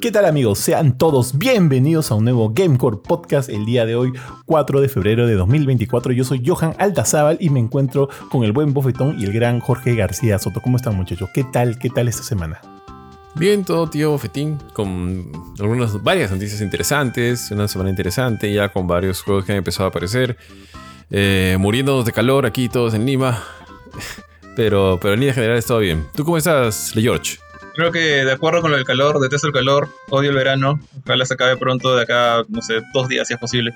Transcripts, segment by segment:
¿Qué tal amigos? Sean todos bienvenidos a un nuevo Gamecore Podcast el día de hoy, 4 de febrero de 2024. Yo soy Johan Altazábal y me encuentro con el buen bofetón y el gran Jorge García Soto. ¿Cómo están muchachos? ¿Qué tal? ¿Qué tal esta semana? Bien, todo tío Bofetín, con algunas, varias noticias interesantes, una semana interesante, ya con varios juegos que han empezado a aparecer, eh, muriendo de calor aquí todos en Lima, pero, pero en línea general está bien. ¿Tú cómo estás, Le George? Creo que de acuerdo con lo del calor, detesto el calor, odio el verano. Ojalá se acabe pronto de acá, no sé, dos días si es posible.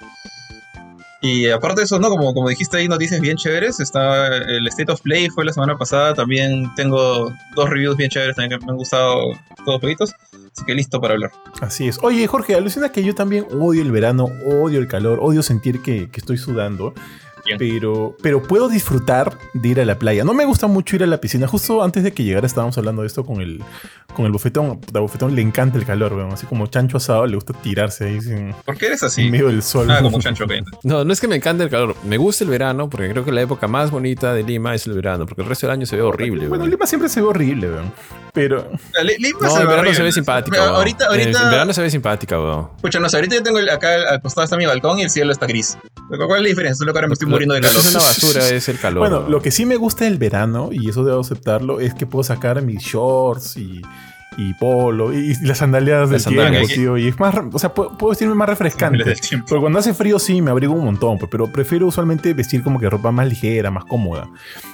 Y aparte de eso, ¿no? Como, como dijiste ahí, noticias bien chéveres. Está el State of Play, fue la semana pasada. También tengo dos reviews bien chéveres también que me han gustado todos poquitos. Así que listo para hablar. Así es. Oye, Jorge, alucina que yo también odio el verano, odio el calor, odio sentir que, que estoy sudando. Pero, pero puedo disfrutar de ir a la playa. No me gusta mucho ir a la piscina. Justo antes de que llegara estábamos hablando de esto con el, con el bofetón. A bofetón le encanta el calor, weón. Así como chancho asado, le gusta tirarse ahí sin, ¿Por qué eres así? en medio del sol. Ah, como chancho No, no es que me encante el calor, me gusta el verano porque creo que la época más bonita de Lima es el verano, porque el resto del año se ve horrible. Bueno, weón. Lima siempre se ve horrible, weón. Pero Li- Lima No, en ve verano se ve simpática. Pero. Ahorita, En- ahorita. En verano se ve simpática, weón. Escucha, no sé, ahorita yo tengo el- acá al costado está mi balcón y el cielo está gris. ¿Cuál es la diferencia? Solo que ahora me estoy muriendo de calor. Es una basura, es el calor. bueno, lo que sí me gusta del verano, y eso debo aceptarlo, es que puedo sacar mis shorts y, y polo y, y las sandalias del Las sandalias. tiempo, tío. Y es más, o sea, puedo, puedo vestirme más refrescante. Porque cuando hace frío sí me abrigo un montón, pues, pero prefiero usualmente vestir como que ropa más ligera, más cómoda.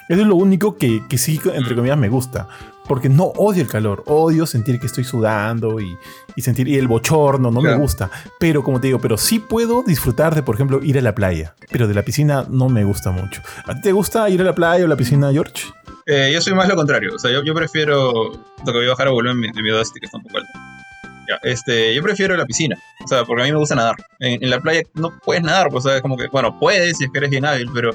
Eso es lo único que, que sí, entre comillas, me gusta. Porque no odio el calor, odio sentir que estoy sudando y, y sentir y el bochorno, no Claro. me gusta. Pero como te digo, pero sí puedo disfrutar de, por ejemplo, ir a la playa. Pero de la piscina no me gusta mucho. ¿A ti te gusta ir a la playa o la piscina, George? Eh, yo soy más lo contrario. O sea, yo, prefiero. Lo que voy a bajar a volumen de mi Audacity, que está un poco alto. Ya, este, yo prefiero la piscina. O sea, porque a mí me gusta nadar. En, la playa no puedes nadar, pues, o sea, como que, bueno, puedes si es que eres bien hábil, pero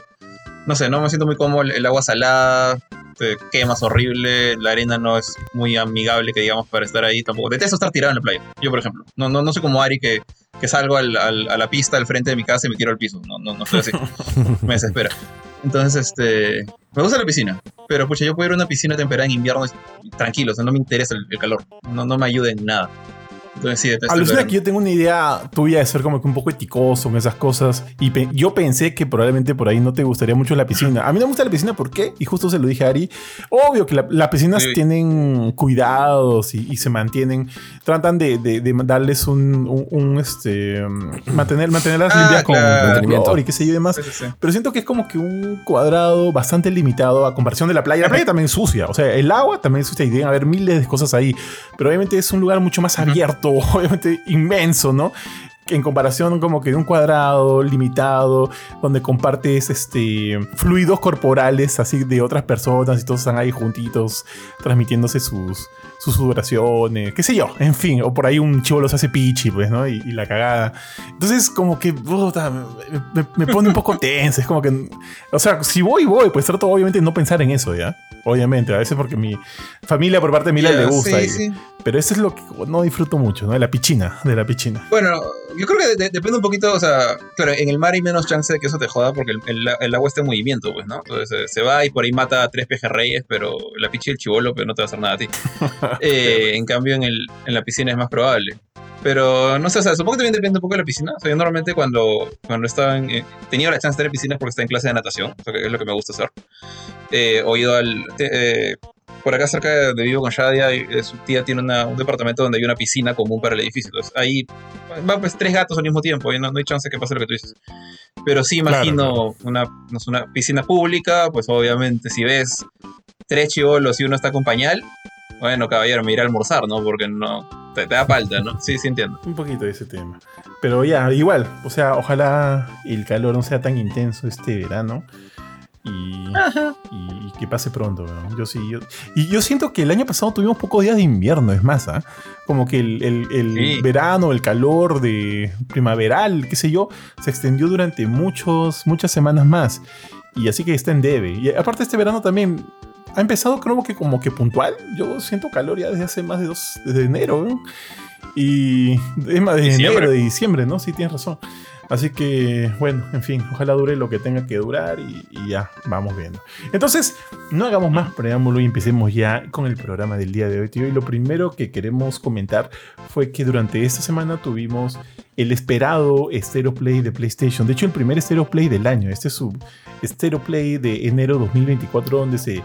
no sé, no me siento muy cómodo. El, agua salada, te quemas horrible, la arena no es muy amigable, que digamos, para estar ahí tampoco. Detesto estar tirado en la playa. Yo, por ejemplo. No, no, no soy como Ari que, que salgo al- al- a la pista al frente de mi casa y me tiro al piso. No, no, no soy así. me desespera. Entonces, este. Me gusta la piscina. Pero, pucha, yo puedo ir a una piscina temperada en invierno tranquilo, o sea, no me interesa el, el calor. No, no me ayuda en nada. El Alucina verano. que yo tengo una idea tuya de ser como que un poco eticoso en esas cosas. Y pe- yo pensé que probablemente por ahí no te gustaría mucho la piscina. A mí no me gusta la piscina, ¿por qué? Y justo se lo dije a Ari. Obvio que la- las piscinas Sí. tienen cuidados y, y se mantienen. Tratan de, de- de darles un, un- un, este. Mantener, mantenerlas Ah, limpias con claro. Cloro y qué sé yo y demás. Sí, sí, sí. Pero siento que es como que un cuadrado bastante limitado a comparación de la playa. La playa también es sucia. O sea, el agua también es sucia y deben haber miles de cosas ahí. Pero obviamente es un lugar mucho más abierto, obviamente inmenso, ¿no? En comparación como que de un cuadrado limitado, donde compartes este, fluidos corporales así de otras personas y todos están ahí juntitos transmitiéndose sus, sus sudoraciones, qué sé yo, en fin, o por ahí un chivo los hace pichi, pues, ¿no? Y, y la cagada. Entonces como que, puta, me, me- pone un poco tenso, es como que, o sea, si voy, voy, pues trato obviamente de no pensar en eso, ¿ya? Obviamente, a veces porque mi familia por parte de Mila Ya, le gusta, sí, y- sí. pero eso es lo que no disfruto mucho, ¿no? De la pichina, de la pichina. Bueno, yo creo que de- de- depende un poquito, o sea, claro, en el mar hay menos chance de que eso te joda porque el, el- el agua está en movimiento, pues, ¿no? Entonces eh, se va y por ahí mata a tres pejerreyes, pero la pichi del chivolo, pero no te va a hacer nada a ti. Eh, en cambio, en, el, en la piscina es más probable. Pero no sé, o sea, supongo que también depende un poco de la piscina. O sea, yo normalmente cuando, cuando estaba en, eh, tenía la chance de tener piscinas porque estaba en clase de natación, o sea, que es lo que me gusta hacer. Eh, o ido al. te- eh, por acá cerca de donde vivo con Shadia, eh, su tía tiene una- un departamento donde hay una piscina común para el edificio. Entonces ahí van pues tres gatos al mismo tiempo y no, no hay chance que pase lo que tú dices. Pero sí Claro, imagino Una, no sé, una piscina pública, pues obviamente si ves tres chivolos y uno está con pañal, bueno, caballero, me iré a almorzar, ¿no? Porque no. Te, te da falta, ¿no? Sí, sí entiendo. Un poquito de ese tema. Pero ya, igual, o sea, ojalá el calor no sea tan intenso este verano. Y, y que pase pronto, weón. Yo sí. yo- y yo siento que el año pasado tuvimos pocos días de invierno, es más, ¿ah? Como que el, el- el Sí. verano, el calor de primaveral, qué sé yo, se extendió durante muchos, muchas semanas más. Y así que está en debe. Y aparte este verano también ha empezado creo que como que puntual. Yo siento calor ya desde hace más de dos, desde enero, ¿no? Y es más de Diciembre. enero, de diciembre, ¿no? Sí, tienes razón. Así que, bueno, en fin, ojalá dure lo que tenga que durar y, ya, vamos viendo. Entonces, no hagamos más preámbulo y empecemos ya con el programa del día de hoy, tío. Y lo primero que queremos comentar fue que durante esta semana tuvimos el esperado Stereo Play de PlayStation. De hecho, el primer Stereo Play del año. Este es su Stereo Play de enero 2024, donde se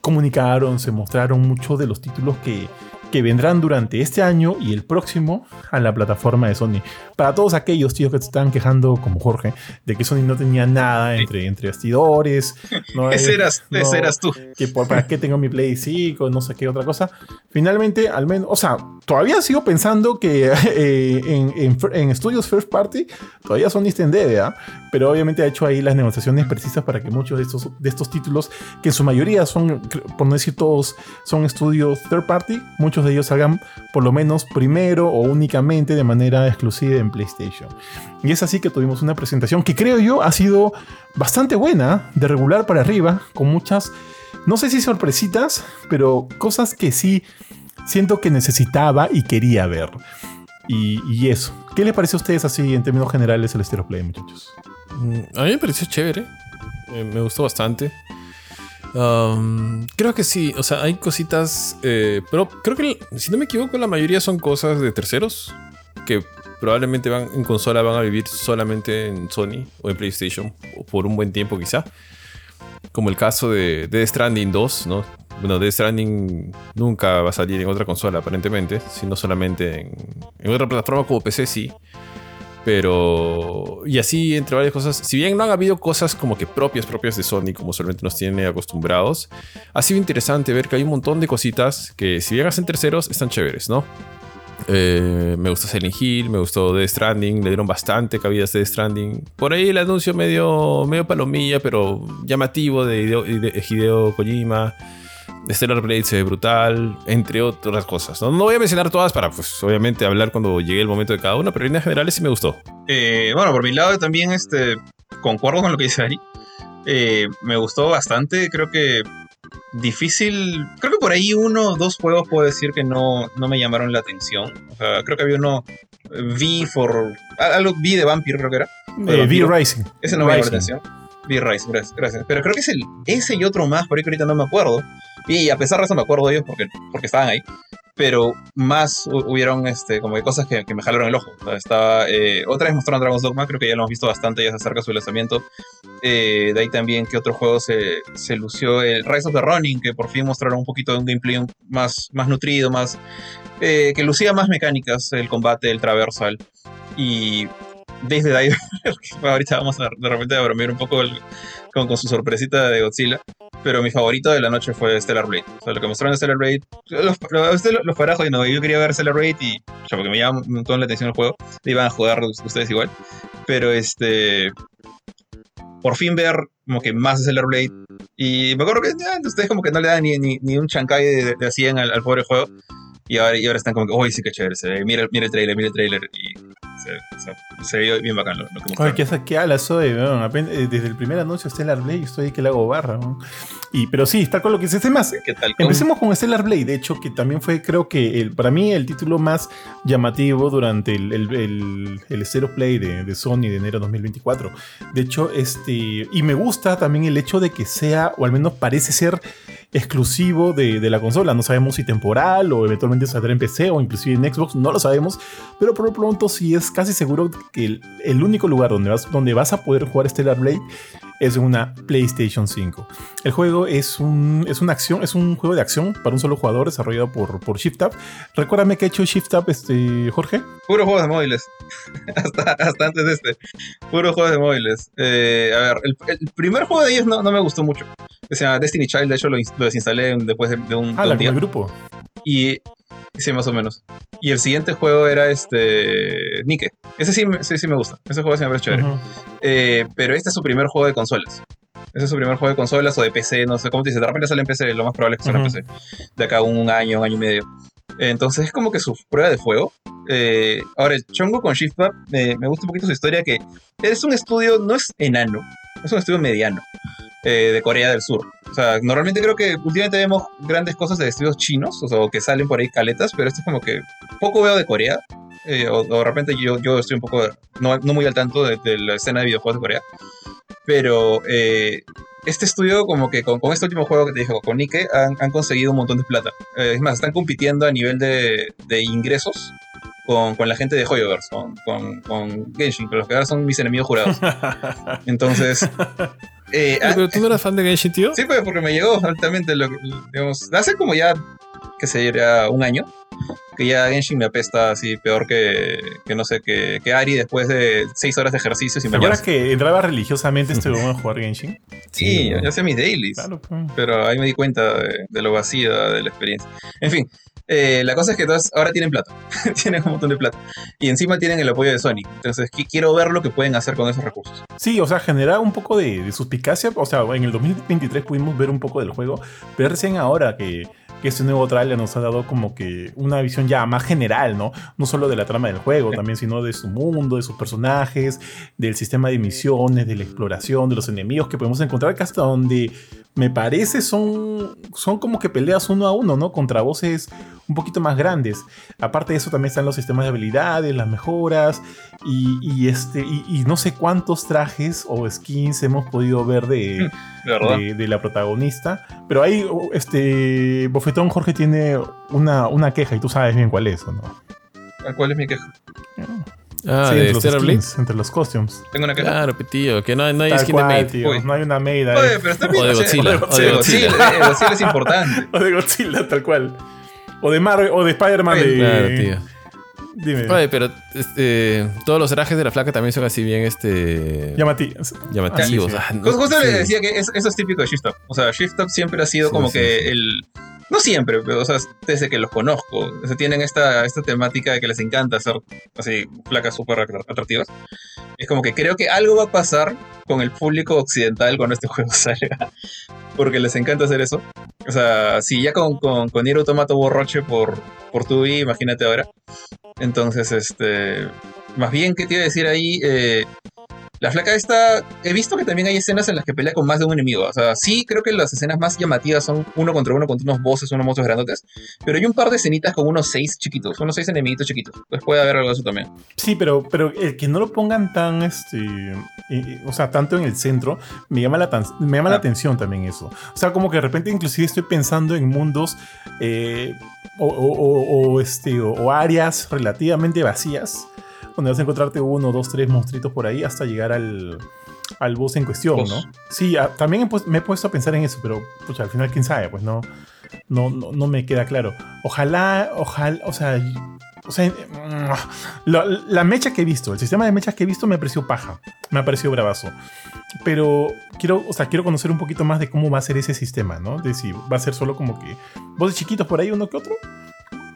comunicaron, se mostraron muchos de los títulos que que vendrán durante este año y el próximo a la plataforma de Sony. Para todos aquellos tíos que se están quejando, como Jorge, de que Sony no tenía nada entre, entre bastidores. No, ese, eras, eras tú. Que por, para qué tengo mi Play 5, no sé qué otra cosa. Finalmente, al menos, o sea, todavía sigo pensando que eh, en, en, estudios first party todavía Sony está en deuda, pero obviamente ha hecho ahí las negociaciones precisas para que muchos de estos, de estos títulos, que en su mayoría son, por no decir todos, son estudios third party, muchos de ellos salgan por lo menos primero o únicamente de manera exclusiva en PlayStation. Y es así que tuvimos una presentación que creo yo ha sido bastante buena, de regular para arriba, con muchas, no sé si sorpresitas, pero cosas que sí siento que necesitaba y quería ver. Y, eso. ¿Qué les parece a ustedes así en términos generales el Stereo Play, muchachos? Mm, a mí me pareció chévere. Eh, me gustó bastante creo que sí, o sea, hay cositas, eh, pero creo que, si no me equivoco, la mayoría son cosas de terceros que probablemente van en consola van a vivir solamente en Sony o en PlayStation o por un buen tiempo quizá. Como el caso de Death Stranding 2, ¿no? Bueno, Death Stranding nunca va a salir en otra consola aparentemente, sino solamente en, en otra plataforma como PC sí. Pero. Y así, entre varias cosas. Si bien no han habido cosas como que propias, propias de Sony, como solamente nos tiene acostumbrados, ha sido interesante ver que hay un montón de cositas que, si bien hacen terceros, están chéveres, ¿no? Eh, me gustó Silent Hill, me gustó Death Stranding, le dieron bastante cabida a Death Stranding. Por ahí el anuncio medio, medio palomilla, pero llamativo de de Hideo Kojima. Stellar Blade se ve brutal, entre otras cosas. ¿no? voy a mencionar todas para, pues, obviamente, hablar cuando llegue el momento de cada una, pero en líneas generales sí me gustó. Eh, bueno, por mi lado también este, concuerdo con lo que dice Ari. Eh, me gustó bastante, creo que difícil. Creo que por ahí uno o dos juegos puedo decir que no, no me llamaron la atención. O sea, creo que había uno. V for. Algo V de Vampire, creo que era. Eh, v Rising. Ese no me llamó la atención. V Rising, gracias, gracias. Pero creo que es el ese y otro más, por ahí que ahorita no me acuerdo. Y a pesar de eso me acuerdo de ellos porque, porque estaban ahí. Pero más hubieron este, como cosas que, me jalaron el ojo. Estaba, eh, otra vez mostraron Dragon's Dogma, creo que ya lo hemos visto bastante, ya se acerca su lanzamiento. Eh, de ahí también que otro juego se, se, lució, el Rise of the Running, que por fin mostraron un poquito de un gameplay más, más nutrido, más eh, que lucía más mecánicas, el combate, el traversal. Y desde ahí, ahorita vamos a de repente a bromear un poco con, con, su sorpresita de Godzilla. Pero mi favorito de la noche fue Stellar Blade. O sea, lo que mostraron en Stellar Blade, los, los, los parajos, no, yo quería ver Stellar Blade y, o sea, porque me llama un montón la atención el juego, iban a jugar ustedes igual. Pero este, por fin ver como que más de Stellar Blade. Y me acuerdo que ya, ustedes como que no le dan ni, ni, ni un chancay de, de, 100 al, al, pobre juego. Y ahora, y ahora están como que, uy, sí que chévere, se ve. Mira, mira el trailer, mira el trailer. Y se, se, ve bien bacán lo, lo que Ay, qué, qué ala soy, desde el primer anuncio Stellar Blade estoy que le hago barra. Y, pero sí, está con lo que hace más. Empecemos con Stellar Blade, de hecho, que también fue, creo que el, para mí, el título más llamativo durante el, el, el, el Zero Play de, de, Sony de enero 2024. De hecho, este. Y me gusta también el hecho de que sea, o al menos parece ser exclusivo de, de la consola. No sabemos si temporal o eventualmente saldrá en PC o inclusive en Xbox, no lo sabemos. Pero por lo pronto sí es casi seguro que el, el único lugar donde vas, donde vas a poder jugar Stellar Blade es una PlayStation 5. El juego es un, es una acción, es un juego de acción para un solo jugador desarrollado por, por Shift Up. Recuérdame que ha hecho Shift Up, este, Jorge. Puro juego de móviles. hasta, hasta, antes de este. Puro juego de móviles. Eh, a ver, el, el, primer juego de ellos no, no, me gustó mucho. Destiny Child, de hecho lo, lo desinstalé después de, de un, ah, de un día. grupo. Y Sí, más o menos. Y el siguiente juego era este. Nike. Ese sí, sí, sí me gusta. Ese juego me parece chévere. Uh -huh. eh, pero este es su primer juego de consolas. Ese es su primer juego de consolas o de PC, no sé cómo te dice. De repente sale en PC, lo más probable es que salga uh -huh. en PC. De acá un año, un año y medio. Entonces es como que su prueba de fuego. Eh, ahora, el Chongo con Shift Up, me, me gusta un poquito su historia que es un estudio, no es enano, es un estudio mediano eh, de Corea del Sur. O sea, normalmente creo que últimamente vemos grandes cosas de estudios chinos, o sea, que salen por ahí caletas, pero esto es como que poco veo de Corea. eh, o, o de repente yo, yo estoy un poco, no, no muy al tanto de, de la escena de videojuegos de Corea, pero eh, este estudio como que con, con este último juego que te dije, con Nike, han, han conseguido un montón de plata. Eh, es más, están compitiendo a nivel de, de ingresos con, con la gente de Hoyoverse, con, con, con Genshin, que los que ahora son mis enemigos jurados. Entonces... eh, ah, Pero tú no eras fan de Genshin, tío. Sí, pues porque me llegó altamente, lo, digamos, hace como ya, que se diría, un año, que ya Genshin me apesta así peor que, que no sé, que, que Ari después de seis horas de ejercicio sin ¿Te acuerdas que entraba religiosamente este a jugar Genshin? Sí, ¿no? yo hacía mis dailies, Claro, pues. pero ahí me di cuenta de, de lo vacía de la experiencia. En fin, eh, la cosa es que entonces ahora tienen plata, tienen un montón de plata, y encima tienen el apoyo de Sony, entonces qui- quiero ver lo que pueden hacer con esos recursos. Sí, o sea, genera un poco de, suspicacia. O sea, en el 2023 pudimos ver un poco del juego, pero recién ahora que, que este nuevo trailer nos ha dado como que una visión ya más general, ¿no? No solo de la trama del juego, también, sino de su mundo, de sus personajes, del sistema de misiones, de la exploración, de los enemigos que podemos encontrar, que hasta donde me parece son, son como que peleas uno a uno, ¿no? Contra voces un poquito más grandes. Aparte de eso también están los sistemas de habilidades, las mejoras y, y este y, y no sé cuántos trajes o skins hemos podido ver de, De verdad. de, de la protagonista. Pero ahí oh, este Bofetón Jorge tiene una, una queja y tú sabes bien cuál es, ¿o no? ¿Cuál es mi queja? Ah, Sí, de entre los skins, entre los costumes. ¿Tengo una queja? Claro, tío, que no, no hay Tal skin de tío, Uy. No hay una maid ahí. Oye, pero está bien. O de o Godzilla, o o de de Godzilla. Godzilla, eh, Godzilla es importante. O de Godzilla, tal cual. O de Marvel, o de Spider-Man de. Claro, tío. Dime. Oye, pero este, todos los trajes de la flaca también son así bien este Llámate. llamativos. Ah, sí, sí. Ah, no- Justo, sí. decía que es- eso es típico de Shift Up. O sea, Shift Up siempre ha sido Sí, como sí, que sí. el. No siempre, pero o sea, desde que los conozco. O sea, tienen esta, esta temática de que les encanta hacer así placas súper atra- atractivas. Es como que creo que algo va a pasar con el público occidental cuando este juego salga. Porque les encanta hacer eso. O sea, si ya con, con, con Nier Automata hubo roche por, por Tubi, imagínate ahora. Entonces, este. Más bien, ¿qué te iba a decir ahí? Eh, la flaca esta, he visto que también hay escenas en las que pelea con más de un enemigo. O sea, sí, creo que las escenas más llamativas son uno contra uno, contra unos bosses, unos monstruos grandotes. Pero hay un par de escenitas con unos seis chiquitos, unos seis enemiguitos chiquitos. Pues puede haber algo de eso también. Sí, pero, pero el que no lo pongan tan, este, eh, eh, o sea, tanto en el centro, me llama, la, tan- me llama la Ah. atención también eso. O sea, como que de repente inclusive estoy pensando en mundos eh, o, o- o- este, o, o áreas relativamente vacías, donde vas a encontrarte uno, dos, tres monstruitos por ahí hasta llegar al, al boss en cuestión. ¿no? Sí, también he pues- me he puesto a pensar en eso, pero pucha, al final quién sabe, pues no, no, no, no me queda claro. Ojalá, ojalá, o sea, o sea, mm, la, la mecha que he visto, el sistema de mechas que he visto me pareció paja, me ha parecido bravazo. Pero quiero, o sea, quiero conocer un poquito más de cómo va a ser ese sistema, ¿no? De si va a ser solo como que voces chiquitos por ahí uno que otro,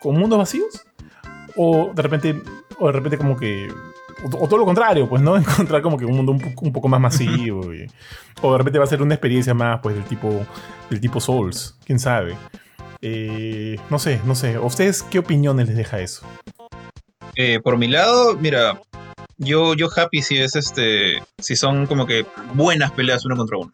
con mundos vacíos, o de repente, o de repente como que, o, todo lo contrario, pues, ¿no? Encontrar como que un mundo un, poco- más masivo, o de repente va a ser una experiencia más, pues, del tipo, del tipo Souls, quién sabe. Eh, no sé, no sé. ¿A ustedes qué opiniones les deja eso? Eh, por mi lado, mira, yo, yo happy si es este. Si son como que buenas peleas uno contra uno.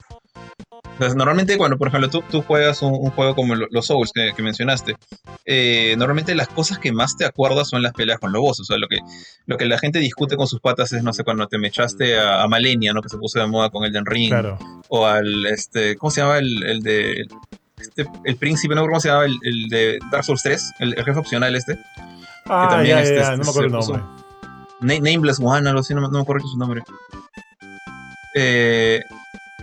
Entonces, normalmente cuando, por ejemplo, tú, tú juegas un, un juego como lo- los Souls que, que mencionaste, eh, normalmente las cosas que más te acuerdas son las peleas con los bosses. O sea, lo que, lo que la gente discute con sus patas es, no sé, cuando te mechaste a, a Malenia, ¿no? Que se puso de moda con Elden Ring. Claro. O al, este, ¿cómo se llama el, el de... este, el príncipe, no me acuerdo cómo se llama, el, el de Dark Souls 3, el, el jefe opcional este. Ah, también ya, este- ya, este no me acuerdo el nombre. Na- Nameless One, algo así, no, no me acuerdo su nombre. Eh,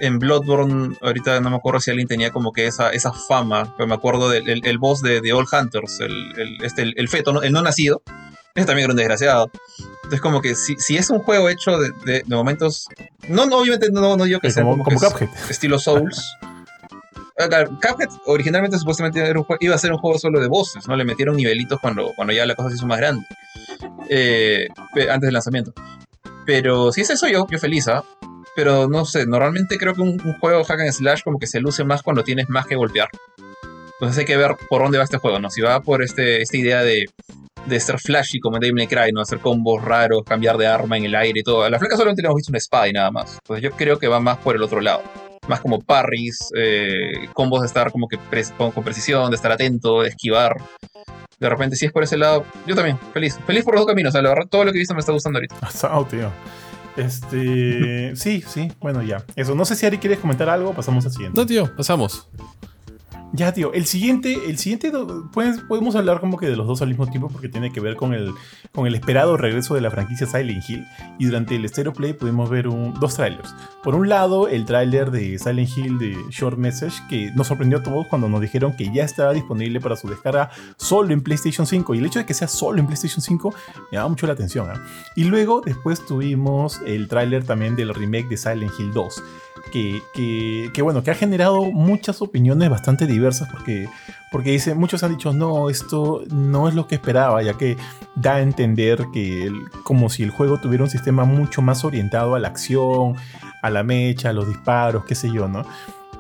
en Bloodborne, ahorita no me acuerdo si alguien tenía como que esa, esa fama, pero me acuerdo del el, el boss de, de All Hunters, el, el- este, el, el feto, ¿no? el no nacido. Ese también era un desgraciado. Entonces, como que si, si es un juego hecho de, de- de momentos. No, no, obviamente no, no digo que sea como, como, que Cuphead. es- estilo Souls. Ah, Cuphead originalmente supuestamente era un jue- iba a ser un juego solo de bosses, ¿no? Le metieron nivelitos cuando, cuando ya la cosa se hizo más grande. Eh, antes del lanzamiento. Pero si es eso, yo, yo feliz, ¿ah? Pero no sé, normalmente creo que un, juego hack and slash como que se luce más cuando tienes más que golpear. Entonces hay que ver por dónde va este juego, ¿no? Si va por este, esta idea de, de ser flashy como en Devil Cry, ¿no? Hacer combos raros, cambiar de arma en el aire y todo. A la flaca solamente le hemos visto una espada y nada más. Entonces yo creo que va más por el otro lado. Más como parries, eh, combos de estar como que con, precisión, de estar atento, de esquivar. de repente, si es por ese lado, yo también, feliz. Feliz por los dos caminos. O sea, la verdad, todo lo que he visto me está gustando ahorita. Asado, tío. Este. sí, sí, bueno, ya. Eso. No sé si Ari quieres comentar algo, pasamos al siguiente. No, tío, pasamos. Ya, tío, el siguiente, el siguiente pues, podemos hablar como que de los dos al mismo tiempo porque tiene que ver con el, con el esperado regreso de la franquicia Silent Hill y durante el Stereo Play pudimos ver dos trailers. Por un lado, el tráiler de Silent Hill de Short Message que nos sorprendió a todos cuando nos dijeron que ya estaba disponible para su descarga solo en PlayStation 5 y el hecho de que sea solo en PlayStation 5 me daba mucho la atención. ¿eh? Y luego después tuvimos el tráiler también del remake de Silent Hill 2 que, bueno, que ha generado muchas opiniones bastante diversas porque, porque dice, muchos han dicho, no, esto no es lo que esperaba, ya que da a entender que como si el juego tuviera un sistema mucho más orientado a la acción, a la mecha, a los disparos, qué sé yo, ¿no?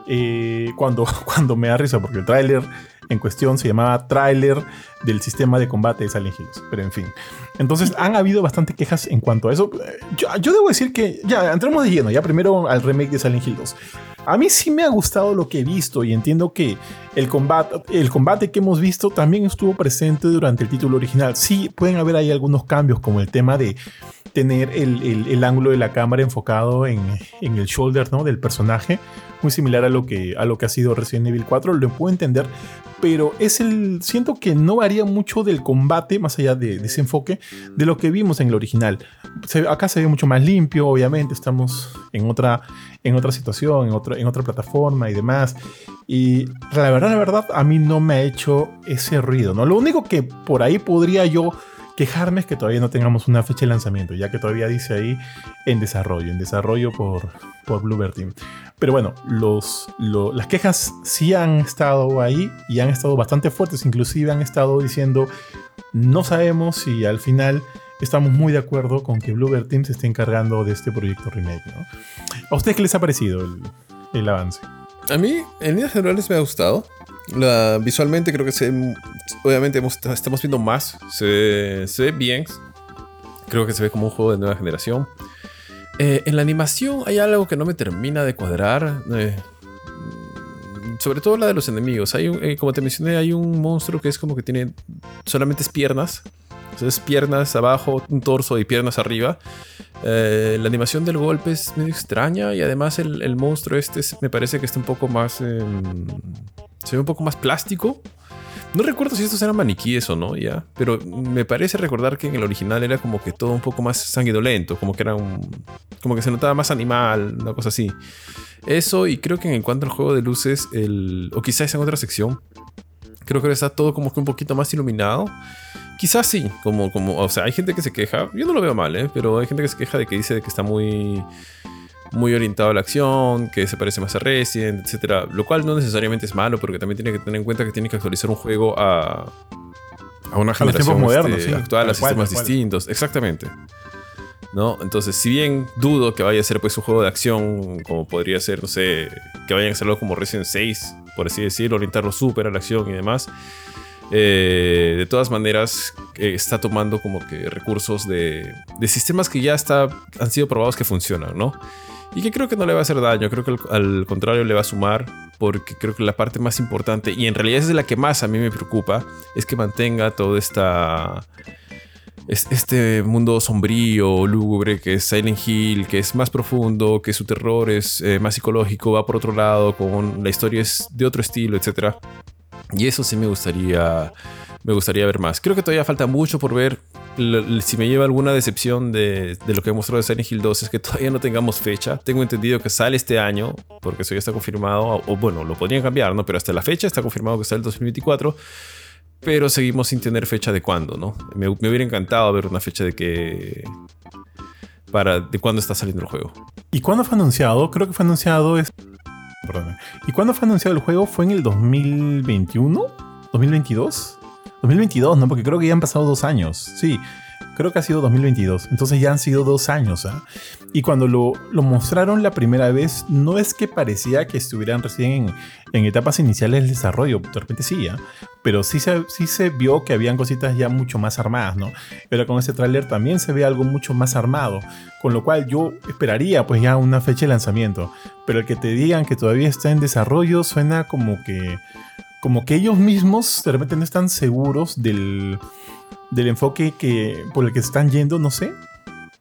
Eh, cuando, cuando me da risa, porque el tráiler en cuestión se llamaba tráiler del sistema de combate de Silent Hill. Pero en fin. Entonces han habido bastante quejas en cuanto a eso. Yo, yo, debo decir que ya entremos de lleno, ya primero al remake de Silent Hill 2. A mí sí me ha gustado lo que he visto y entiendo que el combate, el combate que hemos visto también estuvo presente durante el título original. Sí, pueden haber ahí algunos cambios como el tema de tener el, el, ángulo de la cámara enfocado en, en, el shoulder ¿no? del personaje, muy similar a lo, que, a lo que ha sido Resident Evil 4, lo puedo entender, pero es el, siento que no varía mucho del combate, más allá de, ese enfoque, de lo que vimos en el original. acá se ve mucho más limpio, obviamente, estamos en otra, en otra situación, en, otro, en otra plataforma y demás. Y la verdad, la verdad, a mí no me ha hecho ese ruido, ¿no? Lo único que por ahí podría yo quejarme es que todavía no tengamos una fecha de lanzamiento, ya que todavía dice ahí en desarrollo, en desarrollo por, por Bluebird Team. Pero bueno, los, las quejas sí han estado ahí y han estado bastante fuertes, inclusive han estado diciendo, no sabemos si al final estamos muy de acuerdo con que Bluebird Team se esté encargando de este proyecto remake. ¿no? ¿A ustedes qué les ha parecido el, el avance? A mí, en líneas generales, me ha gustado visualmente creo que se, obviamente estamos viendo más. Se, se, ve bien. Creo que se ve como un juego de nueva generación. Eh, en la animación hay algo que no me termina de cuadrar. Eh, sobre todo la de los enemigos. Hay eh, como te mencioné, hay un monstruo que es como que tiene solamente piernas. Entonces piernas abajo, un torso y piernas arriba. la animación del golpe es medio extraña y además el, el monstruo este me parece que está un poco más... Em, se ve un poco más plástico. No recuerdo si estos eran maniquíes o no, ya. Pero me parece recordar que en el original era como que todo un poco más sanguinolento. Como que era un. Como que se notaba más animal, una cosa así. Eso, y creo que en cuanto al juego de luces, el, o quizás en otra sección, creo que está todo como que un poquito más iluminado. Quizás sí, como, como, o sea, hay gente que se queja, yo no lo veo mal, ¿eh? pero hay gente que se queja de que dice que está muy muy orientado a la acción, que se parece más a Resident, etc. Lo cual no necesariamente es malo, porque también tiene que tener en cuenta que tiene que actualizar un juego a, a una generación modernos, este, actual, a sistemas distintos. Exactamente. ¿No? Entonces, si bien dudo que vaya a ser pues un juego de acción, como podría ser, no sé, que vayan a hacerlo como Resident 6, por así decirlo, orientarlo súper a la acción y demás. Eh, de todas maneras, eh, está tomando como que recursos de, de sistemas que ya está, han sido probados que funcionan, ¿no? Y que creo que no le va a hacer daño, creo que al, contrario le va a sumar, porque creo que la parte más importante, y en realidad es la que más a mí me preocupa, es que mantenga todo esta este mundo sombrío, lúgubre, que es Silent Hill, que es más profundo, que su terror es eh, más psicológico, va por otro lado, con la historia es de otro estilo, etc. Y eso sí me gustaría, me gustaría ver más. Creo que todavía falta mucho por ver si me lleva alguna decepción de, lo que mostró de Silent Hill 2 es que todavía no tengamos fecha. Tengo entendido que sale este año, porque eso ya está confirmado, o, bueno, lo podrían cambiar, ¿no? Pero hasta la fecha está confirmado que sale el 2024. Pero seguimos sin tener fecha de cuándo, ¿no? Me, hubiera encantado ver una fecha de que. Para, de cuándo está saliendo el juego. ¿Y cuándo fue anunciado? Creo que fue anunciado. Es... ¿Y cuándo fue anunciado el juego? ¿Fue en el 2021? ¿2022? 2022, ¿no? Porque creo que ya han pasado dos años. Sí, creo que ha sido 2022. Entonces ya han sido dos años. ¿ah? Y cuando lo, mostraron la primera vez, no es que parecía que estuvieran recién en, etapas iniciales del desarrollo. De repente sí, ¿ah? pero sí se, sí se vio que habían cositas ya mucho más armadas, ¿no? Pero con este tráiler también se ve algo mucho más armado. Con lo cual yo esperaría pues ya una fecha de lanzamiento. Pero el que te digan que todavía está en desarrollo suena como que como que ellos mismos de repente no están seguros del, del enfoque que, por el que se están yendo, no sé.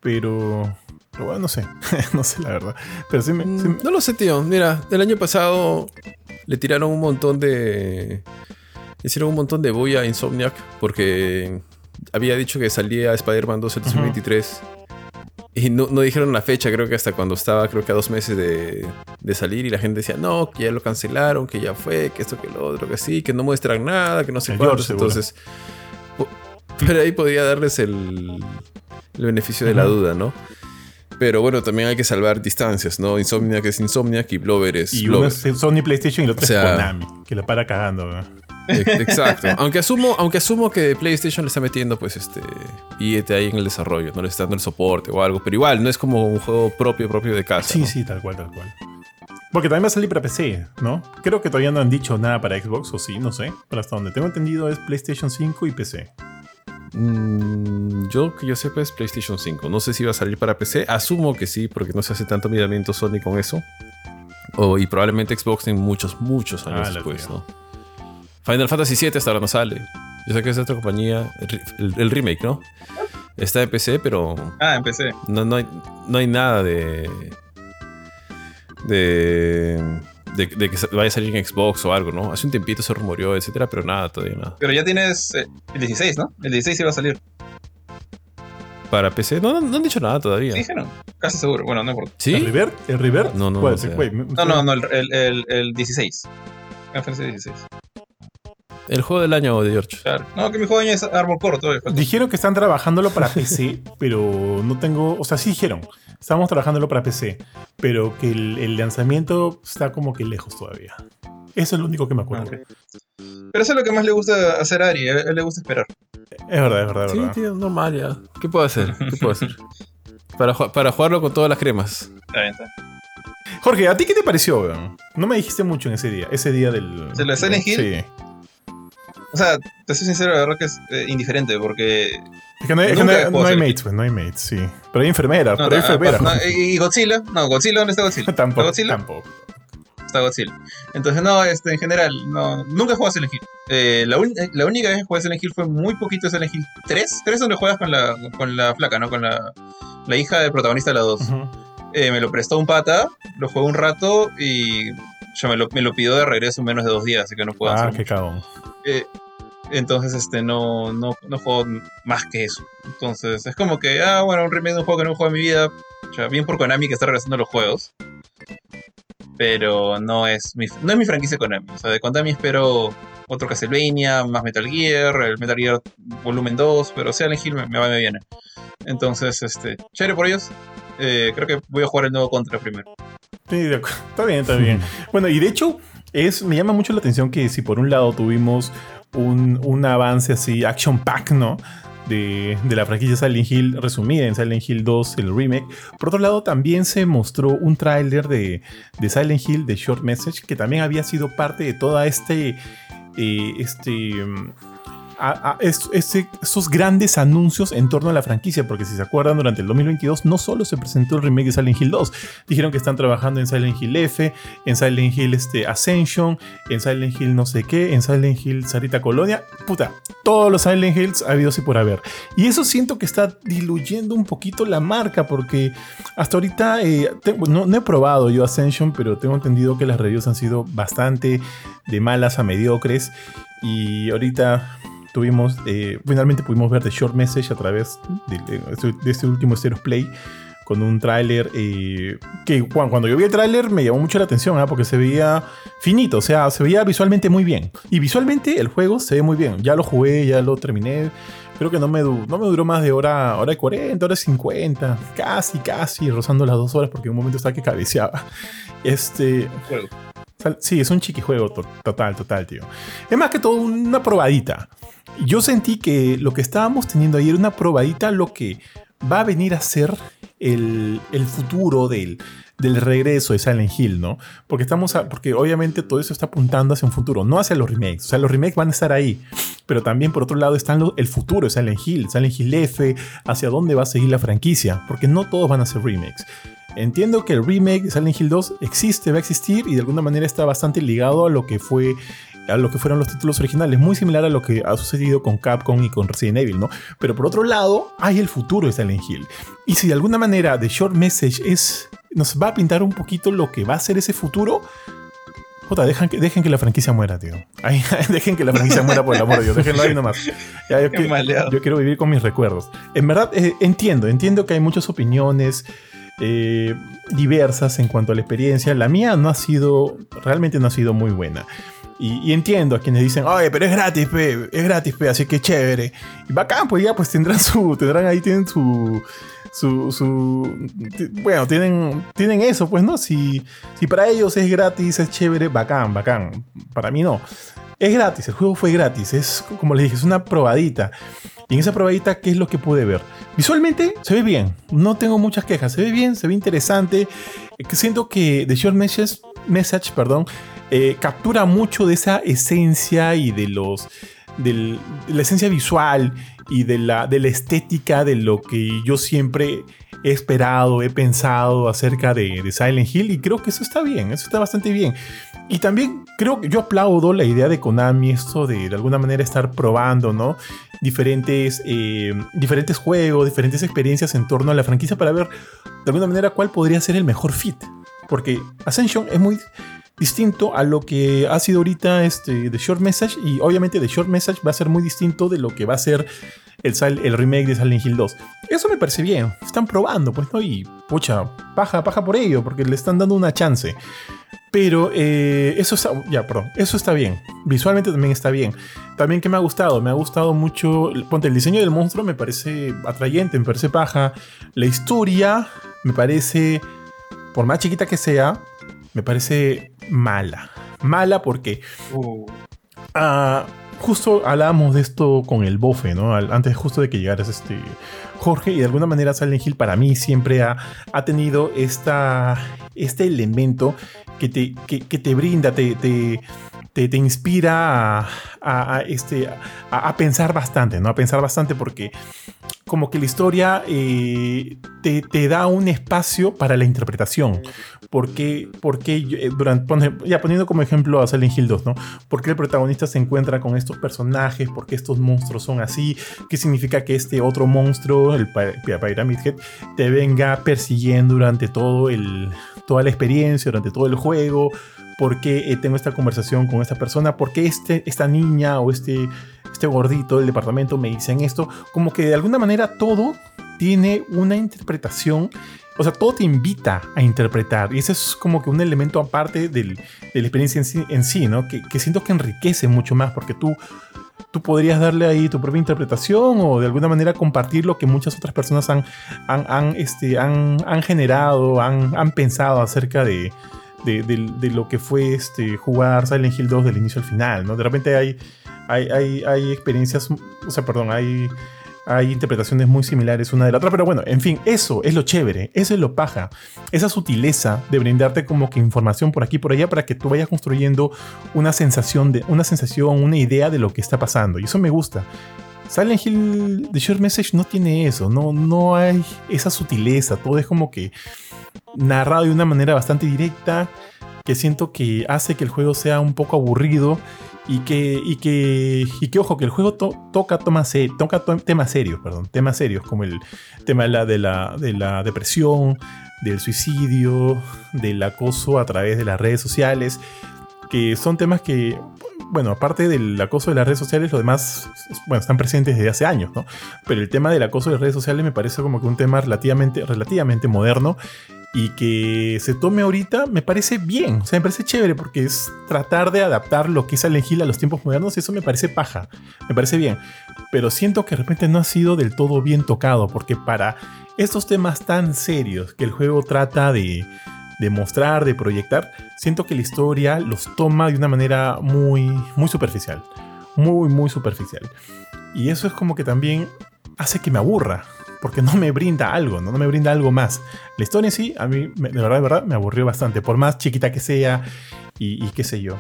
Pero, pero bueno, no sé. no sé la verdad. Pero sí me, sí me- Mm, No lo sé, tío. Mira, el año pasado le tiraron un montón de. Hicieron un montón de bulla a Insomniac porque había dicho que salía Spider-Man 2 el 2023. Y no, no dijeron la fecha, creo que hasta cuando estaba, creo que a dos meses de, de salir. Y la gente decía, no, que ya lo cancelaron, que ya fue, que esto, que lo otro, que sí, que no muestran nada, que no sé cuántos. Entonces, pero ahí podía darles el, el beneficio de la duda, ¿no? Pero bueno, también hay que salvar distancias, ¿no? Insomniac es Insomniac y Blover es y uno Blover. es Sony PlayStation y el otro O sea- es Konami, que la para cagando. ¿no? Ex- Exacto. aunque asumo, aunque asumo que PlayStation le está metiendo, pues, este. Y ahí en el desarrollo, no le está dando el soporte o algo. Pero igual, no es como un juego propio, propio de casa. Sí, ¿no? sí, tal cual, tal cual. Porque también va a salir para PC, ¿no? Creo que todavía no han dicho nada para Xbox, o sí, no sé. Pero hasta donde tengo entendido es PlayStation 5 y PC. Mm, yo que yo sepa es PlayStation 5. No sé si va a salir para PC. Asumo que sí, porque no se hace tanto miramiento Sony con eso. O, y probablemente Xbox en muchos, muchos años Ah, después. ¿no? Final Fantasy VII hasta ahora no sale. Yo sé que es de otra compañía. El, re- el- el remake, ¿no? Está en PC, pero Ah, empecé. no, no, hay, no hay nada de. De. De, de que vaya a salir en Xbox o algo, ¿no? Hace un tiempito se rumoreó, etcétera, pero nada, todavía nada. Pero ya tienes eh, el 16, ¿no? El 16 iba a salir. Para PC, no, no, no han dicho nada todavía. Sí, dijeron. Casi seguro. Bueno, no importa. ¿Sí? ¿El River? ¿El River? No, no, ¿Cuál? no No, no, no, el, el, el, el 16. Final Fantasy 16. El juego del año de George. Claro. No, que mi juego de año es Armor Core todavía. Dijeron que están trabajándolo para PC, pero no tengo. O sea, sí dijeron. Estamos trabajándolo para PC, pero que el, el lanzamiento está como que lejos todavía. Eso es lo único que me acuerdo. Pero eso es lo que más le gusta hacer a Ari. A él le gusta esperar. Es verdad, es verdad, es Sí, verdad. tío, normal ya. ¿Qué puedo hacer? ¿Qué puedo hacer? Para, para jugarlo con todas las cremas. Está bien, está bien. Jorge, ¿a ti qué te pareció, weón? No me dijiste mucho en ese día. Ese día del. ¿De de Silent Hill? Sí. O sea, te soy sincero, la verdad que es eh, indiferente porque. Es que no hay, es que Nunca no hay- puedo no hay hacer- mates, pues, no hay mates, sí. Pero hay enfermeras, No, pero hay no, enfermeras. no, y Godzilla, no, Godzilla, ¿dónde está Godzilla? tampoco, ¿Está Godzilla? tampoco. Está Godzilla. Entonces, no, este, en general, no, nunca a Silent Hill. Eh, la, un- la única vez que jugué a Silent Hill fue muy poquito Silent Hill 3. 3 donde juegas con la, con la flaca, ¿no? Con la, la hija del protagonista de la 2. Ujú. Eh, me lo prestó un pata, lo jugué un rato y ya me lo, me lo pidió de regreso en menos de dos días, así que no puedo Ah, hacer qué mucho. cagón. Eh, entonces, este, no, no, no juego más que eso. Entonces, es como que, ah, bueno, un remake de un juego que no he jugado en mi vida. O sea, bien por Konami que está regresando los juegos. Pero no es mi, no es mi franquicia Konami. O sea, de Konami espero otro Castlevania, más Metal Gear, el Metal Gear Volumen 2, pero Silent Hill me, me va y me viene. Entonces, este, chévere por ellos. Eh, creo que voy a jugar el nuevo Contra primero. Sí, de acuerdo. Está bien, está bien. Bueno, y de hecho, es, me llama mucho la atención que si por un lado tuvimos un, un avance así, action pack, ¿no? De, de la franquicia Silent Hill resumida en Silent Hill 2, el remake. Por otro lado, también se mostró un tráiler de, de Silent Hill, de Short Message, que también había sido parte de toda este... eh, este mm, a- a- es- ese- esos grandes anuncios en torno a la franquicia, porque si se acuerdan, durante el 2022 no solo se presentó el remake de Silent Hill 2, dijeron que están trabajando en Silent Hill F, en Silent Hill este, Ascension, en Silent Hill no sé qué, en Silent Hill Sarita Colonia, puta, todos los Silent Hills ha habido y por haber. Y eso siento que está diluyendo un poquito la marca, porque hasta ahorita eh, no he probado yo Ascension, pero tengo entendido que las reviews han sido bastante de malas a mediocres. Y ahorita tuvimos, eh, finalmente pudimos ver The Short Message a través de, de este, último Stereo Play con un tráiler eh, que cuan- cuando yo vi el tráiler me llamó mucho la atención ¿ah? porque se veía finito, o sea, se veía visualmente muy bien. Y visualmente el juego se ve muy bien. Ya lo jugué, ya lo terminé. Creo que no me, no me duró más de hora, hora y 40, hora y 50. Casi, casi, rozando las dos horas porque en un momento estaba que cabeceaba. Este, Juego. Sí, es un chiquijuego to- total, total, tío. Es más que todo una probadita. Yo sentí que lo que estábamos teniendo ahí era una probadita lo que va a venir a ser el, futuro del, regreso de Silent Hill, ¿no? Porque estamos a- porque obviamente todo eso está apuntando hacia un futuro, no hacia los remakes. O sea, los remakes van a estar ahí, pero también por otro lado está lo- el futuro de Silent Hill, Silent Hill F, hacia dónde va a seguir la franquicia, porque no todos van a ser remakes. Entiendo que el remake de Silent Hill 2 existe, va a existir y de alguna manera está bastante ligado a lo que fue a lo que fueron los títulos originales, muy similar a lo que ha sucedido con Capcom y con Resident Evil, ¿no? Pero por otro lado, hay el futuro de Silent Hill. Y si de alguna manera The Short Message es nos va a pintar un poquito lo que va a ser ese futuro, Jota, dejen que, dejen que la franquicia muera, tío. dejen que la franquicia muera por el amor de Dios. Déjenlo ahí nomás. yo, quiero vivir con mis recuerdos. En verdad, eh, entiendo, entiendo que hay muchas opiniones eh, diversas en cuanto a la experiencia. La mía no ha sido, realmente no ha sido muy buena. Y, entiendo a quienes dicen, oye, pero es gratis, pe, es gratis, pe, así que chévere. Y bacán, pues ya, pues tendrán su, tendrán ahí, tienen su, su, bueno, tienen, tienen eso, pues, ¿no? Si, si para ellos es gratis, es chévere, bacán, bacán. Para mí no. Es gratis, el juego fue gratis, es como les dije, es una probadita. Y en esa probadita, ¿qué es lo que pude ver? Visualmente se ve bien, no tengo muchas quejas, se ve bien, se ve interesante. Eh, siento que The Short Message, message perdón, eh, captura mucho de esa esencia y de los de la esencia visual y de la, de la estética de lo que yo siempre he esperado, he pensado acerca de, Silent Hill y creo que eso está bien, eso está bastante bien. Y también creo que yo aplaudo la idea de Konami, esto de de alguna manera estar probando, ¿no? Diferentes, eh, diferentes juegos, diferentes experiencias en torno a la franquicia para ver de alguna manera cuál podría ser el mejor fit. Porque Ascension es muy distinto a lo que ha sido ahorita este, The Short Message y obviamente The Short Message va a ser muy distinto de lo que va a ser el, el remake de Silent Hill 2. Eso me parece bien, están probando, pues, ¿no? Y, pucha, paja, paja por ello, porque le están dando una chance. Pero eh, eso está, ya, perdón, eso está bien. Visualmente también está bien. También que me ha gustado, me ha gustado mucho, ponte, el diseño del monstruo me parece atrayente, me parece paja. La historia me parece, por más chiquita que sea, me parece mala. Mala porque uh. ah, justo hablábamos de esto con el bofe, ¿no? Antes justo de que llegaras este Jorge y de alguna manera Silent Hill para mí siempre ha, ha tenido esta, este elemento que te, que, te brinda, te, te, te, inspira a, este, a, pensar bastante, ¿no? A pensar bastante porque como que la historia eh, te, da un espacio para la interpretación. Porque, porque eh, durante, ya poniendo como ejemplo a Silent Hill 2, ¿no? Porque el protagonista se encuentra con estos personajes? porque estos monstruos son así? ¿Qué significa que este otro monstruo, el Pyramid Head, te venga persiguiendo durante todo el, toda la experiencia, durante todo el juego? ¿Por qué eh, tengo esta conversación con esta persona? ¿Por qué este, esta niña o este, este gordito del departamento me dicen esto? Como que de alguna manera todo tiene una interpretación o sea, todo te invita a interpretar. Y ese es como que un elemento aparte de la experiencia en sí, ¿no? Que, siento que enriquece mucho más porque tú, tú podrías darle ahí tu propia interpretación o de alguna manera compartir lo que muchas otras personas han, han, este, han, generado, han pensado acerca de, de, lo que fue este, jugar Silent Hill 2 del inicio al final, ¿no? De repente hay, hay, hay, experiencias, o sea, perdón, hay, hay interpretaciones muy similares una de la otra, pero bueno, en fin, eso es lo chévere, eso es lo paja, esa sutileza de brindarte como que información por aquí y por allá para que tú vayas construyendo una sensación, de, una sensación, una idea de lo que está pasando, y eso me gusta. Silent Hill The Short Message no tiene eso, no, no hay esa sutileza, todo es como que narrado de una manera bastante directa, que siento que hace que el juego sea un poco aburrido y que, y que, y que ojo, que el juego toca, temas serios, perdón, temas serios, como el tema de la, de, la, de la depresión, del suicidio, del acoso a través de las redes sociales, que son temas que, bueno, aparte del acoso de las redes sociales, los demás, bueno, están presentes desde hace años, ¿no? Pero el tema del acoso de las redes sociales me parece como que un tema relativamente, relativamente moderno y que se tome ahorita me parece bien, o sea, me parece chévere porque es tratar de adaptar lo que es Silent Hill a los tiempos modernos eso me parece paja, me parece bien, pero siento que de repente no ha sido del todo bien tocado porque para estos temas tan serios que el juego trata de, de mostrar, de proyectar, siento que la historia los toma de una manera muy, muy superficial, muy, muy superficial. Y eso es como que también hace que me aburra porque no me brinda algo, ¿no? me brinda algo más. La historia sí, a mí, de verdad, de verdad, me aburrió bastante, por más chiquita que sea y, qué sé yo.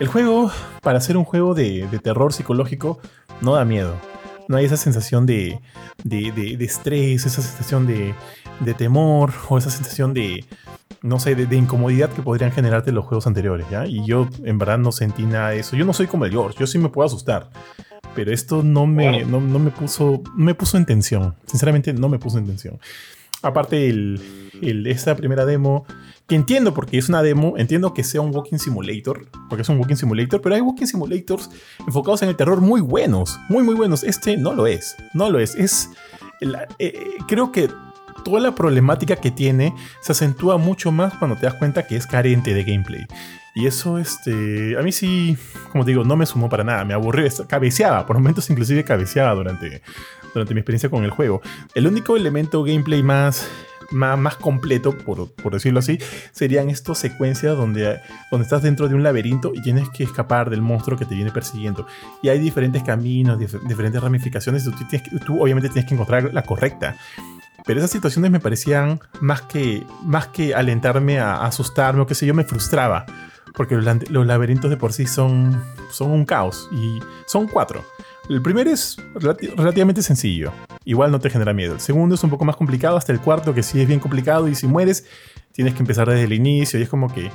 El juego, para ser un juego de, terror psicológico, no da miedo. No hay esa sensación de, de, estrés, esa sensación de, de temor o esa sensación de, no sé, de, incomodidad que podrían generarte los juegos anteriores, ¿ya? Y yo en verdad no sentí nada de eso. Yo no soy como el George, yo sí me puedo asustar. Pero esto no me, no, me puso, me puso en tensión. Sinceramente, no me puso en tensión. Aparte, el, el, esta primera demo, que entiendo porque es una demo, entiendo que sea un walking simulator, porque es un walking simulator, pero hay walking simulators enfocados en el terror muy buenos, muy, muy buenos. Este no lo es, no lo es. Es. Eh, creo que toda la problemática que tiene se acentúa mucho más cuando te das cuenta que es carente de gameplay. Y eso, este, a mí sí, como digo, no me sumó para nada, me aburrió, cabeceaba, por momentos inclusive cabeceaba durante, durante mi experiencia con el juego. El único elemento gameplay más, más, más completo, por, por, decirlo así, serían estas secuencias donde, donde estás dentro de un laberinto y tienes que escapar del monstruo que te viene persiguiendo. Y hay diferentes caminos, diferentes ramificaciones, tú, tú obviamente tienes que encontrar la correcta. Pero esas situaciones me parecían más que, más que alentarme a, asustarme o qué sé yo, me frustraba. Porque los, laberintos de por sí son, son un caos. Y son cuatro. El primero es relativamente sencillo. Igual no te genera miedo. El segundo es un poco más complicado. Hasta el cuarto, que sí es bien complicado. Y si mueres, tienes que empezar desde el inicio. Y es como que.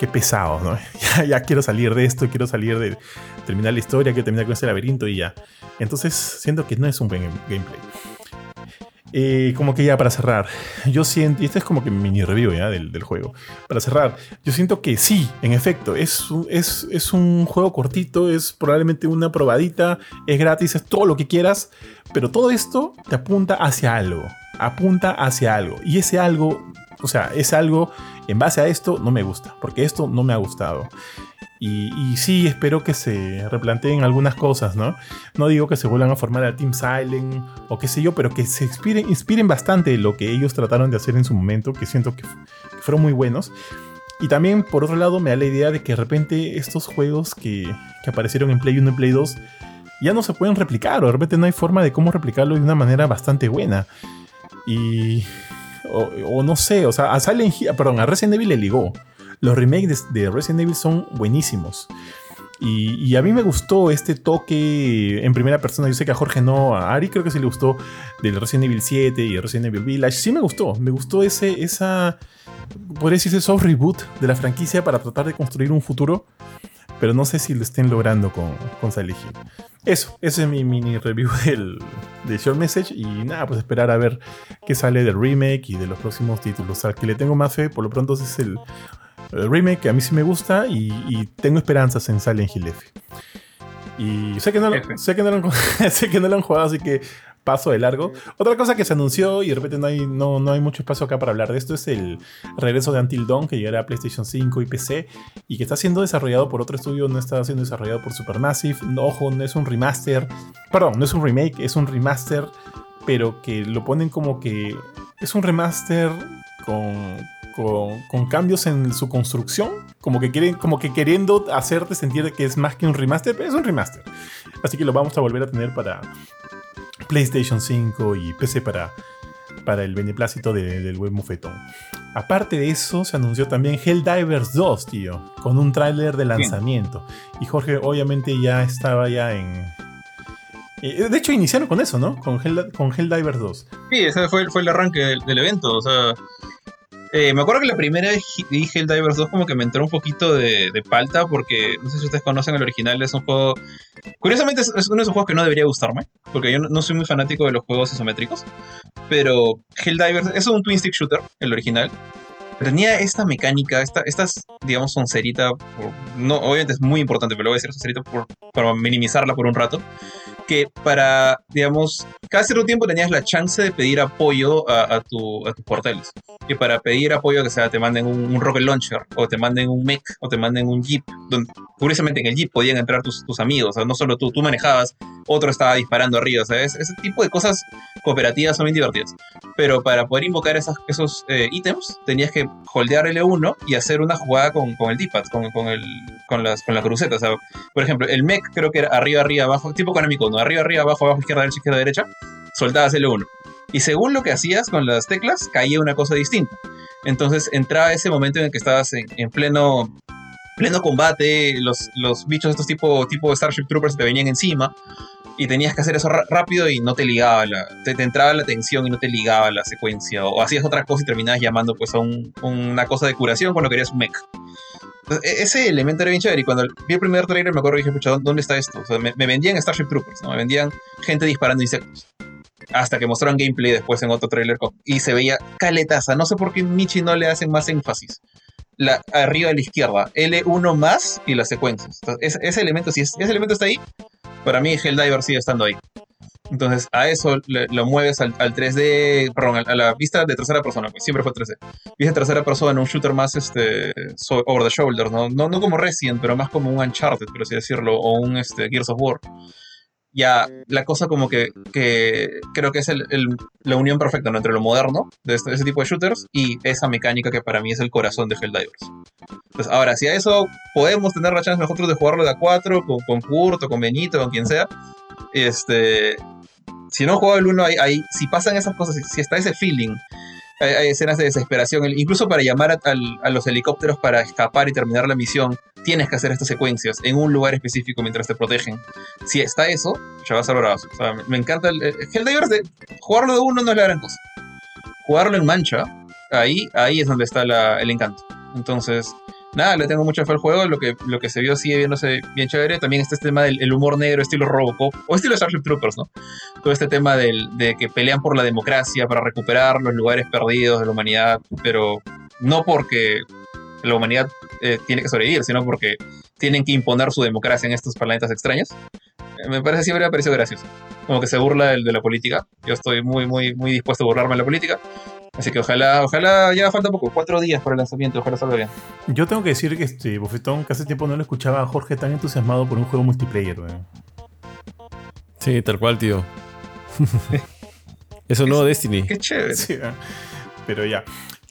Qué pesado, ¿no? ya, ya quiero salir de esto. Quiero salir de. Terminar la historia. Quiero terminar con ese laberinto y ya. Entonces, siento que no es un buen gameplay. Como que ya para cerrar, yo siento, y este es como que mi mini review ya del, juego, para cerrar, yo siento que sí, en efecto, es, es, es, un juego cortito, es probablemente una probadita, es gratis, es todo lo que quieras, pero todo esto te apunta hacia algo, apunta hacia algo, y ese algo, o sea, es algo, en base a esto no me gusta, porque esto no me ha gustado. Y, sí, espero que se replanteen algunas cosas, ¿no? No digo que se vuelvan a formar al Team Silent o qué sé yo, pero que se inspiren, inspiren bastante lo que ellos trataron de hacer en su momento, que siento que, fueron muy buenos. Y también, por otro lado, me da la idea de que de repente estos juegos que, aparecieron en Play 1 y Play 2 ya no se pueden replicar, o de repente no hay forma de cómo replicarlo de una manera bastante buena. Y. O, no sé, o sea, a Silent perdón, a Resident Evil le ligó. Los remakes de, Resident Evil son buenísimos. Y, a mí me gustó este toque en primera persona. Yo sé que a Jorge no, a Ari creo que sí le gustó del Resident Evil 7 y Resident Evil Village. Sí me gustó, me gustó ese, esa, podría decirse soft reboot de la franquicia para tratar de construir un futuro. Pero no sé si lo estén logrando con, con Silent Hill. Eso, ese es mi mini review del, del Short Message. Y nada, pues esperar a ver qué sale del remake y de los próximos títulos. Al que le tengo más fe, por lo pronto es el el remake que a mí sí me gusta y, tengo esperanzas en Silent Hill F. Y sé que, no lo, sé, que no lo, sé que no lo han jugado, así que paso de largo. Otra cosa que se anunció y de repente no hay, no, no hay mucho espacio acá para hablar de esto es el regreso de Until Dawn que llegará a PlayStation 5 y PC y que está siendo desarrollado por otro estudio, no está siendo desarrollado por Supermassive. No, ojo, no es un remaster, perdón, no es un remake, es un remaster, pero que lo ponen como que es un remaster con, con, cambios en su construcción, como que, quieren, como que queriendo hacerte sentir que es más que un remaster, pero es un remaster. Así que lo vamos a volver a tener para PlayStation 5 y PC para, para el beneplácito del web mufetón. Aparte de eso, se anunció también Helldivers 2, tío, con un tráiler de lanzamiento. Y Jorge obviamente ya estaba ya en... Eh, de hecho, iniciaron con eso, ¿no? Con, con Helldivers 2. Sí, ese fue, fue el arranque del, del evento. O sea, eh, me acuerdo que la primera vez dije el Divers 2 como que me entró un poquito de, palta porque no sé si ustedes conocen el original, es un juego... Curiosamente es, uno de esos juegos que no debería gustarme, porque yo no, soy muy fanático de los juegos isométricos, pero Helldivers es un twin stick shooter, el original. Tenía esta mecánica, esta, estas, digamos, soncerita, no, obviamente es muy importante, pero lo voy a decir soncerita por, para minimizarla por un rato que para, digamos, cada cierto tiempo tenías la chance de pedir apoyo a, tu, a tus portales. Y para pedir apoyo, que sea, te manden un, rocket launcher, o te manden un mech, o te manden un jeep, donde curiosamente en el jeep podían entrar tus, tus amigos, o sea, no solo tú, tú manejabas, otro estaba disparando arriba, o sea, ese tipo de cosas cooperativas son bien divertidas. Pero para poder invocar esas, esos eh, ítems, tenías que holdear L1 y hacer una jugada con, con el D-pad, con, con, con, las, con la cruceta. Por ejemplo, el mech creo que era arriba, arriba, abajo, tipo Konami ¿no? arriba, arriba, abajo, abajo, izquierda, derecha, izquierda, derecha, soltabas L1. Y según lo que hacías con las teclas, caía una cosa distinta. Entonces entraba ese momento en el que estabas en, pleno pleno combate, los, los bichos estos tipo, tipo Starship Troopers te venían encima. Y tenías que hacer eso rápido y no te ligaba la, te, entraba la tensión y no te ligaba la secuencia o, hacías otra cosa y terminabas llamando pues a un- una cosa de curación cuando querías un mech. E- ese elemento era bien chévere y cuando vi el primer trailer me acuerdo y dije, pucha, ¿dónde está esto? O sea, me, vendían Starship Troopers, ¿no? Me vendían gente disparando insectos. Hasta que mostraron gameplay después en otro trailer y se veía caletaza. No sé por qué Michi no le hacen más énfasis. Arriba a la izquierda, L1 más y las secuencias. Entonces, ese, ese elemento, si es- ese elemento está ahí, para mí Helldiver sigue estando ahí. Entonces, a eso le- lo mueves al, al 3D, perdón, a, a la vista de tercera persona, pues siempre fue 3D. Vista de tercera persona, un shooter más este, so- over the shoulder, ¿no? ¿no? No como Resident, pero más como un Uncharted, por así decirlo, o un este, Gears of War. Ya, la cosa como que, que creo que es el- la unión perfecta ¿no? entre lo moderno de este- ese tipo de shooters y esa mecánica que para mí es el corazón de Helldivers. Entonces, ahora, si a eso podemos tener la chance nosotros de jugarlo de A4, con, con Kurt o con Benito, con quien sea, este, si no he jugado el 1, hay, hay- si pasan esas cosas, si está ese feeling, hay, escenas de desesperación, incluso para llamar a, los helicópteros para escapar y terminar la misión, tienes que hacer estas secuencias en un lugar específico mientras te protegen. Si está eso, ya va a bravazo. O me encanta el, el Helldivers de jugarlo de uno no es la gran cosa. Jugarlo en mancha, ahí, ahí es donde está la- el encanto. Entonces, nada, le tengo mucha fe al juego. Lo que, lo que se vio sigue viéndose bien chévere. También está este tema del el humor negro, estilo Robocop, o estilo Starship Troopers, ¿no? Todo este tema del, de que pelean por la democracia, para recuperar los lugares perdidos de la humanidad, pero no porque la humanidad eh, tiene que sobrevivir, sino porque tienen que imponer su democracia en estos planetas extraños. Eh, me parece siempre ha parecido gracioso. Como que se burla del- de, la política. Yo estoy muy, muy, muy dispuesto a burlarme de la política. Así que ojalá, ojalá, ya falta poco, cuatro días para el lanzamiento, ojalá salga bien. Yo tengo que decir que este Bofetón, que hace tiempo no lo escuchaba a Jorge tan entusiasmado por un juego multiplayer, weón. Sí, tal cual, tío. Eso no, Destiny. Qué chévere. Sí. Pero ya.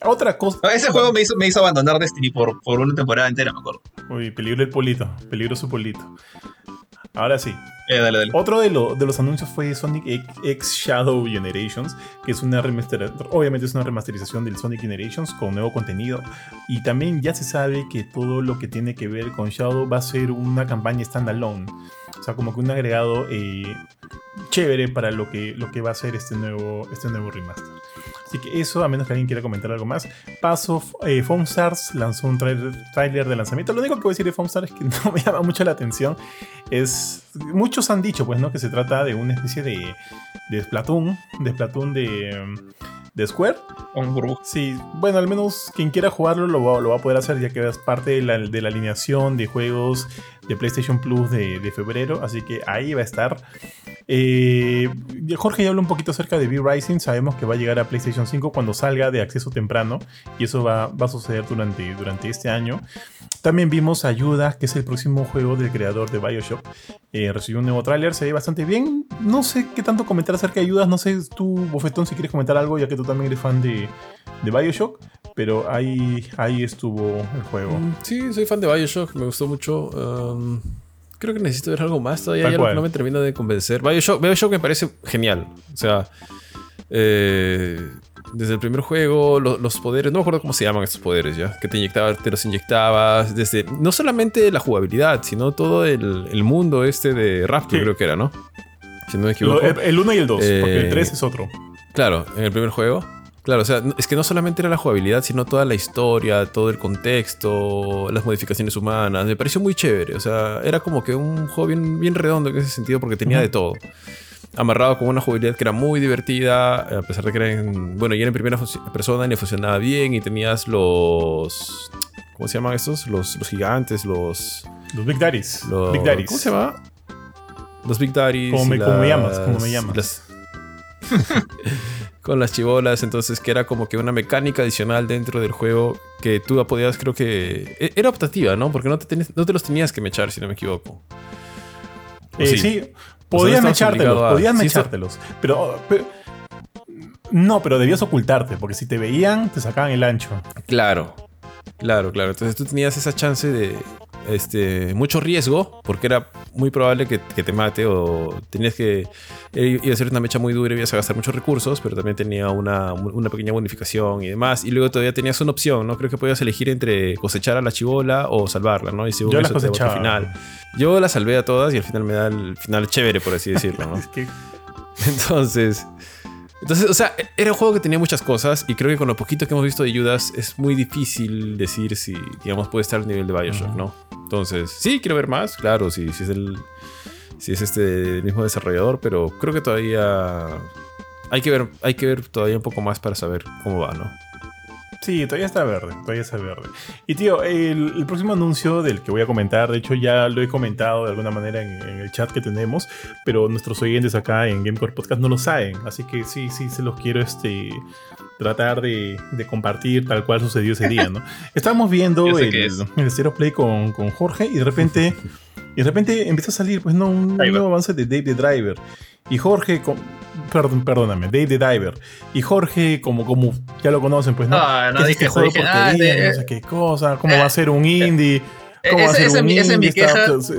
Otra cosa. No, ese juego me hizo, me hizo abandonar Destiny por, por una temporada entera, me acuerdo. Uy, peligro el polito. Peligroso polito. Ahora sí. Eh, dale, dale. Otro de, lo- de los anuncios fue Sonic X, X Shadow Generations, que es una remaster, obviamente es una remasterización del Sonic Generations con nuevo contenido. Y también ya se sabe que todo lo que tiene que ver con Shadow va a ser una campaña standalone. O sea, como que un agregado eh, chévere para lo que, lo que va a ser este nuevo, este nuevo remaster. Así que eso, a menos que alguien quiera comentar algo más. Paso, eh, lanzó un trailer de lanzamiento. Lo único que voy a decir de Foam Stars es que no me llama mucho la atención. Es, muchos han dicho, pues, ¿no? Que se trata de una especie de, de Splatoon, de Splatoon de, de Square. Un burbuja. Sí, bueno, al menos quien quiera jugarlo lo va, lo va a poder hacer ya que es parte de la, de la alineación de juegos de PlayStation Plus de, de febrero, así que ahí va a estar. Eh, Jorge ya habló un poquito acerca de V-Rising, sabemos que va a llegar a PlayStation 5 cuando salga de acceso temprano y eso va, va a suceder durante, durante este año. También vimos Ayuda, que es el próximo juego del creador de Bioshock. Eh, recibió un nuevo tráiler, se ve bastante bien. No sé qué tanto comentar acerca de Ayudas, no sé tú, Bofetón, si quieres comentar algo, ya que tú también eres fan de, de Bioshock, pero ahí, ahí estuvo el juego. Mm, Sí, soy fan de Bioshock, me gustó mucho. um, creo que necesito ver algo más todavía. Ya no me termina de convencer. Bioshock, Bioshock me parece genial. O sea, eh, desde el primer juego, lo- los poderes, no me acuerdo cómo se llaman estos poderes ya, que te inyectabas, te los inyectabas. Desde no solamente la jugabilidad, sino todo el, el mundo este de Rapture, Sí. creo que era, ¿no? Si no me Lo- equivoco. el- el 1 y el 2, porque el Eh, 3 es otro. Claro, en el primer juego. Claro, o sea, es que no solamente era la jugabilidad, sino toda la historia, todo el contexto, las modificaciones humanas. Me pareció muy chévere. O sea, era como que un juego bien, bien redondo en ese sentido porque tenía de todo. Amarrado con una jugabilidad que era muy divertida, a pesar de que era en, bueno, y era en primera persona y le funcionaba bien y tenías los... ¿Cómo se llaman estos? Los, los gigantes, los, Los Big Daddies. los- Big Daddies. ¿Cómo se llama? Los Big Daddies. Como me- y como me llamas, como me llamas. las- con las chibolas, entonces que era como que una mecánica adicional dentro del juego que tú podías, creo que... e- Era optativa, ¿no? Porque no te, tenías- no te los tenías que mechar, si no me equivoco. ¿O Eh, sí. sí? Podías no obligado a- podías sí. Pero, pero- No, pero debías ocultarte, porque si te veían, te sacaban el ancho. Claro, claro, claro. Entonces tú tenías esa chance de... este, mucho riesgo, porque era muy probable que, que te mate o tenías que... eh, Iba a ser una mecha muy dura y ibas a gastar muchos recursos, pero también tenía una, una pequeña bonificación y demás. Y luego todavía tenías una opción, ¿no? Creo que podías elegir entre cosechar a la chivola o salvarla, ¿no? Y según Yo eso te al final. Yo las salvé a todas y al final me da el final chévere, por así decirlo, ¿no? Es que Entonces, entonces, o sea, era un juego que tenía muchas cosas y creo que con lo poquito que hemos visto de Judas es muy difícil decir si, digamos, puede estar al nivel de Bioshock. ¿no? Entonces, sí, quiero ver más, claro, si, si es el, si es este mismo desarrollador, pero creo que todavía hay que ver, hay que ver todavía un poco más para saber cómo va, ¿no? Sí, todavía está verde, todavía está verde. Y tío, el, el próximo anuncio del que voy a comentar, de hecho ya lo he comentado de alguna manera en, en el chat que tenemos, pero nuestros oyentes acá en Gamecore Podcast no lo saben, así que sí, sí, se los quiero este, tratar de, de compartir tal cual sucedió ese día, ¿no? Estábamos viendo el, es. el Zero Play con, con Jorge y de repente, y de repente empieza a salir, pues no, un Driver. nuevo avance de Dave the Driver. Y Jorge, con- perdón, perdóname, Dave the Diver. Y Jorge, como, como ya lo conocen, pues no. Ah, no ¿Qué es dije este juego dije, porquería? ah, de- no sé qué cosa, cómo va a ser un indie, Eh, cómo va a ese- ser ese un esa es mi indie, queja. pues, eh,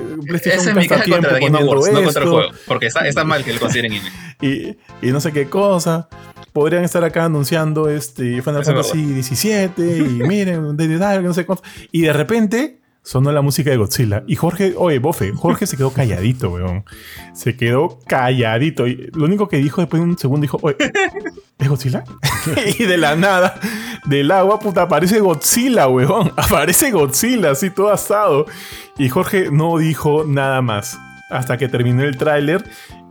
es mi queja contra Game Awards, no contra el juego. Porque está, está mal que lo consideren indie. y, y no sé qué cosa. Podrían estar acá anunciando este Final Fantasy XVII y miren, Dead Dive, no sé cuánto. Y de repente sonó la música de Godzilla. Y Jorge, oye, Bofe, Jorge se quedó calladito, weón. Se quedó calladito. Y lo único que dijo después de un segundo dijo, oye, ¿es Godzilla? y de la nada, del agua, puta, aparece Godzilla, weón. Aparece Godzilla, así todo asado. Y Jorge no dijo nada más. Hasta que terminó el tráiler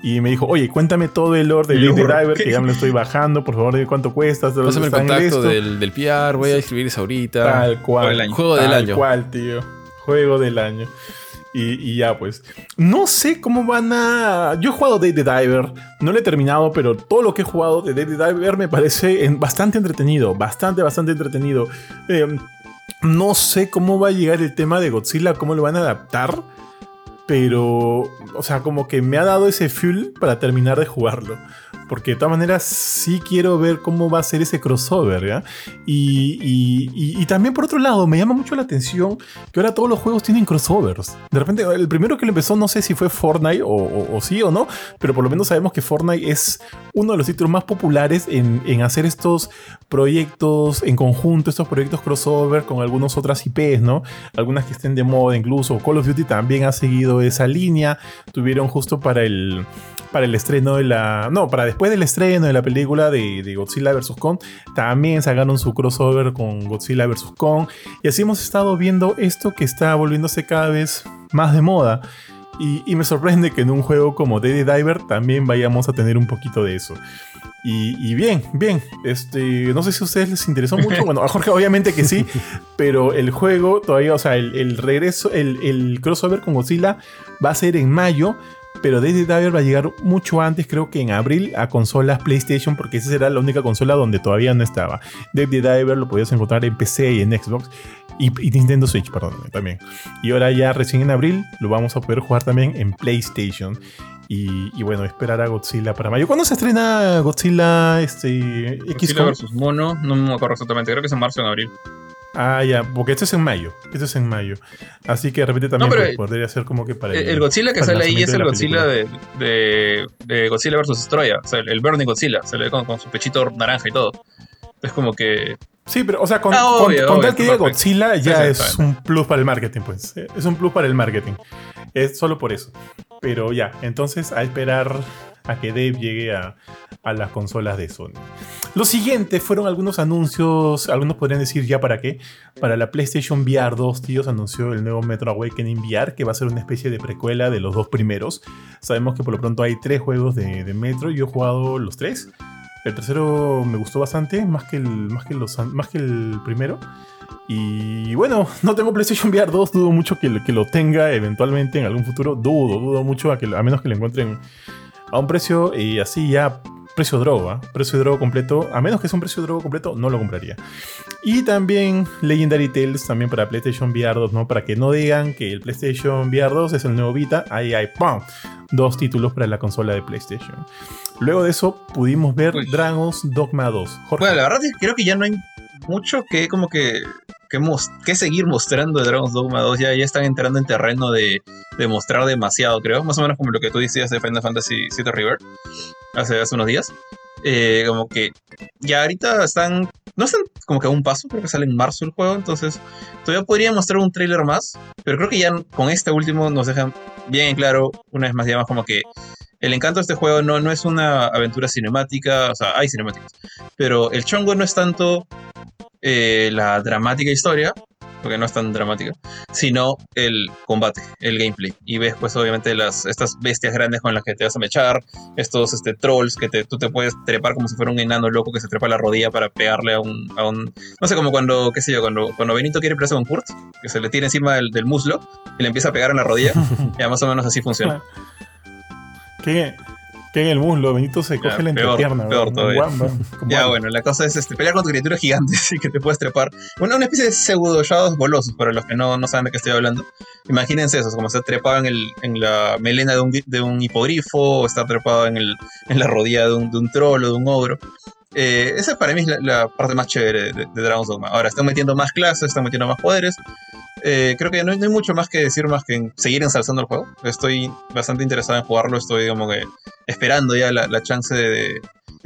y me dijo, oye, cuéntame todo el lore de El Lady lore, Diver, ¿qué? que ya me lo estoy bajando, por favor, de cuánto cuesta. Pásame el contacto esto". del, del PR, voy a escribir eso ahorita. Tal cual. Juego del año. Juego del Tal año. cual, tío. Juego del año. Y, ya, pues. No sé cómo van a. Yo he jugado Day the Diver. No lo he terminado, pero todo lo que he jugado de Day the Diver me parece bastante entretenido. Bastante, bastante entretenido. Eh, no sé cómo va a llegar el tema de Godzilla, cómo lo van a adaptar. Pero, o sea, como que me ha dado ese fuel para terminar de jugarlo. Porque de todas maneras sí quiero ver cómo va a ser ese crossover, ¿ya? Y, y- también por otro lado, me llama mucho la atención que ahora todos los juegos tienen crossovers. De repente, el primero que lo empezó, no sé si fue Fortnite o sí o no, pero por lo menos sabemos que Fortnite es uno de los títulos más populares en, en hacer estos proyectos en conjunto, estos proyectos crossover con algunas otras IPs, ¿no? Algunas que estén de moda incluso. Call of Duty también ha seguido esa línea. Tuvieron justo para el, para el estreno de la... No, para después del estreno de la película de, de Godzilla vs. Kong, también sacaron su crossover con Godzilla vs. Kong. Y así hemos estado viendo esto que está volviéndose cada vez más de moda. Y, y me sorprende que en un juego como Dead Diver también vayamos a tener un poquito de eso. Y, y bien, bien. Este, no sé si a ustedes les interesó mucho. Bueno, a Jorge obviamente que sí. pero el juego todavía, o sea, el, el regreso, el, el crossover con Godzilla va a ser en mayo. Pero Dead Diver va a llegar mucho antes, creo que en abril, a consolas PlayStation, porque esa será la única consola donde todavía no estaba. Dead Diver lo podías encontrar en PC y en Xbox. Y, y Nintendo Switch, perdón, también. Y ahora ya recién en abril lo vamos a poder jugar también en PlayStation. Y, y bueno, esperar a Godzilla para mayo. ¿Cuándo se estrena Godzilla este, Godzilla XCOM? vs Mono, no me acuerdo exactamente, creo que es en marzo o en abril. Ah, ya, porque esto es en mayo. Esto es en mayo. Así que de repente también No, pues, podría ser como que para El, el Godzilla que sale ahí es el Godzilla de de, de, Godzilla vs. Troya, o sea, el, Burning Godzilla, se le ve con, con su pechito naranja y todo. Es como que Sí, pero o sea, con, Ah, con- obvio, con obvio, tal que diga. Godzilla ya es un plus para el marketing, pues. Es un plus para el marketing. Es solo por eso. Pero ya, entonces a esperar a que Dave llegue a, a las consolas de Sony. Lo siguiente fueron algunos anuncios, algunos podrían decir ya para qué. Para la PlayStation VR 2, tíos, anunció el nuevo Metro Awakening VR, que va a ser una especie de precuela de los dos primeros. Sabemos que por lo pronto hay tres juegos de, de Metro, yo he jugado los tres. El tercero me gustó bastante, más que el, más que los, más que el primero. Y bueno, no tengo PlayStation VR 2, dudo mucho que, que lo tenga eventualmente en algún futuro. Dudo, dudo mucho a, que, a menos que lo encuentren a un precio y así ya, precio droga, precio de droga completo. A menos que sea un precio de droga completo, no lo compraría. Y también Legendary Tales también para PlayStation VR 2, ¿no? Para que no digan que el PlayStation VR 2 es el nuevo Vita. Ahí hay, ¡pum! Dos títulos para la consola de PlayStation. Luego de eso pudimos ver Uy. Dragon's Dogma 2. Jorge. Bueno, la verdad es que creo que ya no hay mucho que como que que, que seguir mostrando de Dragon's Dogma 2. Ya, ya están entrando en terreno de, de, mostrar demasiado, creo. Más o menos como lo que tú decías de Final Fantasy VII River hace, hace unos días. Eh, como que ya ahorita están. No están como que a un paso, creo que sale en marzo el juego, entonces todavía podría mostrar un trailer más, pero creo que ya con este último nos dejan bien claro, una vez más, digamos, como que el encanto de este juego no, no es una aventura cinemática, o sea, hay cinemáticas, pero el chongo no es tanto eh, la dramática historia, porque no es tan dramática, sino el combate, el gameplay. Y ves, pues, obviamente, las, estas bestias grandes con las que te vas a mechar, estos este, trolls que te, tú te puedes trepar como si fuera un enano loco que se trepa a la rodilla para pegarle a un. A un no sé, como cuando, qué sé yo, cuando, cuando Benito quiere pelearse con Kurt, que se le tira encima del, del muslo y le empieza a pegar en la rodilla. ya más o menos así funciona. ¿Qué? Que en el muslo, Benito se coge la entrepierna. Peor todavía. ya, bueno, la cosa es este, pelear contra criaturas gigantes y que te puedes trepar. Bueno, una especie de pseudo shadows golosos, para los que no, no saben de qué estoy hablando. Imagínense eso, como se trepado en, el, en la melena de un, de un hipogrifo, o estar trepado en, el, en la rodilla de un, de un troll o de un ogro. Eh, esa para mí es la, parte más chévere de, de, Dragon's Dogma. Ahora, están metiendo más clases, están metiendo más poderes. Eh, creo que no, hay mucho más que decir más que seguir ensalzando el juego. Estoy bastante interesado en jugarlo, estoy como que esperando ya la, chance de,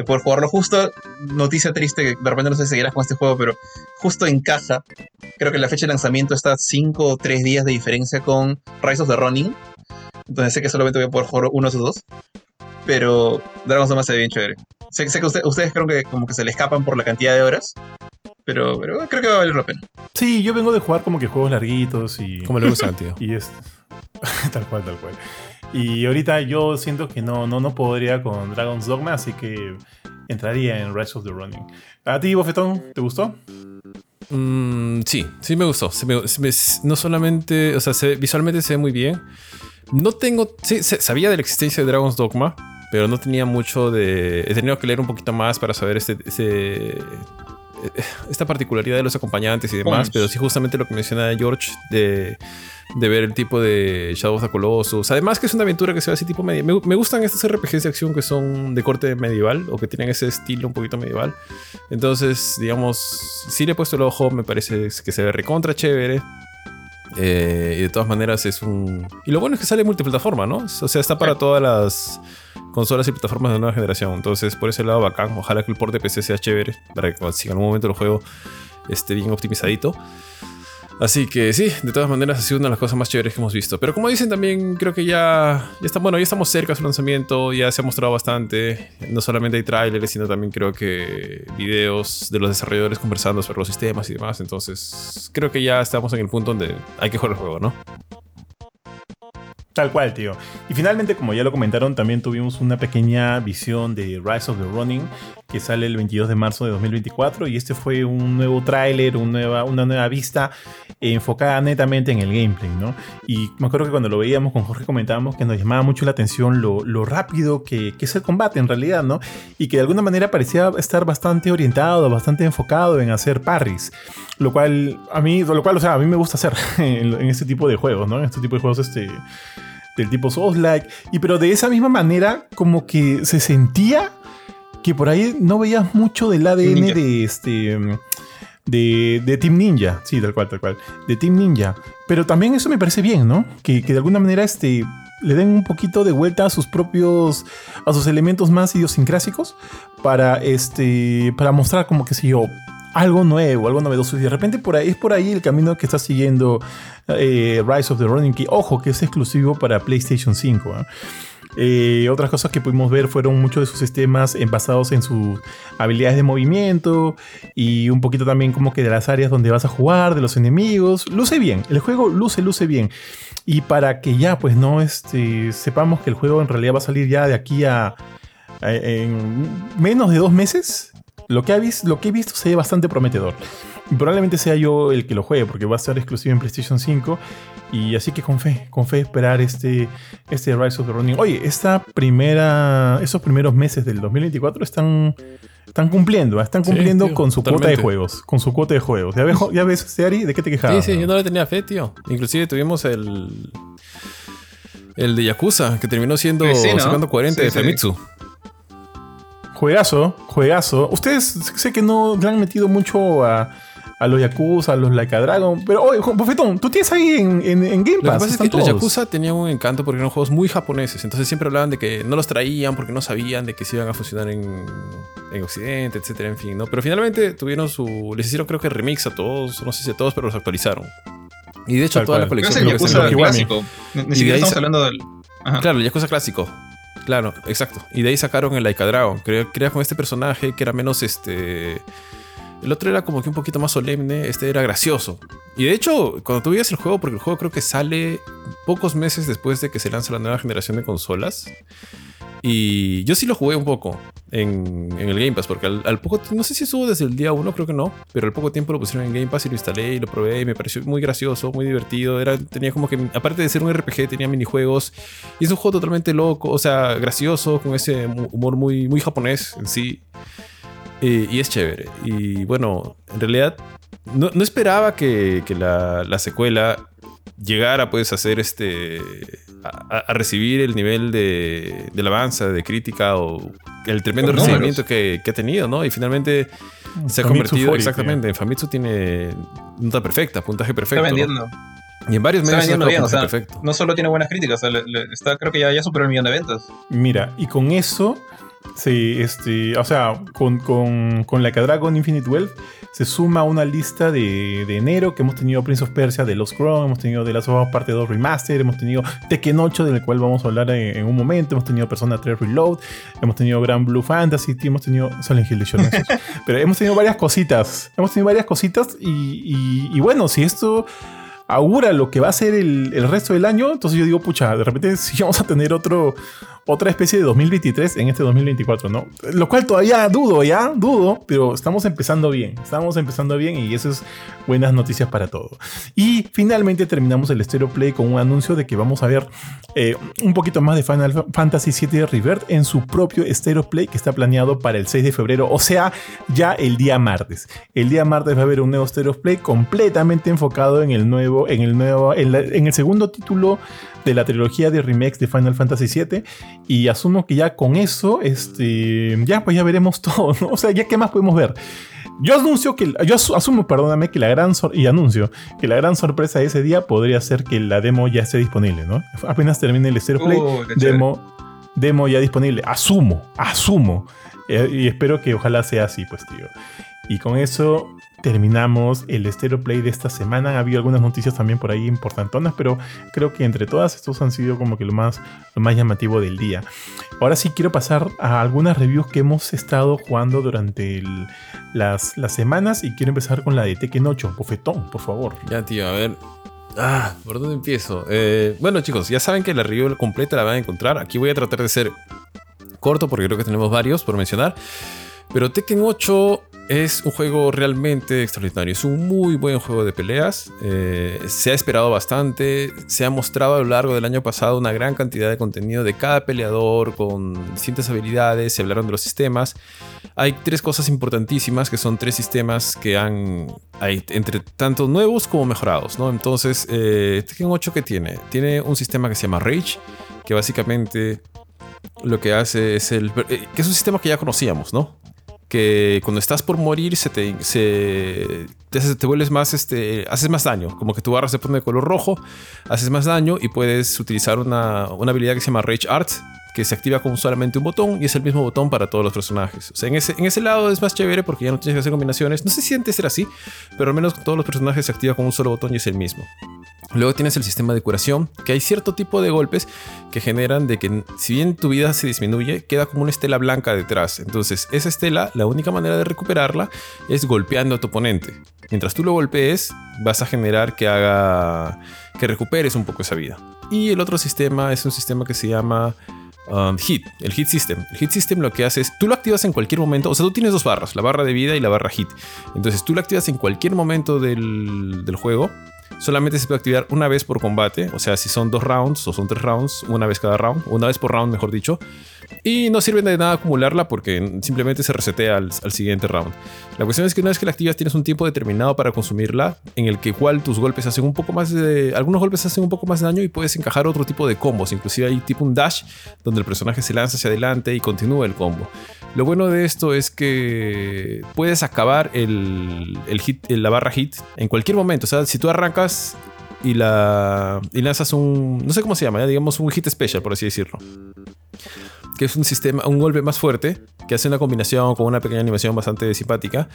poder jugarlo. Justo, noticia triste, que de repente no sé si seguirás con este juego, pero justo encaja. Creo que la fecha de lanzamiento está 5 o 3 días de diferencia con Rise of the Running. Entonces sé que solamente voy a poder jugar uno de esos dos. Pero Dragon's Dogma se ve bien chévere. Sé, que ustedes creo que como que se le escapan por la cantidad de horas. Pero, pero creo que va a valer la pena. Sí, yo vengo de jugar como que juegos larguitos y. Como le gusta tío. Y es. tal cual, tal cual. Y ahorita yo siento que no, no, no podría con Dragon's Dogma, así que entraría en Rise of the Running. ¿A ti, Bofetón, te gustó? Mm, sí, sí me gustó. no solamente, o sea, visualmente se ve muy bien. No tengo, sí, sabía de la existencia de Dragon's Dogma, pero no tenía mucho de... He tenido que leer un poquito más para saber este, esta particularidad de los acompañantes y demás, pero sí justamente lo que menciona George de, ver el tipo de Shadow of the Colossus. Además que es una aventura que se ve así tipo medieval. Me, gustan estos RPGs de acción que son de corte medieval o que tienen ese estilo un poquito medieval. Entonces, digamos, si le he puesto el ojo, me parece que se ve recontra chévere. Eh, y de todas maneras es un... Y lo bueno es que sale multiplataforma, ¿no? O sea, está para todas las consolas y plataformas de nueva generación. Entonces, por ese lado, bacán. Ojalá que el port de PC sea chévere para que si en algún momento el juego esté bien optimizadito. Así que sí, de todas maneras ha sido una de las cosas más chéveres que hemos visto. Pero como dicen también, creo que ya, está, bueno, ya estamos cerca de su lanzamiento, ya se ha mostrado bastante. No solamente hay trailers, sino también creo que videos de los desarrolladores conversando sobre los sistemas y demás. Entonces, creo que ya estamos en el punto donde hay que jugar el juego, ¿no? Tal cual, tío. Y finalmente, como ya lo comentaron, también tuvimos una pequeña visión de Rise of the Running que sale el 22 de marzo de 2024 y este fue un nuevo tráiler, una nueva, una nueva vista enfocada netamente en el gameplay, ¿no? Y me acuerdo que cuando lo veíamos con Jorge comentábamos que nos llamaba mucho la atención lo, lo rápido que, que, es el combate en realidad, ¿no? Y que de alguna manera parecía estar bastante orientado, bastante enfocado en hacer parries, lo cual a mí, lo cual, o sea, a mí me gusta hacer en, en este tipo de juegos, ¿no? En este tipo de juegos, este del tipo Souls-like, y pero de esa misma manera como que se sentía que por ahí no veías mucho del ADN de este de, de, Team Ninja, sí, tal cual, tal cual, de Team Ninja, pero también eso me parece bien, ¿no? Que, que de alguna manera este le den un poquito de vuelta a sus propios a sus elementos más idiosincrásicos para este para mostrar como que si yo algo nuevo, algo novedoso. Y de repente por ahí es por ahí el camino que está siguiendo eh, Rise of the Running Key. Ojo, que es exclusivo para PlayStation 5. ¿eh? Eh, otras cosas que pudimos ver fueron muchos de sus sistemas basados en sus habilidades de movimiento y un poquito también como que de las áreas donde vas a jugar, de los enemigos. Luce bien, el juego luce, luce bien. Y para que ya pues no este, sepamos que el juego en realidad va a salir ya de aquí a, en menos de dos meses, lo que, lo que he visto se ve bastante prometedor. Y probablemente sea yo el que lo juegue, porque va a estar exclusivo en PlayStation 5. Y así que con fe, con fe esperar este, este Rise of the Running. Oye, esta primera, esos primeros meses del 2024 están, están cumpliendo, ¿eh? están cumpliendo con su cuota de juegos. Con su cuota de juegos. ¿Ya ves, ya ves Ari? ¿De qué te quejabas? Sí, sí, yo no le tenía fe, tío. Inclusive tuvimos el. El de Yakuza, que terminó siendo sí, 40 de Famitsu. Juegazo, juegazo. Ustedes sé que no le han metido mucho a, a los Yakuza, a los Like a Dragon. Pero, oye, Bofetón, tú tienes ahí en, en, en Game Lo que Pass. pasa es que los. Yakuza tenían un encanto porque eran juegos muy japoneses. Entonces siempre hablaban de que no los traían porque no sabían de que se iban a funcionar en, en Occidente, etcétera, en fin, ¿no? Pero finalmente tuvieron su. Les hicieron, creo que remix a todos, no sé si a todos, pero los actualizaron. Y de hecho, Tal toda la cual. Es colección el creo que Yakuza clásico. Ni, siquiera estamos hablando del. Ajá. Claro, el Yakuza clásico. Claro, exacto. Y de ahí sacaron el Laika Dragon. Crea, con este personaje que era menos este. El otro era como que un poquito más solemne, este era gracioso. Y de hecho, cuando tú veías el juego, porque el juego creo que sale pocos meses después de que se lanza la nueva generación de consolas. Y yo sí lo jugué un poco en, el Game Pass, porque al, al poco no sé si estuvo desde el día 1, creo que no, pero al poco tiempo lo pusieron en Game Pass y lo instalé y lo probé y me pareció muy gracioso, muy divertido. Era, tenía como que, aparte de ser un RPG, tenía minijuegos y es un juego totalmente loco, o sea, gracioso, con ese humor muy, muy japonés en sí. Eh, y es chévere. Y bueno, en realidad no, no esperaba que, la, la secuela llegara pues a hacer este a, a recibir el nivel de, de alabanza, de crítica o el tremendo recibimiento que, que ha tenido, ¿no? Y finalmente se Famitsu ha convertido Fori, exactamente en Famitsu tiene nota perfecta, puntaje Está perfecto. vendiendo. Y en varios Está medios sacado bien, o sea, perfecto. no solo tiene buenas críticas, o sea, le- le- está, creo que ya, ya superó el millón de ventas. Mira, y con eso, sí, este, o sea, con, con, con la que Dragon Infinite Wealth se suma una lista de, de enero que hemos tenido Prince of Persia de Lost Crown, hemos tenido The Last of Us Parte 2 Remaster, hemos tenido Tekken 8 del cual vamos a hablar en, un momento, hemos tenido Persona 3 Reload, hemos tenido Grand Blue Fantasy, hemos tenido Silent Hill de pero hemos tenido varias cositas, hemos tenido varias cositas y, bueno, si esto augura lo que va a ser el, resto del año, entonces yo digo, pucha, de repente sí vamos a tener otro, otra especie de 2023 en este 2024, ¿no? Lo cual todavía dudo, ¿ya? Dudo, pero estamos empezando bien, estamos empezando bien y eso es buenas noticias para todo. Y finalmente terminamos el Stereo Play con un anuncio de que vamos a ver eh, un poquito más de Final Fantasy VII Rebirth en su propio Stereo Play que está planeado para el 6 de febrero, o sea, ya el día martes. El día martes va a haber un nuevo Stereo Play completamente enfocado en el nuevo, en el nuevo, en, en el segundo título de la trilogía de remakes de Final Fantasy VII y asumo que ya con eso, este, ya pues ya veremos todo, ¿no? O sea, ya qué más podemos ver. Yo anuncio que, yo asu- asumo, perdóname, que la gran y anuncio que la gran sorpresa de ese día podría ser que la demo ya esté disponible, ¿no? Apenas termine el Stereo Play, Uh, chévere. demo, demo ya disponible. Asumo, asumo. Eh, y espero que ojalá sea así, pues, tío. Y con eso terminamos el Stereo Play de esta semana. Ha habido algunas noticias también por ahí importantonas, pero creo que entre todas estos han sido como que lo más, lo más llamativo del día. Ahora sí quiero pasar a algunas reviews que hemos estado jugando durante las, las semanas y quiero empezar con la de Tekken 8. Bofetón, por favor. Ya, tío, a ver. Ah, ¿por dónde empiezo? Eh, bueno, chicos, ya saben que la review completa la van a encontrar. Aquí voy a tratar de ser corto porque creo que tenemos varios por mencionar. Pero Tekken 8 es un juego realmente extraordinario. Es un muy buen juego de peleas. Eh, se ha esperado bastante. Se ha mostrado a lo largo del año pasado una gran cantidad de contenido de cada peleador con distintas habilidades. Se hablaron de los sistemas. Hay tres cosas importantísimas que son tres sistemas que han, hay entre tanto nuevos como mejorados, ¿no? Entonces, eh, Tekken 8 ¿qué tiene? Tiene un sistema que se llama Rage, que básicamente lo que hace es el... eh, que es un sistema que ya conocíamos, ¿no? Que cuando estás por morir se te, se, te, vuelves más, este, haces más daño. Como que tu barra se pone de color rojo, haces más daño y puedes utilizar una, una habilidad que se llama Rage Art, que se activa con solamente un botón y es el mismo botón para todos los personajes. O sea, en ese, en ese lado es más chévere porque ya no tienes que hacer combinaciones. No sé si antes era así, pero al menos todos los personajes se activa con un solo botón y es el mismo. Luego tienes el sistema de curación, que hay cierto tipo de golpes que generan de que si bien tu vida se disminuye, queda como una estela blanca detrás. Entonces, esa estela, la única manera de recuperarla es golpeando a tu oponente. Mientras tú lo golpees, vas a generar que haga que recuperes un poco esa vida. Y el otro sistema es un sistema que se llama um, Hit, el Hit System. El Hit System lo que hace es, tú lo activas en cualquier momento, o sea, tú tienes dos barras, la barra de vida y la barra Hit. Entonces tú lo activas en cualquier momento del, del juego solamente se puede activar una vez por combate. O sea, si son dos rounds o son tres rounds, una vez cada round, una vez por round, mejor dicho. Y no sirve de nada acumularla porque simplemente se resetea al, siguiente round. La cuestión es que una vez que la activas tienes un tiempo determinado para consumirla, en el que igual tus golpes hacen un poco más de... Algunos golpes hacen un poco más de daño y puedes encajar otro tipo de combos. Inclusive hay tipo un dash donde el personaje se lanza hacia adelante y continúa el combo. Lo bueno de esto es que puedes acabar el, hit, la barra hit en cualquier momento. O sea, si tú arrancas y la y lanzas un no sé cómo se llama, digamos un hit special por así decirlo que es un sistema, un golpe más fuerte, que hace una combinación con una pequeña animación bastante simpática,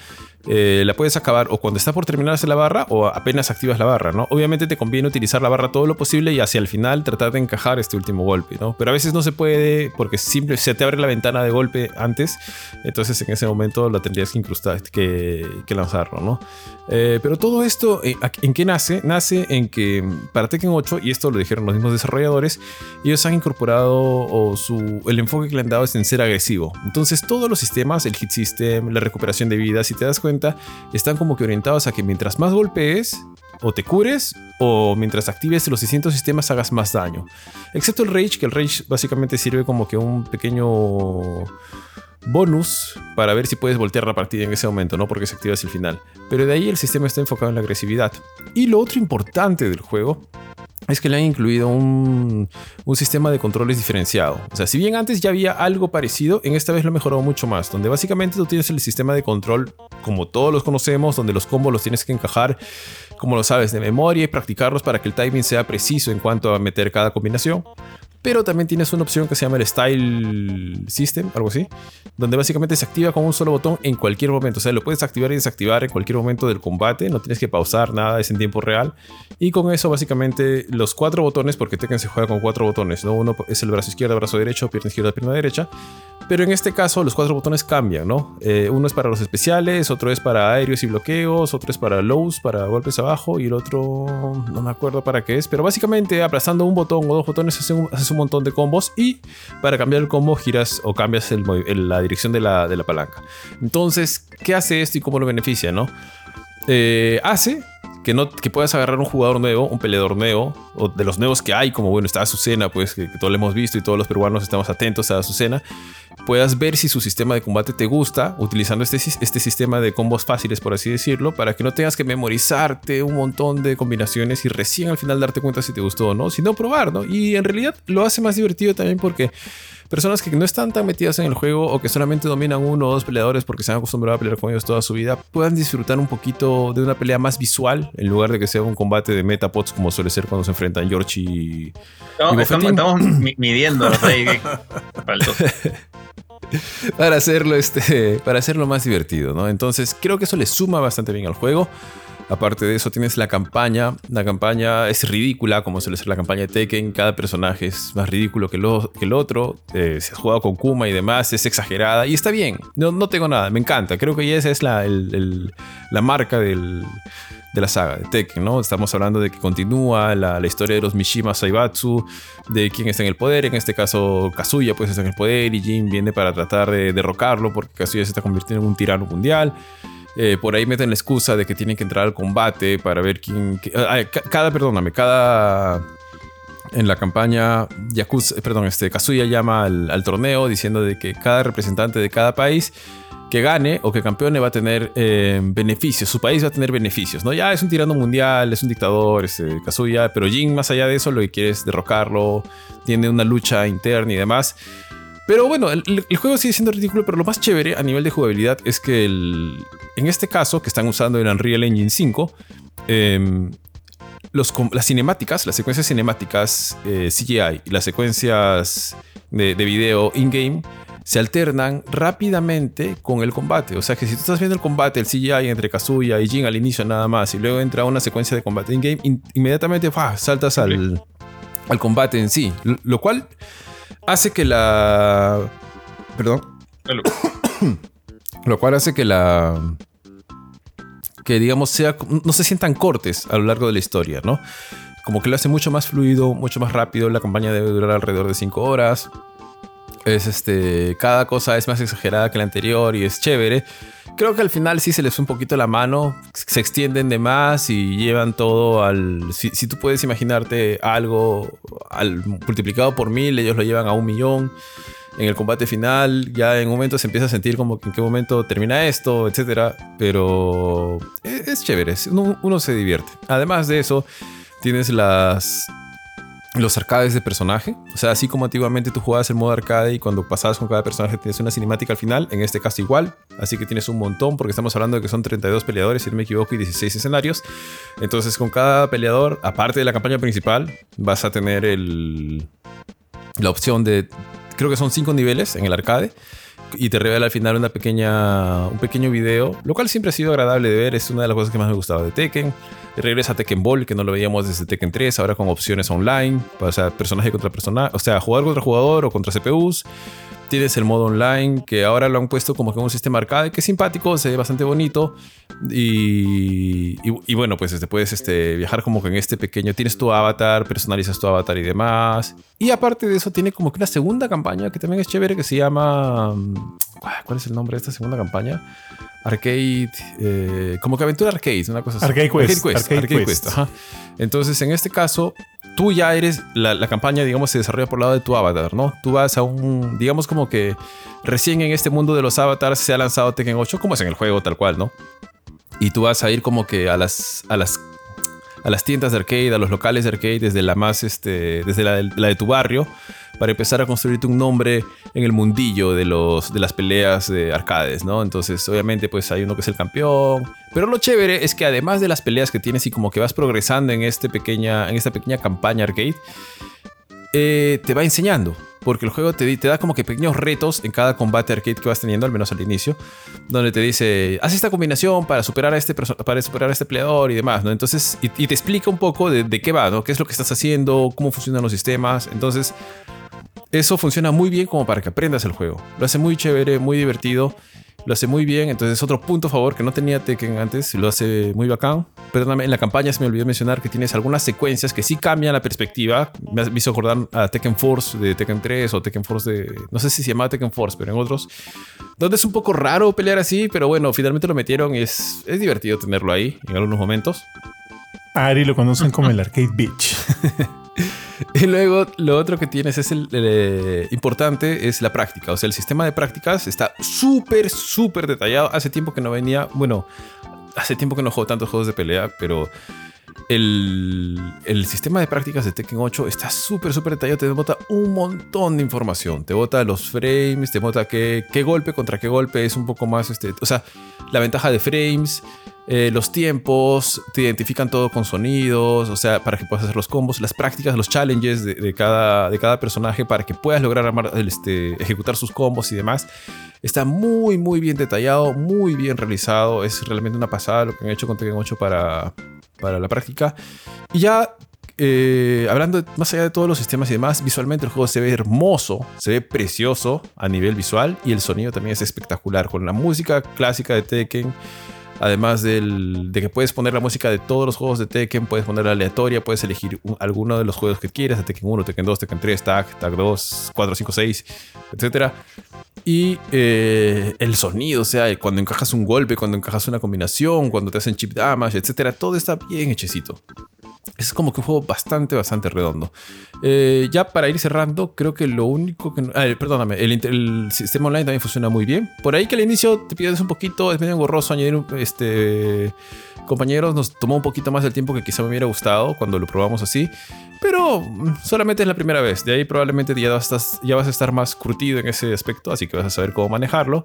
eh, la puedes acabar o cuando está por terminarse la barra o apenas activas la barra, ¿no? Obviamente te conviene utilizar la barra todo lo posible y hacia el final tratar de encajar este último golpe, ¿no? Pero a veces no se puede porque simple, se te abre la ventana de golpe antes, entonces en ese momento la tendrías que incrustar, que, que lanzarlo, ¿no? Eh, pero todo esto, eh, ¿en qué nace? Nace en que para Tekken 8, y esto lo dijeron los mismos desarrolladores, ellos han incorporado o su, el enfoque que le han dado es en ser agresivo. Entonces todos los sistemas, el hit system, la recuperación de vida, si te das cuenta, están como que orientados a que mientras más golpees, o te cures, o mientras actives los distintos sistemas hagas más daño. Excepto el Rage, que el Rage básicamente sirve como que un pequeño bonus para ver si puedes voltear la partida en ese momento, ¿no? Porque se activa hacia el final. Pero de ahí el sistema está enfocado en la agresividad. Y lo otro importante del juego es que le han incluido un, sistema de controles diferenciado. O sea, si bien antes ya había algo parecido, en esta vez lo ha mejorado mucho más, donde básicamente tú tienes el sistema de control como todos los conocemos, donde los combos los tienes que encajar, como lo sabes, de memoria y practicarlos para que el timing sea preciso en cuanto a meter cada combinación. Pero también tienes una opción que se llama el Style System, algo así, donde básicamente se activa con un solo botón en cualquier momento. O sea, lo puedes activar y desactivar en cualquier momento del combate, no tienes que pausar nada, es en tiempo real. Y con eso, básicamente, los cuatro botones, porque Tekken se juega con cuatro botones, ¿no? Uno es el brazo izquierdo, brazo derecho, pierna izquierda, pierna derecha. Pero en este caso, los cuatro botones cambian, ¿no? Eh, uno es para los especiales, otro es para aéreos y bloqueos, otro es para lows, para golpes abajo, y el otro no me acuerdo para qué es. Pero básicamente, aplastando un botón o dos botones, haces un, un montón de combos y para cambiar el combo giras o cambias el, la dirección de la, de la, palanca. Entonces, ¿qué hace esto y cómo lo beneficia? ¿no? Eh, hace que, no, que puedas agarrar un jugador nuevo, un peleador nuevo, o de los nuevos que hay, como bueno, está Azucena, pues que, que todos lo hemos visto y todos los peruanos estamos atentos a Azucena, puedas ver si su sistema de combate te gusta, utilizando este, este sistema de combos fáciles, por así decirlo, para que no tengas que memorizarte un montón de combinaciones y recién al final darte cuenta si te gustó o no, sino probar, ¿no? Y en realidad lo hace más divertido también porque personas que no están tan metidas en el juego o que solamente dominan uno o dos peleadores porque se han acostumbrado a pelear con ellos toda su vida, puedan disfrutar un poquito de una pelea más visual en lugar de que sea un combate de metapods como suele ser cuando se enfrentan George y. No, y estamos, estamos midiendo para hacerlo este para hacerlo más divertido, ¿no? Entonces, creo que eso le suma bastante bien al juego. Aparte de eso, tienes la campaña. La campaña es ridícula, como suele ser la campaña de Tekken. Cada personaje es más ridículo que, el otro. Eh, se ha jugado con Kuma y demás, es exagerada. Y está bien, no, no tengo nada, me encanta. Creo que esa es la, la marca de la saga de Tekken, ¿no? Estamos hablando de que continúa la, la, historia de los Mishima Saibatsu, de quién está en el poder, en este caso Kazuya pues está en el poder y Jin viene para tratar de derrocarlo porque Kazuya se está convirtiendo en un tirano mundial. Eh, por ahí meten la excusa de que tienen que entrar al combate para ver quién... ah, cada, perdóname, cada... En la campaña, Yakuza, perdón, este, Kazuya llama al, al torneo diciendo de que cada representante de cada país que gane o que campeone va a tener eh, beneficios, su país va a tener beneficios, ¿no? Ya es un tirano mundial, es un dictador, este, Kazuya, pero Jin más allá de eso lo que quiere es derrocarlo, tiene una lucha interna y demás. Pero bueno, el, el, juego sigue siendo ridículo, pero lo más chévere a nivel de jugabilidad es que el, en este caso, que están usando el Unreal Engine 5, eh, los, las cinemáticas, las secuencias cinemáticas eh, CGI y las secuencias de, de video in-game se alternan rápidamente con el combate. O sea que si tú estás viendo el combate, el CGI entre Kazuya y Jin al inicio nada más, y luego entra una secuencia de combate in-game, in inmediatamente saltas al, al combate en sí. Lo cual hace que la. Perdón. lo cual hace que la. Que digamos sea. No se sientan cortes a lo largo de la historia, ¿no? Como que lo hace mucho más fluido, mucho más rápido. La campaña debe durar alrededor de 5 horas. Es este, cada cosa es más exagerada que la anterior y es chévere. Creo que al final sí se les un poquito la mano, se extienden de más y llevan todo al... Si, si tú puedes imaginarte algo al, multiplicado por mil, ellos lo llevan a un millón. En el combate final ya en un momento se empieza a sentir como en qué momento termina esto, etc. Pero es, chévere, uno se divierte. Además de eso, tienes las los arcades de personaje. O sea, así como antiguamente tú jugabas el modo arcade y cuando pasabas con cada personaje tienes una cinemática al final, en este caso igual. Así que tienes un montón porque estamos hablando de que son 32 peleadores, si no me equivoco, y 16 escenarios. Entonces con cada peleador, aparte de la campaña principal, vas a tener el, la opción de... Creo que son 5 niveles en el arcade y te revela al final una pequeña, un pequeño video, lo cual siempre ha sido agradable de ver, es una de las cosas que más me gustaba de Tekken. Regresa a Tekken Ball, que no lo veíamos desde Tekken 3, ahora con opciones online, o sea, personaje contra personaje, o sea, jugar contra jugador o contra CPUs. Tienes el modo online, que ahora lo han puesto como que un sistema arcade, que es simpático, se ve bastante bonito. Y, y, bueno, pues este, puedes este, viajar como que en este pequeño, tienes tu avatar, personalizas tu avatar y demás. Y aparte de eso, tiene como que una segunda campaña que también es chévere, que se llama... ¿Cuál es el nombre de esta segunda campaña? Arcade, eh, como que aventura arcade, una cosa así. Arcade Quest. Arcade Quest. Arcade Arcade Quest. Quest, ajá. Entonces, en este caso, tú ya eres, la, la, campaña, digamos, se desarrolla por el lado de tu avatar, ¿no? Tú vas a un, digamos, como que recién en este mundo de los avatars se ha lanzado Tekken 8, como es en el juego, tal cual, ¿no? Y tú vas a ir como que a las, a las, a las tiendas de arcade, a los locales de arcade, desde la más, este, desde la, la de tu barrio, para empezar a construirte un nombre en el mundillo de, los, de las peleas de arcades, ¿no? Entonces, obviamente, pues hay uno que es el campeón. Pero lo chévere es que además de las peleas que tienes y como que vas progresando en, este pequeña, en esta pequeña campaña arcade, eh, te va enseñando. Porque el juego te, da como que pequeños retos en cada combate arcade que vas teniendo, al menos al inicio, donde te dice, haz esta combinación para superar a este, para superar a este peleador y demás, ¿no? Entonces, y, y te explica un poco de, de, qué va, ¿no? ¿Qué es lo que estás haciendo? ¿Cómo funcionan los sistemas? Entonces, eso funciona muy bien como para que aprendas el juego. Lo hace muy chévere, muy divertido. Lo hace muy bien. Entonces, otro punto a favor que no tenía Tekken antes. Lo hace muy bacán. Perdóname, en la campaña se me olvidó mencionar que tienes algunas secuencias que sí cambian la perspectiva. Me hizo acordar a Tekken Force de Tekken 3 o Tekken Force de. No sé si se llama Tekken Force, pero en otros. Donde es un poco raro pelear así, pero bueno, finalmente lo metieron y es, es divertido tenerlo ahí en algunos momentos. Ari lo conocen como el Arcade Beach. Y luego lo otro que tienes es el, el, importante es la práctica. O sea, el sistema de prácticas está súper, súper detallado. Hace tiempo que no venía, bueno, hace tiempo que no juego tantos juegos de pelea, pero el, el sistema de prácticas de Tekken 8 está súper, súper detallado. Te bota un montón de información. Te bota los frames, te bota qué, qué golpe contra qué golpe es un poco más, este, o sea, la ventaja de frames. Eh, los tiempos, te identifican todo con sonidos, o sea, para que puedas hacer los combos, las prácticas, los challenges de, cada, de cada personaje para que puedas lograr armar, este, ejecutar sus combos y demás. Está muy, muy bien detallado, muy bien realizado. Es realmente una pasada lo que han hecho con Tekken 8 para, para la práctica. Y ya eh, hablando más allá de todos los sistemas y demás, visualmente el juego se ve hermoso, se ve precioso a nivel visual y el sonido también es espectacular con la música clásica de Tekken. Además del, de que puedes poner la música de todos los juegos de Tekken, puedes ponerla aleatoria, puedes elegir un, alguno de los juegos que quieras, Tekken 1, Tekken 2, Tekken 3, Tag, Tag 2, 4, 5, 6, etc. Y eh, el sonido, o sea, cuando encajas un golpe, cuando encajas una combinación, cuando te hacen chip damage, etc. Todo está bien hechecito. Es como que un juego bastante, bastante redondo. Eh, ya para ir cerrando, creo que lo único que... Ah, perdóname, el, sistema online también funciona muy bien. Por ahí que al inicio te pierdes un poquito, es medio engorroso añadir este... Compañeros, nos tomó un poquito más del tiempo que quizá me hubiera gustado cuando lo probamos así. Pero solamente es la primera vez. De ahí probablemente ya vas, a estar, más curtido en ese aspecto, así que vas a saber cómo manejarlo.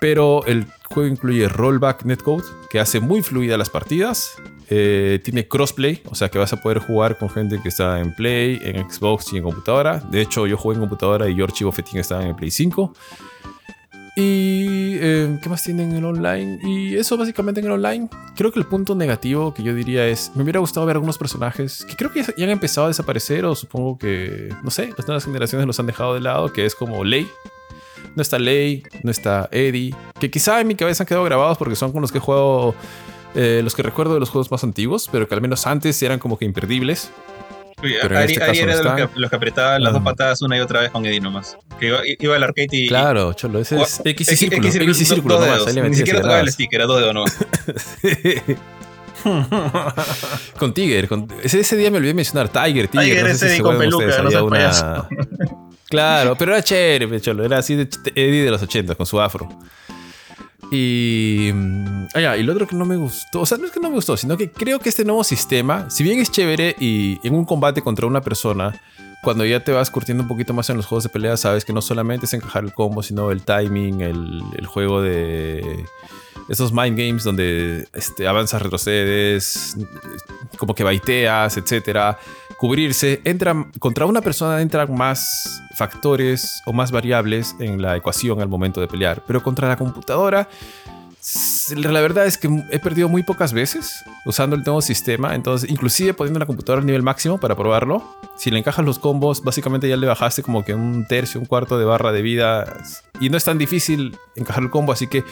Pero el juego incluye rollback netcode, que hace muy fluida las partidas. Eh, tiene crossplay, o sea que vas a poder jugar con gente que está en Play, en Xbox y en computadora. De hecho, yo jugué en computadora y George y Bofetín estaban en Play 5. Y eh, ¿qué más tienen en el online? Y eso básicamente en el online. Creo que el punto negativo que yo diría es, me hubiera gustado ver algunos personajes que creo que ya han empezado a desaparecer o supongo que, no sé, las nuevas generaciones los han dejado de lado, que es como Ley. No está Ley, no está Eddie, que quizá en mi cabeza han quedado grabados porque son con los que he jugado, eh, los que recuerdo de los juegos más antiguos, pero que al menos antes eran como que imperdibles. Ari, este Ari era no de los que, los que apretaban las dos patadas una y otra vez con Eddie nomás. Que iba, al arcade y. Claro, cholo, ese es X y círculo. X y dos círculo nomás. dedos. ahí le Ni siquiera tocaba el stick, era dos dedos nomás. Con Tiger. Con... Ese, ese día me olvidé mencionar Tiger, Tiger. Tiger, no sé ese si con peluca, ustedes, no seas una... Claro, pero era chévere, cholo. Era así de Eddie de los 80 con su afro. Y. Ah, y lo otro que no me gustó. O sea, no es que no me gustó, sino que creo que este nuevo sistema, si bien es chévere y en un combate contra una persona, cuando ya te vas curtiendo un poquito más en los juegos de pelea, sabes que no solamente es encajar el combo, sino el timing, el, el juego de. Esos mind games donde este, avanzas, retrocedes, como que baiteas, etcétera. Cubrirse. Entra, contra una persona entran más factores o más variables en la ecuación al momento de pelear. Pero contra la computadora, la verdad es que he perdido muy pocas veces usando el nuevo sistema. Entonces, inclusive poniendo la computadora al nivel máximo para probarlo. Si le encajas los combos, básicamente ya le bajaste como que un tercio, un cuarto de barra de vida. Y no es tan difícil encajar el combo, así que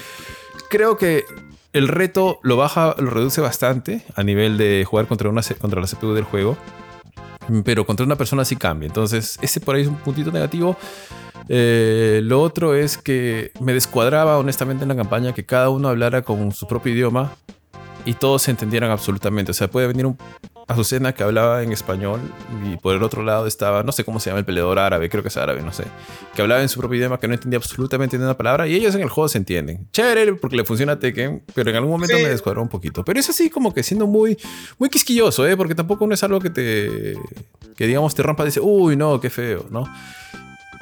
creo que el reto lo baja, lo reduce bastante a nivel de jugar contra, una, contra la CPU del juego. Pero contra una persona sí cambia. Entonces, ese por ahí es un puntito negativo. Eh, lo otro es que me descuadraba honestamente en la campaña que cada uno hablara con su propio idioma y todos se entendieran absolutamente. O sea, puede venir un Azucena que hablaba en español y por el otro lado estaba, no sé cómo se llama el peleador árabe, creo que es árabe, no sé, que hablaba en su propio idioma que no entendía absolutamente ni una palabra y ellos en el juego se entienden. Chévere porque le funciona a Tekken, pero en algún momento Sí. me descuadró un poquito. Pero es así como que siendo muy, muy quisquilloso, ¿eh? porque tampoco no es algo que te, que digamos te rompa y dice, uy, no, qué feo, ¿no?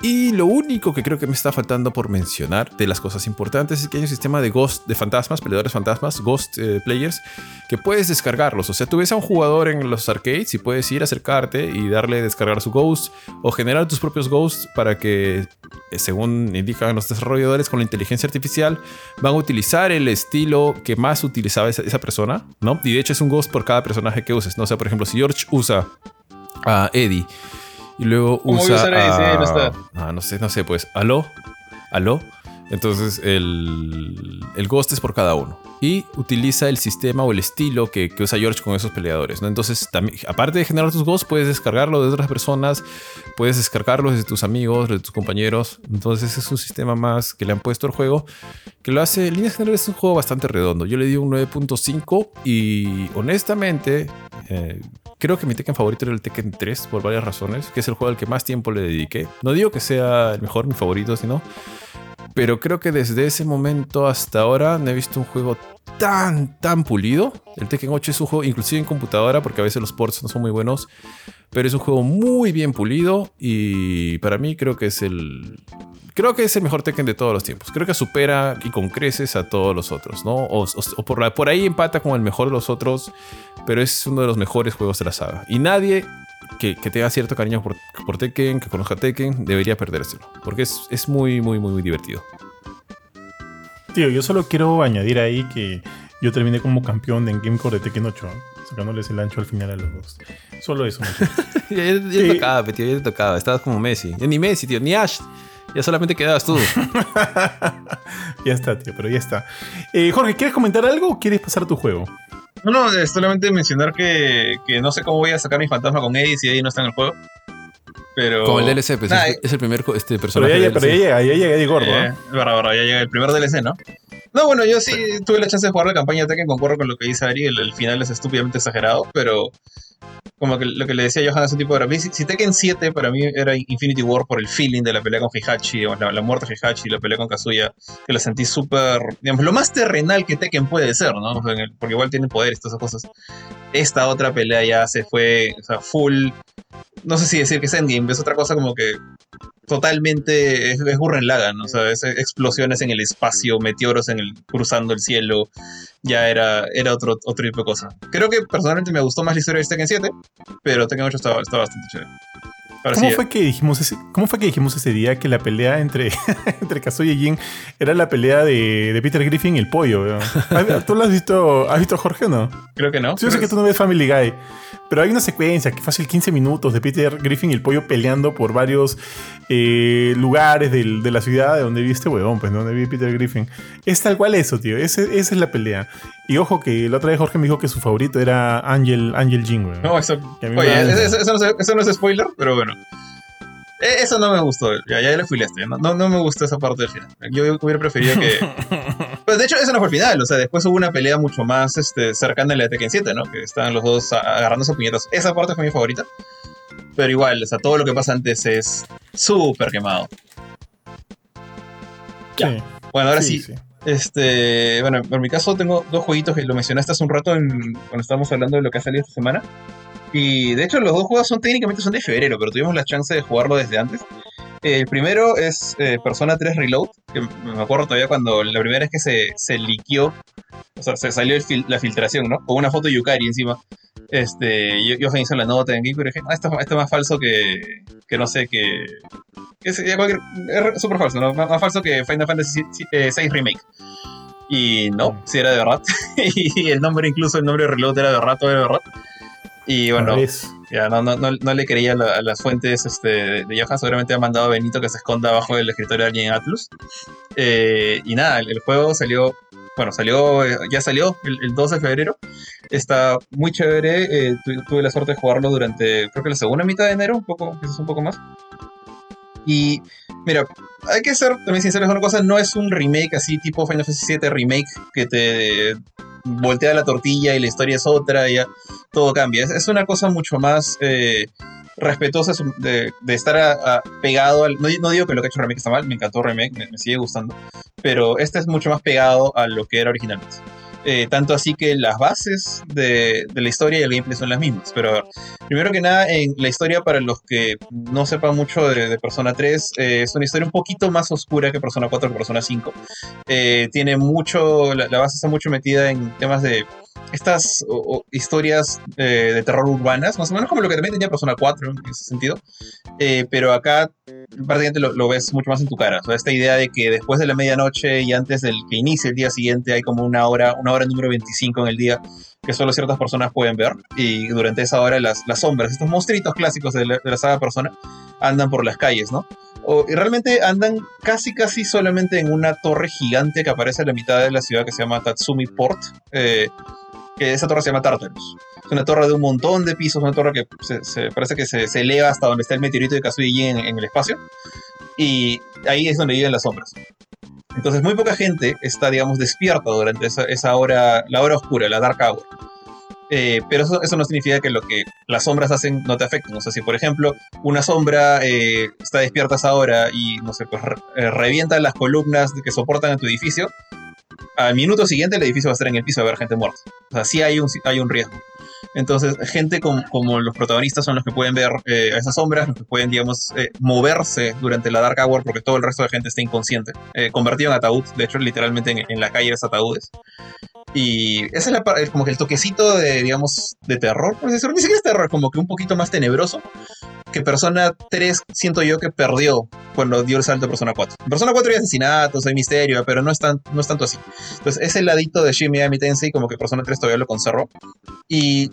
Y lo único que creo que me está faltando por mencionar de las cosas importantes es que hay un sistema de ghost, de fantasmas, peleadores fantasmas, ghost eh, players, que puedes descargarlos. O sea, tú ves a un jugador en los arcades y puedes ir, acercarte y darle descargar su ghost o generar tus propios ghosts para que, eh, según indican los desarrolladores con la inteligencia artificial, van a utilizar el estilo que más utilizaba esa, esa persona, ¿no? Y de hecho es un ghost por cada personaje que uses, ¿no? O sea, por ejemplo, si George usa a Eddie y luego ¿Cómo voy a usa usar a. Ah, no sé, no sé, pues, aló, aló. Entonces el, el ghost es por cada uno. Y utiliza el sistema o el estilo que, usa George con esos peleadores. ¿no? Entonces, también, aparte de generar tus ghosts, puedes descargarlo de otras personas, puedes descargarlos de tus amigos, de tus compañeros. Entonces es un sistema más que le han puesto al juego, que lo hace, en líneas generales, es un juego bastante redondo. Yo le di un 9.5 y honestamente, eh, creo que mi Tekken favorito era el Tekken 3 por varias razones, que es el juego al que más tiempo le dediqué. No digo que sea el mejor, mi favorito, sino pero creo que desde ese momento hasta ahora no he visto un juego tan, tan pulido. El Tekken 8 es un juego, inclusive en computadora, porque a veces los ports no son muy buenos, pero es un juego muy bien pulido y para mí creo que es el... Creo que es el mejor Tekken de todos los tiempos. Creo que supera y con creces a todos los otros, ¿no? O, por, por ahí empata con el mejor de los otros, pero es uno de los mejores juegos de la saga. Y nadie que, que tenga cierto cariño por, por Tekken, que conozca Tekken, debería perdérselo. Porque es, es muy, muy, muy, muy divertido. Tío, yo solo quiero añadir ahí que yo terminé como campeón en GameCore de Tekken 8, ¿eh? sacándoles el ancho al final a los dos. Solo eso. Ya, ya- ya Sí. te tocaba, tío, ya te tocaba. Estabas como Messi. Ya ni Messi, tío, ni Ash. Ya solamente quedabas tú. ya está, tío, pero ya está. Eh, Jorge, ¿quieres comentar algo o quieres pasar a tu juego? No, no, es solamente mencionar que, que no sé cómo voy a sacar mi fantasma con Eddie si Eddie no está en el juego. Pero. Como el DLC, pues Nah, es, es el primer este Pero personaje. ya, ya- pero ya llega, ya llega Eddie Gordo, Eh, ¿eh? barra, barra, ya llega el primer DLC, ¿no? No, bueno, yo sí tuve la chance de jugar la campaña de Tekken, concuerdo con lo que dice Ari, el, el final es estúpidamente exagerado, pero como que lo que le decía Johan hace tipo de si, si Tekken 7 para mí era Infinity War por el feeling de la pelea con Heihachi, o la, muerte de Heihachi, la pelea con Kazuya, que la sentí súper, digamos, lo más terrenal que Tekken puede ser, ¿no? Porque igual tiene poderes y todas esas cosas. Esta otra pelea ya se fue, o sea, full, no sé si decir que es Endgame, es otra cosa como que totalmente es, es Gurren Lagann, o sea, es explosiones en el espacio, meteoros en el, cruzando el cielo, ya era, era otro, otro tipo de cosa. Creo que personalmente me gustó más la historia de Tekken 7, pero Tekken 8 está, está bastante chévere. Ahora ¿Cómo sí, fue, que dijimos ese, ¿Cómo fue que dijimos ese día que la pelea entre, entre Kazuya y Jin era la pelea de, de Peter Griffin y el pollo? ¿Tú lo has visto, has visto Jorge o no? creo que no. Sí, yo sé que tú no ves Family Guy, pero hay una secuencia que fácil 15 minutos de Peter Griffin y el pollo peleando por varios eh, lugares del- de la ciudad de donde vive este huevón, pues, donde vive Peter Griffin. Es tal cual eso, tío. Ese- esa es la pelea. Y ojo que la otra vez Jorge me dijo que su favorito era Angel, Angel Jin. No, eso, oye, eso, eso- eso no es, eso no es spoiler, pero bueno. Eh, Eso no me gustó, ya, ya le fui este, no, no, no me gustó esa parte del final. Yo hubiera preferido que... Pues de hecho, eso no fue el final, o sea, después hubo una pelea mucho más este, cercana a la de Tekken 7, ¿no? Que estaban los dos a- agarrándose puñetas. Esa parte fue mi favorita. Pero igual, o sea, todo lo que pasa antes es súper quemado. Ya. Sí, Bueno, ahora sí, Este, bueno, en mi caso tengo dos jueguitos que lo mencionaste hace un rato en- cuando estábamos hablando de lo que ha salido esta semana. Y de hecho los dos juegos son técnicamente son de febrero, pero tuvimos la chance de jugarlo desde antes. El primero es eh, Persona 3 Reload, que me acuerdo todavía cuando la primera vez que se, se liqueó, o sea, se salió la filtración, ¿no? Con una foto de Yukari encima. Este, yo, yo hizo la nota en Geek y dije, ah, esto, esto es más falso que, que no sé, que... es, súper falso, ¿no? Más, más falso que Final Fantasy VI Remake. Y no, si era de verdad. y el nombre, incluso el nombre de Reload era de verdad, todo era de verdad. Y bueno, ya no, no, no, no le creía a, la- a las fuentes este, de Johan. Seguramente ha mandado a Benito que se esconda abajo del escritorio de alguien en Atlus. Eh, y nada, el, el juego salió. Bueno, salió, eh, ya salió el, el 2 de febrero. Está muy chévere. eh, tu- tuve la suerte de jugarlo durante, creo que la segunda mitad de enero, un poco, quizás un poco más. Y mira, hay que ser también sinceros con una cosa: no es un remake así tipo Final Fantasy VII Remake que te voltea la tortilla y la historia es otra y ya todo cambia. Es, una cosa mucho más eh, respetuosa de, estar pegado al. No, no digo que lo que ha hecho Remake está mal, me encantó Remake, me sigue gustando. Pero este es mucho más pegado a lo que era originalmente. Eh, tanto así que las bases de, de la historia y el gameplay son las mismas. Pero primero que nada, en la historia, para los que no sepan mucho de, de Persona 3, eh, es una historia un poquito más oscura que Persona 4, que Persona 5. Eh, tiene mucho, la, la base está mucho metida en temas de estas historias eh, de terror urbanas, más o menos como lo que también tenía Persona 4 en ese sentido. Eh, pero acá prácticamente lo, lo ves mucho más en tu cara. O esta idea de que después de la medianoche y antes del que inicie el día siguiente hay como una hora, una hora número 25 en el día que solo ciertas personas pueden ver. Y durante esa hora las, las sombras, estos monstruitos clásicos de la, de la saga Persona, andan por las calles, ¿no? Y realmente andan casi casi solamente en una torre gigante que aparece en la mitad de la ciudad que se llama Tatsumi Port. eh, que esa torre se llama Tartarus. Es una torre de un montón de pisos, una torre que se, parece que se, eleva hasta donde está el meteorito de Kazuyi en, en el espacio. Y ahí es donde viven las sombras. Entonces muy poca gente está, digamos, despierta durante esa hora, la hora oscura, la dark hour. Eh, pero eso, no significa que lo que las sombras hacen no te afecten. O sea, si por ejemplo una sombra eh, está despierta a esa hora y, no sé, pues eh, revienta las columnas que soportan a tu edificio, al minuto siguiente el edificio va a estar en el piso, va a haber gente muerta. O sea, sí hay un, hay un riesgo. Entonces, gente com- como los protagonistas son los que pueden ver eh, esas sombras, los que pueden, digamos, moverse durante la Dark Hour porque todo el resto de gente está inconsciente. Convertido en ataúd, de hecho, literalmente en, en la calle es ataúdes. Y esa es la, es como que el toquecito de, digamos, de terror, por decirlo. Ni siquiera es terror, como que un poquito más tenebroso. Que Persona 3 siento yo que perdió cuando dio el salto a Persona 4. En Persona 4 hay asesinatos, hay misterio, pero no es, tan, no es tanto así. Entonces, ese ladito de Shin Megami Tensei, como que Persona 3 todavía lo conservo. Y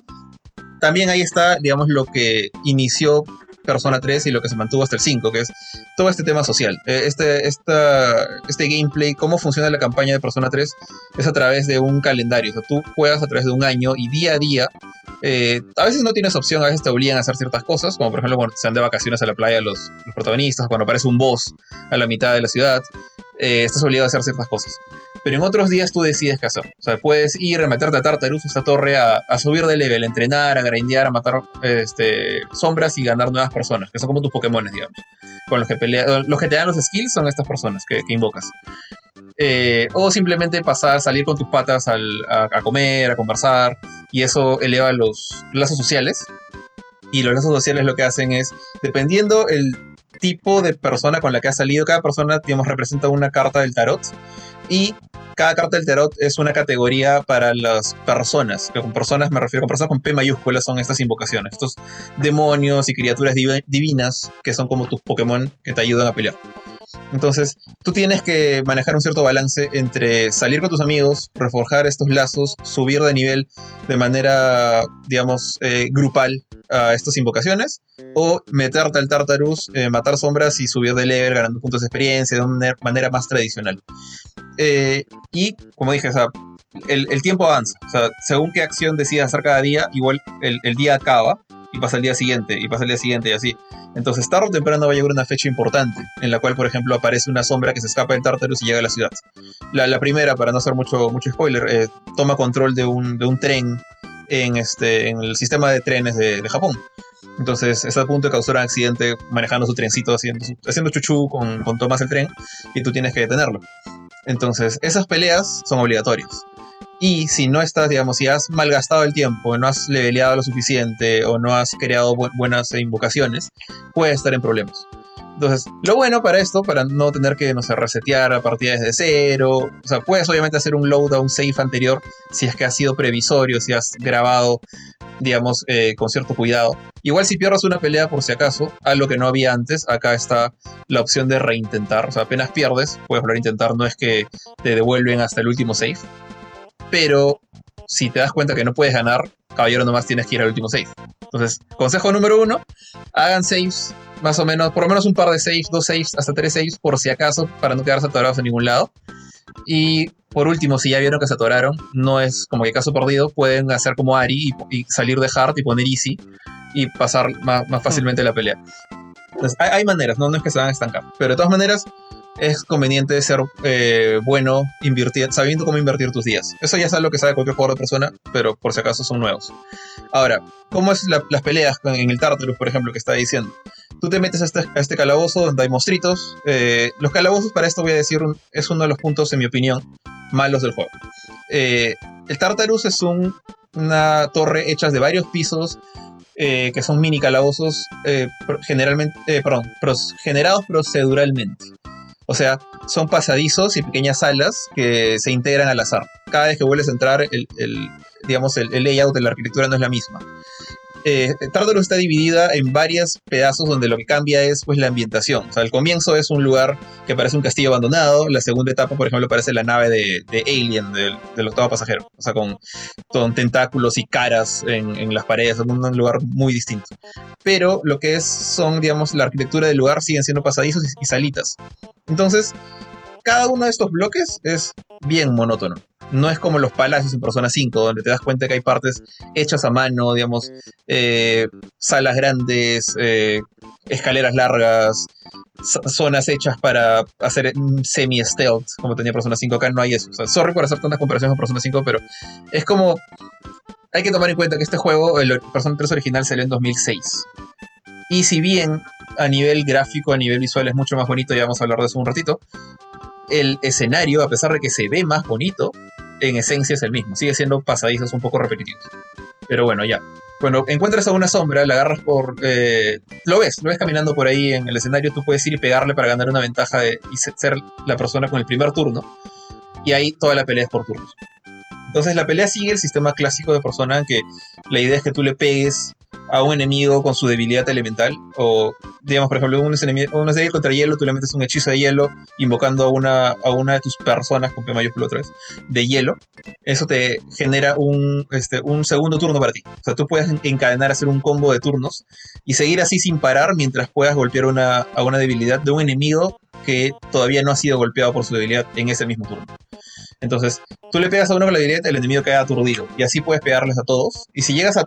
también ahí está, digamos, lo que inició Persona 3 y lo que se mantuvo hasta el 5, que es todo este tema social. Eh, Este, esta, este gameplay, cómo funciona la campaña de Persona 3, es a través de un calendario. O sea, tú juegas a través de un año y día a día. eh, a veces no tienes opción, a veces te obligan a hacer ciertas cosas, como por ejemplo cuando se van de vacaciones a la playa los, los protagonistas, cuando aparece un boss a la mitad de la ciudad, eh, estás obligado a hacer ciertas cosas. Pero en otros días tú decides qué hacer. O sea, puedes ir a meterte a Tartarus, esta torre, a, a subir de level, a entrenar, a grindear, a matar este, sombras y ganar nuevas personas, que son como tus Pokémon, digamos. Con los que pelea, los que te dan los skills son estas personas que, que invocas. Eh, o simplemente pasar, salir con tus patas al- a, a comer, a conversar, y eso eleva los lazos sociales. Y los lazos sociales lo que hacen es, dependiendo el tipo de persona con la que has salido, cada persona, digamos, representa una carta del tarot. Y cada carta del tarot es una categoría para las personas. Con personas me refiero con personas con P mayúscula son estas invocaciones. Estos demonios y criaturas divi- divinas que son como tus Pokémon que te ayudan a pelear. Entonces, tú tienes que manejar un cierto balance entre salir con tus amigos, reforjar estos lazos, subir de nivel de manera, digamos, eh, grupal a estas invocaciones, o meterte al Tartarus, eh, matar sombras y subir de level ganando puntos de experiencia de una manera más tradicional. Eh, y, como dije, o el, tiempo avanza. Según qué acción decidas hacer cada día, igual el, el día acaba. y pasa el día siguiente, y pasa el día siguiente, y así. Entonces, tarde o temprano va a llegar una fecha importante, en la cual, por ejemplo, aparece una sombra que se escapa del Tartarus y llega a la ciudad. La, primera, para no hacer mucho, mucho spoiler, eh, toma control de un, de un tren en, este, en el sistema de trenes de, Japón. Entonces está a punto de causar un accidente manejando su trencito, haciendo, haciendo chuchu con, con Tomás el tren, y tú tienes que detenerlo. Entonces, esas peleas son obligatorias. Y si no estás, digamos, si has malgastado el tiempo, no has leveleado lo suficiente o no has creado buenas invocaciones, puedes estar en problemas. Entonces, lo bueno para esto, para no tener que, no sé, resetear a partida desde cero, o sea, puedes obviamente hacer un load a save anterior si es que ha sido previsorio, si has grabado, digamos, eh, con cierto cuidado. Igual si pierdes una pelea por si acaso, algo que no había antes, acá está la opción de reintentar, o sea, apenas pierdes, puedes volver a intentar, no es que te devuelven hasta el último save, pero si te das cuenta que no puedes ganar, caballero nomás tienes que ir al último save. Entonces, consejo número uno, hagan saves, más o menos, por lo menos un par de saves, dos saves, hasta tres saves, por si acaso, para no quedarse atorados en ningún lado. Y por último, si ya vieron que se atoraron, no es como que caso perdido, pueden hacer como Ari y, salir de hard y poner easy y pasar más, fácilmente la pelea. Entonces, hay, maneras, ¿no? no es que se van a estancar, pero de todas maneras, es conveniente ser eh, bueno invirtiendo, sabiendo cómo invertir tus días. Eso ya es algo que sabe cualquier jugador de persona, pero por si acaso son nuevos. Ahora, ¿cómo es las peleas en el Tartarus, por ejemplo, que está diciendo? Tú te metes a este, este calabozo donde hay monstruitos. Eh, los calabozos, para esto voy a decir, es uno de los puntos, en mi opinión, malos del juego. Eh, el Tartarus es una torre hecha de varios pisos, que son mini calabozos generalmente, perdón, generados proceduralmente. O sea, son pasadizos y pequeñas salas que se integran al azar. Cada vez que vuelves a entrar, el, digamos, el, layout de la arquitectura no es la misma. Eh, está dividida en varios pedazos donde lo que cambia es pues la ambientación. O sea, el comienzo es un lugar que parece un castillo abandonado. La segunda etapa, por ejemplo, parece la nave de, Alien, del, octavo pasajero. O sea, con, con tentáculos y caras en, las paredes, en un lugar muy distinto. Pero lo que es, son, digamos, la arquitectura del lugar siguen siendo pasadizos y salitas. Entonces, cada uno de estos bloques es bien monótono. No es como los palacios en Persona 5, donde te das cuenta que hay partes hechas a mano, digamos, eh, salas grandes, eh, escaleras largas, zonas hechas para hacer semi-stealth, como tenía Persona 5. Acá no hay eso. Sorry por hacer tantas comparaciones con Persona 5, pero es como. Hay que tomar en cuenta que este juego, el Persona 3 original, salió en 2006. Y si bien a nivel gráfico, a nivel visual es mucho más bonito, ya vamos a hablar de eso un ratito, el escenario, a pesar de que se ve más bonito, en esencia es el mismo. Sigue siendo pasadizos un poco repetitivos. Pero bueno, ya. Cuando encuentras a una sombra, la agarras por... Eh, lo ves, lo ves caminando por ahí en el escenario, tú puedes ir y pegarle para ganar una ventaja de, y ser la persona con el primer turno. Y ahí toda la pelea es por turnos. Entonces la pelea sigue el sistema clásico de persona en que la idea es que tú le pegues a un enemigo con su debilidad elemental. O, digamos, por ejemplo, uno es de contra hielo, tú le metes un hechizo de hielo invocando a una, a una de tus personas, con P mayúsculo otra vez, de hielo. Eso te genera un, este, un segundo turno para ti. O sea, tú puedes encadenar, hacer un combo de turnos y seguir así sin parar mientras puedas golpear una, a una debilidad de un enemigo que todavía no ha sido golpeado por su debilidad en ese mismo turno. Entonces, tú le pegas a uno con la debilidad, el enemigo queda aturdido. Y así puedes pegarles a todos. Y si llegas a,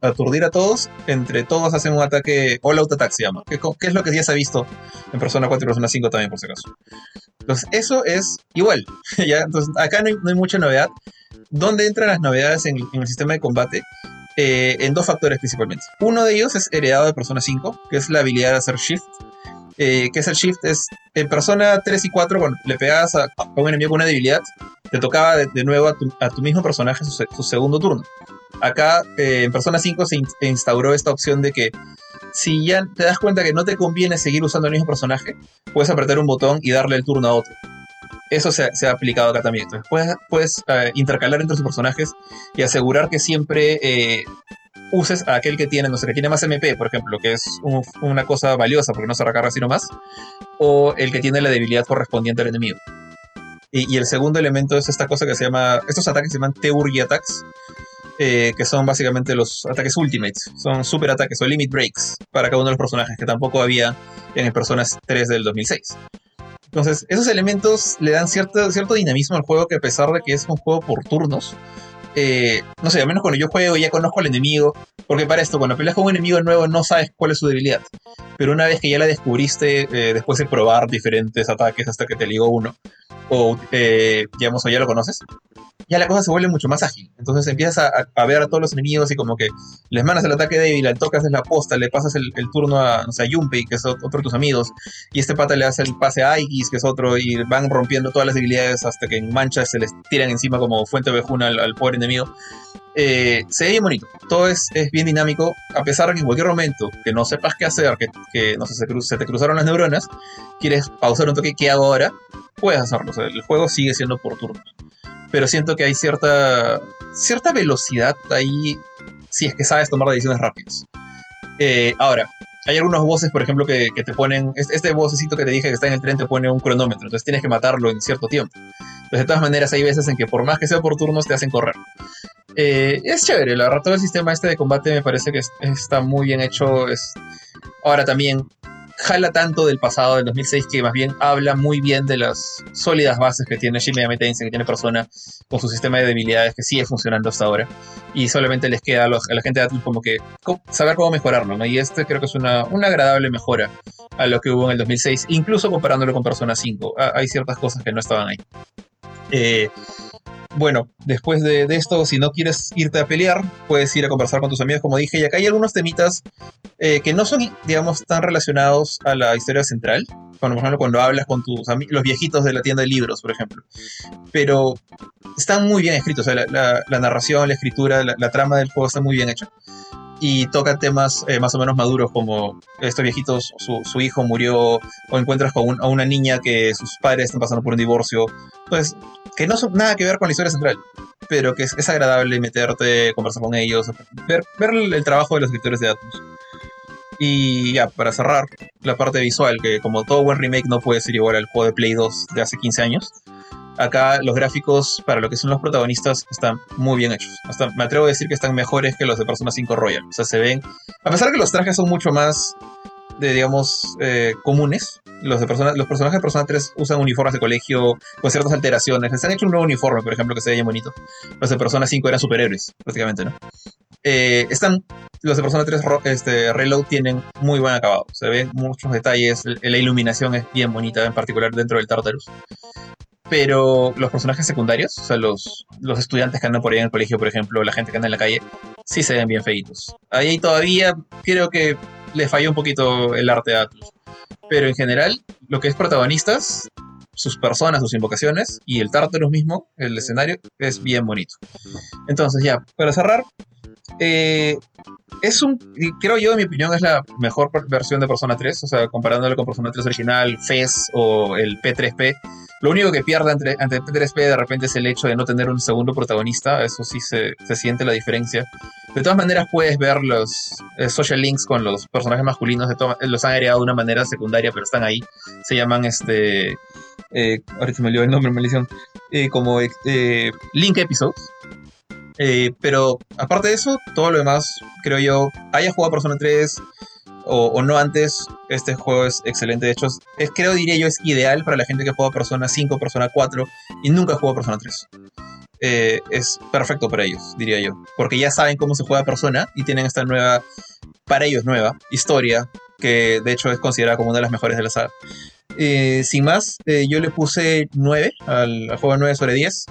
aturdir a todos, entre todos hacen un ataque, all out attack se llama. Que, es lo que ya se ha visto en Persona 4 y Persona 5 también, por si acaso. Entonces, eso es igual. ¿ya? Entonces, acá no hay, mucha novedad. ¿Dónde entran las novedades en, el sistema de combate? Eh, en dos factores principalmente. Uno de ellos es heredado de Persona 5, que es la habilidad de hacer shift eh, que es el shift, es en persona 3 y 4, cuando le pegabas a, un enemigo con una debilidad, te tocaba de, nuevo a tu, mismo personaje su, segundo turno. Acá eh, en persona 5 se instauró esta opción de que si ya te das cuenta que no te conviene seguir usando el mismo personaje, puedes apretar un botón y darle el turno a otro. Eso se, ha aplicado acá también. Entonces puedes, puedes eh, intercalar entre tus personajes y asegurar que siempre uses a aquel que tiene, no sé, que tiene más MP, por ejemplo, que es una cosa valiosa porque no se recarga sino más, o el que tiene la debilidad correspondiente al enemigo. Y, el segundo elemento es esta cosa que se llama, estos ataques se llaman Teurgi Attacks, eh, que son básicamente los ataques ultimates, son super ataques o limit breaks para cada uno de los personajes, que tampoco había en el Personas 3 del 2006. Entonces, esos elementos le dan cierto, cierto dinamismo al juego que a pesar de que es un juego por turnos, eh, no sé, al menos cuando yo juego ya conozco al enemigo, porque para esto, cuando peleas con un enemigo nuevo no sabes cuál es su debilidad. Pero una vez que ya la descubriste, eh, después de probar diferentes ataques hasta que te ligó uno, o eh, digamos, o ya lo conoces, ya la cosa se vuelve mucho más ágil. Entonces empiezas a, a ver a todos los enemigos y como que les mandas el ataque débil, le tocas en la posta, le pasas el, turno a, no sé, a que es otro de tus amigos, y este pata le hace el pase a Aigis, que es otro, y van rompiendo todas las debilidades hasta que en manchas se les tiran encima como fuente ovejuna al, al pobre enemigo. Eh, se ve bien bonito, todo es, es, bien dinámico, a pesar de que en cualquier momento que no sepas qué hacer, que, que no sé, se, te cruzaron las neuronas, quieres pausar un toque, ¿qué ahora? Puedes hacerlo, el juego sigue siendo por turnos. Pero siento que hay cierta, cierta velocidad ahí si es que sabes tomar decisiones rápidas. Eh, ahora, hay algunos voces, por ejemplo, que, te ponen. Este vocecito que te dije que está en el tren te pone un cronómetro, entonces tienes que matarlo en cierto tiempo. Entonces, de todas maneras, hay veces en que por más que sea por turnos, te hacen correr. Eh, es chévere, la verdad, todo el sistema este de combate me parece que es, está muy bien hecho. Es... Ahora también jala tanto del pasado del 2006 que más bien habla muy bien de las sólidas bases que tiene Shin Megami Tensei, que tiene Persona con su sistema de debilidades que sigue funcionando hasta ahora y solamente les queda a, la gente de Atlus como que saber cómo mejorarlo, ¿no? Y este creo que es una, una agradable mejora a lo que hubo en el 2006, incluso comparándolo con Persona 5. Ah, hay ciertas cosas que no estaban ahí. Eh, bueno, después de, esto, si no quieres irte a pelear, puedes ir a conversar con tus amigos, como dije, y acá hay algunos temitas eh, que no son, digamos, tan relacionados a la historia central. Por ejemplo, cuando hablas con tus los viejitos de la tienda de libros, por ejemplo. Pero están muy bien escritos, o sea, la, narración, la escritura, la, trama del juego está muy bien hecha. Y toca temas eh, más o menos maduros como estos viejitos, su, su hijo murió, o encuentras con un, a una niña que sus padres están pasando por un divorcio. Entonces, que no son nada que ver con la historia central, pero que es, es agradable meterte, conversar con ellos, ver, ver el, trabajo de los escritores de Atlus. Y ya, para cerrar, la parte visual, que como todo buen remake no puede ser igual al juego de Play 2 de hace 15 años. Acá los gráficos para lo que son los protagonistas están muy bien hechos. Hasta me atrevo a decir que están mejores que los de Persona 5 Royal. O sea, se ven. A pesar de que los trajes son mucho más de, digamos, eh, comunes, los, de persona, los personajes de Persona 3 usan uniformes de colegio con ciertas alteraciones. Les han hecho un nuevo uniforme, por ejemplo, que se ve bien bonito. Los de Persona 5 eran superhéroes, prácticamente, ¿no? Eh, están, los de Persona 3 este, Reload tienen muy buen acabado. Se ven muchos detalles. La iluminación es bien bonita, en particular dentro del Tartarus. Pero los personajes secundarios, o sea, los, los estudiantes que andan por ahí en el colegio, por ejemplo, la gente que anda en la calle, sí se ven bien feitos. Ahí todavía creo que le falló un poquito el arte a Atlus. Pero en general, lo que es protagonistas, sus personas, sus invocaciones y el Tartarus mismo, el escenario, es bien bonito. Entonces, ya, para cerrar, eh, es un, creo yo, en mi opinión, es la mejor versión de Persona 3, o sea, comparándolo con Persona 3 original, FES o el P3P. Lo único que pierde ante, ante el P3P de repente es el hecho de no tener un segundo protagonista, eso sí se, se siente la diferencia. De todas maneras puedes ver los eh, social links con los personajes masculinos, los han agregado de una manera secundaria, pero están ahí. Se llaman este... Eh, ahora se me olvidó el nombre, maldición. Eh, como link episodes. Eh, pero aparte de eso, todo lo demás, creo yo, haya jugado Persona 3 o, no antes, este juego es excelente. De hecho, es, creo, diría yo, es ideal para la gente que juega Persona 5, Persona 4 y nunca jugó Persona 3. Eh, es perfecto para ellos, diría yo. Porque ya saben cómo se juega Persona y tienen esta nueva, para ellos nueva, historia, que de hecho es considerada como una de las mejores de la saga. Eh, sin más, yo le puse 9 al, al juego 9 sobre 10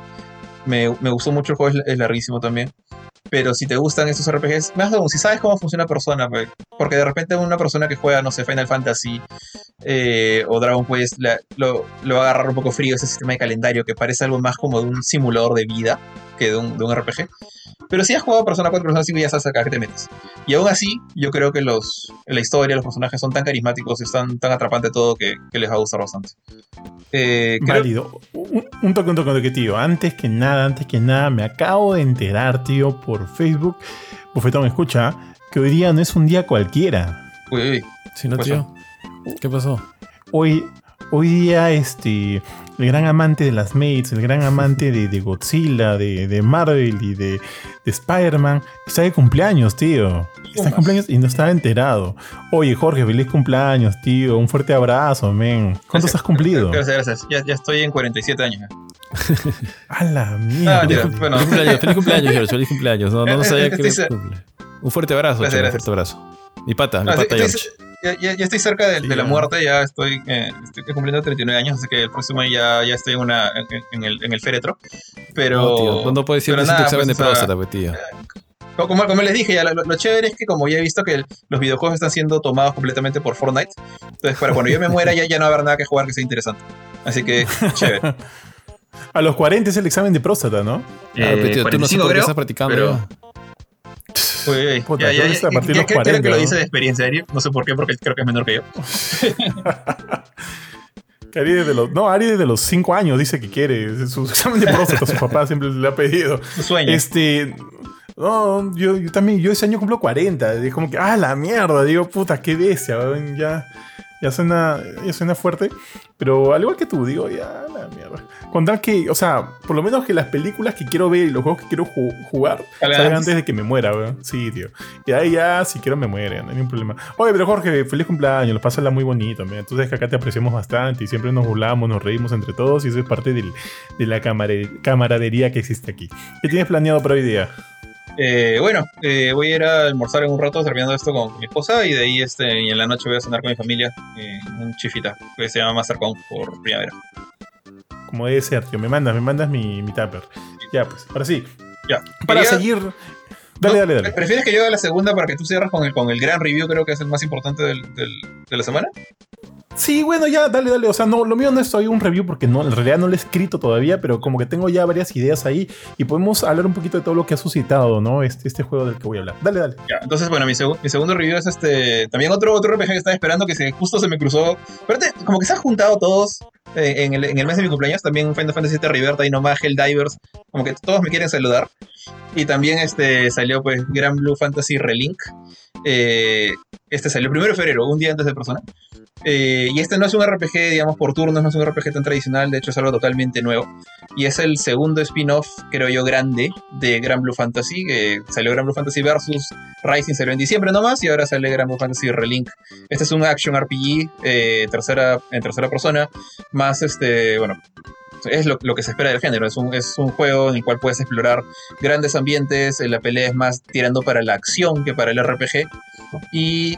me, me, gustó mucho el juego, es, es, larguísimo también. Pero si te gustan estos RPGs, más aún, si sabes cómo funciona persona, pues, porque de repente una persona que juega, no sé, Final Fantasy eh, o Dragon Quest, lo, lo, va a agarrar un poco frío ese sistema de calendario que parece algo más como de un simulador de vida que de un, de un RPG. Pero si has jugado Persona 4, Persona 5 ya sabes acá que te metes. Y aún así, yo creo que los, la historia, los personajes son tan carismáticos y están tan atrapantes todo que, que les va a gustar bastante. Eh, creo... Válido. Un, un, toque, un toque, un toque, tío. Antes que nada, antes que nada, me acabo de enterar, tío, por Facebook. Bufetón, escucha, que hoy día no es un día cualquiera. Uy, uy. Sí, no, tío. ¿Qué pasó? Hoy, hoy día, este, el gran amante de las mates, el gran amante de, de Godzilla, de, de, Marvel y de, de Spider-Man, está de cumpleaños, tío. Está de cumpleaños y no estaba enterado. Oye, Jorge, feliz cumpleaños, tío. Un fuerte abrazo, men. ¿Cuántos gracias, has cumplido? Gracias, gracias. Ya, ya, estoy en 47 años. A la mierda. ya, tío. bueno. Feliz cumpleaños, feliz cumpleaños, George, feliz cumpleaños. No, no, no sabía que cumple. Un fuerte abrazo, Gracias, un fuerte abrazo. Mi pata, mi Ah, pata sí, George. sí, ya, ya- ya estoy cerca de, Sí, de la muerte, ya estoy, eh, estoy cumpliendo 39 años, así que el próximo ya, ya estoy en, una, en, en el, en el féretro. Pero. No, tío, no, puedes ir nada, examen pues, de próstata, pues, tío. Como, como les dije, ya, lo, lo chévere es que como ya he visto que el- los videojuegos están siendo tomados completamente por Fortnite, entonces para cuando yo me muera ya, ya no va a haber nada que jugar que sea interesante. Así que, chévere. A los 40 es el examen de próstata, ¿no? Ah, pues, tío, tú no sé 45 por qué creo, estás practicando. pero-. Uy, uy, ya, ya, ya, ya- los creo- creo 40, que lo ¿no? dice de experiencia, Ari. No sé por qué, porque creo que es menor que yo. Ari desde los, no, Ari desde los 5 años dice que quiere. Su examen de próstata, su papá siempre le ha pedido. Su sueño. Este. No, yo, yo también, yo ese año cumplo 40. Es como que, ah, la mierda. Digo, puta, qué bestia. Ya, ya, suena, ya suena fuerte. Pero al igual que tú, digo, ya, la mierda. Contar que, o sea, por lo menos que las películas que quiero ver y los juegos que quiero ju- jugar Salgan antes. de que me muera, weón. Sí, tío. Y ahí ya, si quiero, me muere, no hay ningún problema. Oye, pero Jorge, feliz cumpleaños, lo pásala muy bonito. Tú sabes que acá te apreciamos bastante y siempre nos burlamos, nos reímos entre todos y eso es parte del- de la camaradería que existe aquí. ¿Qué tienes planeado para hoy día? Eh, bueno, eh, voy a ir a almorzar en un rato terminando esto con mi esposa y de ahí este, y en la noche voy a cenar con mi familia eh, un chifita que se llama Mastercon por primavera. Como debe ser, tío. Me mandas, me mandas mi, mi tupper. Ya, pues, ahora sí. Ya. Para Quería- seguir. Dale, ¿No? dale, dale. ¿Prefieres que yo haga la segunda para que tú cierres con el, con el gran review? Creo que es el más importante del- del- de la semana. Sí, bueno, ya, dale, dale. O sea, no, lo mío no es todavía un review porque no, en realidad no lo he escrito todavía, pero como que tengo ya varias ideas ahí y podemos hablar un poquito de todo lo que ha suscitado, ¿no? Este, este juego del que voy a hablar. Dale, dale. Ya, entonces, bueno, mi, mi segundo review es este. También otro, otro RPG que estaba esperando que se, justo se me cruzó. Aparte, como que se han juntado todos eh, en, el, en el mes de mi cumpleaños. También Final Fantasy VII Rebirth, Dynamite, Helldivers. Como que todos me quieren saludar. Y también este salió, pues, Grand Blue Fantasy Relink. Eh, este salió el 1 de febrero, un día antes de Persona. Eh, y este no es un RPG, digamos, por turnos, no es un RPG tan tradicional, de hecho es algo totalmente nuevo. Y es el segundo spin-off, creo yo, grande de Grand Blue Fantasy. que salió Grand Blue Fantasy versus Rising salió en diciembre nomás y ahora sale Grand Blue Fantasy Relink. Este es un action RPG eh, tercera, en tercera persona, más este, bueno, es lo, que se espera del género. Es un, es un juego en el cual puedes explorar grandes ambientes, eh, la pelea es más tirando para la acción que para el RPG. Y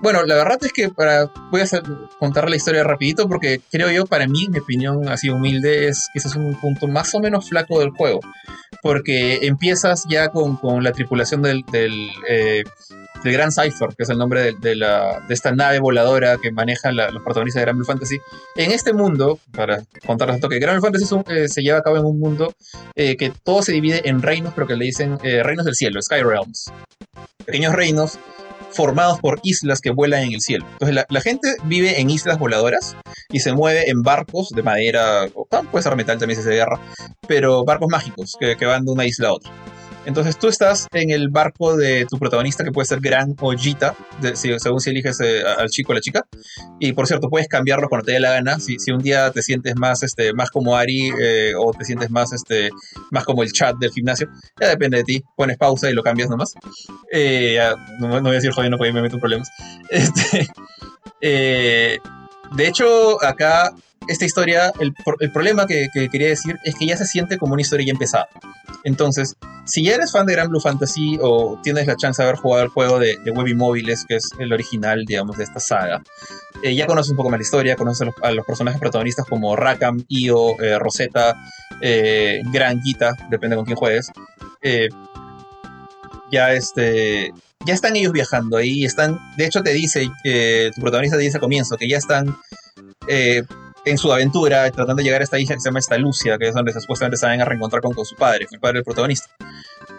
bueno, la verdad es que para voy a hacer- contar la historia rapidito porque creo yo, para mí, mi opinión así humilde, es quizás un punto más o menos flaco del juego. Porque empiezas ya con, con la tripulación del, del, eh, del Gran Cypher, que es el nombre de, de la, de esta nave voladora que manejan los protagonistas de Grand Blue Fantasy. En este mundo, para contarles un toque, Grand Blue Fantasy un- eh, se lleva a cabo en un mundo eh, que todo se divide en reinos, pero que le dicen eh, reinos del cielo, Sky Realms. Pequeños reinos formados por islas que vuelan en el cielo. Entonces la, la gente vive en islas voladoras y se mueve en barcos de madera, o ah, puede ser metal también si se guerra, pero barcos mágicos que, que van de una isla a otra. Entonces tú estás en el barco de tu protagonista, que puede ser Gran o Gita, de- si- según si eliges eh, al chico o la chica. Y por cierto, puedes cambiarlo cuando te dé la gana. Si, un día te sientes más, este, más como Ari eh, o te sientes más, este, más como el chat del gimnasio, ya depende de ti. Pones pausa y lo cambias nomás. Eh, no, voy a decir jodiendo porque me meto en problemas. Este, de hecho, acá, esta historia, el, problema que, que quería decir es que ya se siente como una historia ya empezada. Entonces, si ya eres fan de Gran Blue Fantasy o tienes la chance de haber jugado el juego de, de Webby Móviles, que es el original, digamos, de esta saga, eh, ya conoces un poco más la historia, conoces a los, personajes protagonistas como Rakam, Io, eh, Rosetta, eh, Gran Gita, depende con quién juegues. Eh, ya este ya están ellos viajando ahí están de hecho te dice tu protagonista te dice al comienzo que ya están en su aventura tratando de llegar a esta isla que se llama esta Lucia que es donde supuestamente se van a reencontrar con, con su padre el padre del protagonista.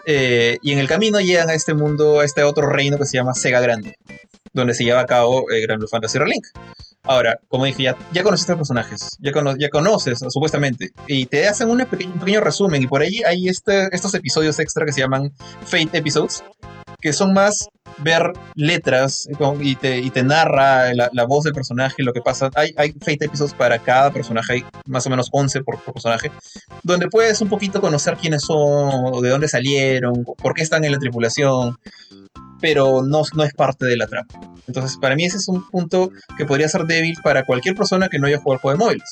Eh, y en el camino llegan a este mundo a este otro reino que se llama Sega Grande donde se lleva a cabo eh, Grand Blue Fantasy Relink. Ahora, como dije, ya, ya conociste a los personajes, ya, cono- ya conoces, supuestamente, y te hacen peque- un pequeño resumen, y por ahí hay este, estos episodios extra que se llaman Fate Episodes, que son más ver letras eh, y te, y te narra la, voz del personaje, lo que pasa. Hay, hay Fate Episodes para cada personaje, hay más o menos 11 por, por personaje, donde puedes un poquito conocer quiénes son, de dónde salieron, por qué están en la tripulación. Pero no, es parte de la trama. Entonces, para mí ese es un punto que podría ser débil para cualquier persona que no haya jugado el juego de móviles.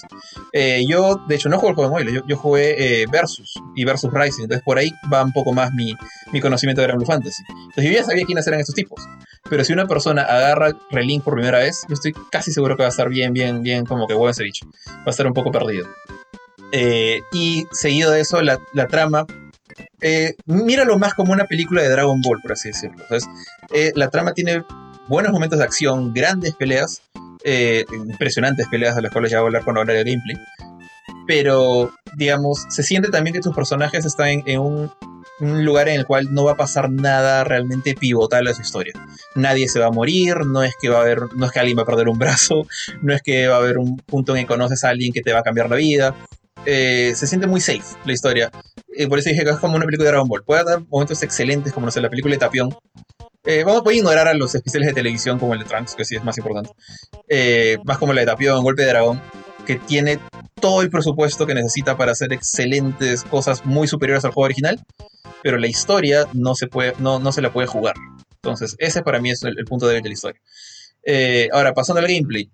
Eh, yo, de hecho, no juego el juego de móviles, yo, jugué eh, Versus y Versus Rising, entonces por ahí va un poco más mi, mi conocimiento de Grand Blue Fantasy. Entonces yo ya sabía quiénes eran estos tipos. Pero si una persona agarra Relink por primera vez, yo estoy casi seguro que va a estar bien, bien, bien como que huevo ese bicho. Va a estar un poco perdido. Eh, y seguido de eso, la trama eh, míralo más como una película de Dragon Ball, por así decirlo. Entonces, eh, la trama tiene buenos momentos de acción, grandes peleas, eh, impresionantes peleas de las cuales ya voy a hablar cuando hablar de gameplay. Pero, digamos, se siente también que tus personajes están en, un, lugar en el cual no va a pasar nada realmente pivotal a su historia. Nadie se va a morir, no es que va a haber, no es que alguien va a perder un brazo, no es que va a haber un punto en que conoces a alguien que te va a cambiar la vida. se siente muy safe la historia por eso dije que es como una película de Dragon Ball. Puede dar momentos excelentes, como no sé, la película de Tapión. Eh, vamos, voy a ignorar a los especiales de televisión como el de Trunks, que sí es más importante. Eh, más como la de Tapión, Golpe de Dragón, que tiene todo el presupuesto que necesita para hacer excelentes cosas muy superiores al juego original, pero la historia no se, puede, no, no se la puede jugar. Entonces, ese para mí es el, punto débil de la historia. Eh, ahora, pasando al gameplay.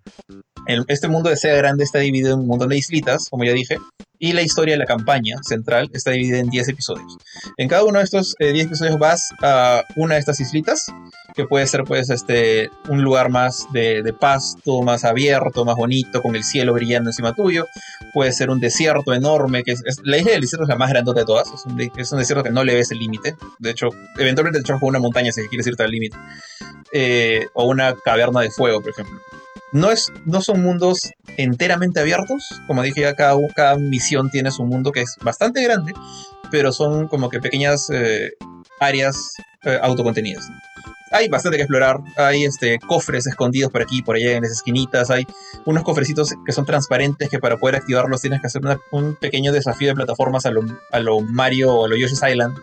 este mundo de Sega Grande está dividido en un montón de islitas, como ya dije, y la historia de la campaña central está dividida en 10 episodios. En cada uno de estos 10 eh, episodios vas a una de estas islitas, que puede ser pues este, un lugar más de, pasto, más abierto, más bonito, con el cielo brillando encima tuyo. Puede ser un desierto enorme, que es, la isla del desierto es la más grandota de todas, es un, es un desierto que no le ves el límite. De hecho, eventualmente te echas con una montaña si quieres irte al límite. Eh, o una caverna de fuego, por ejemplo no, es, no son mundos enteramente abiertos. Como dije ya, cada, cada misión tiene su mundo que es bastante grande, pero son como que pequeñas eh, áreas eh, autocontenidas. Hay bastante que explorar, hay este, cofres escondidos por aquí, por allá en las esquinitas, hay unos cofrecitos que son transparentes que para poder activarlos tienes que hacer un pequeño desafío de plataformas a lo, a lo Mario o a lo Yoshi's Island,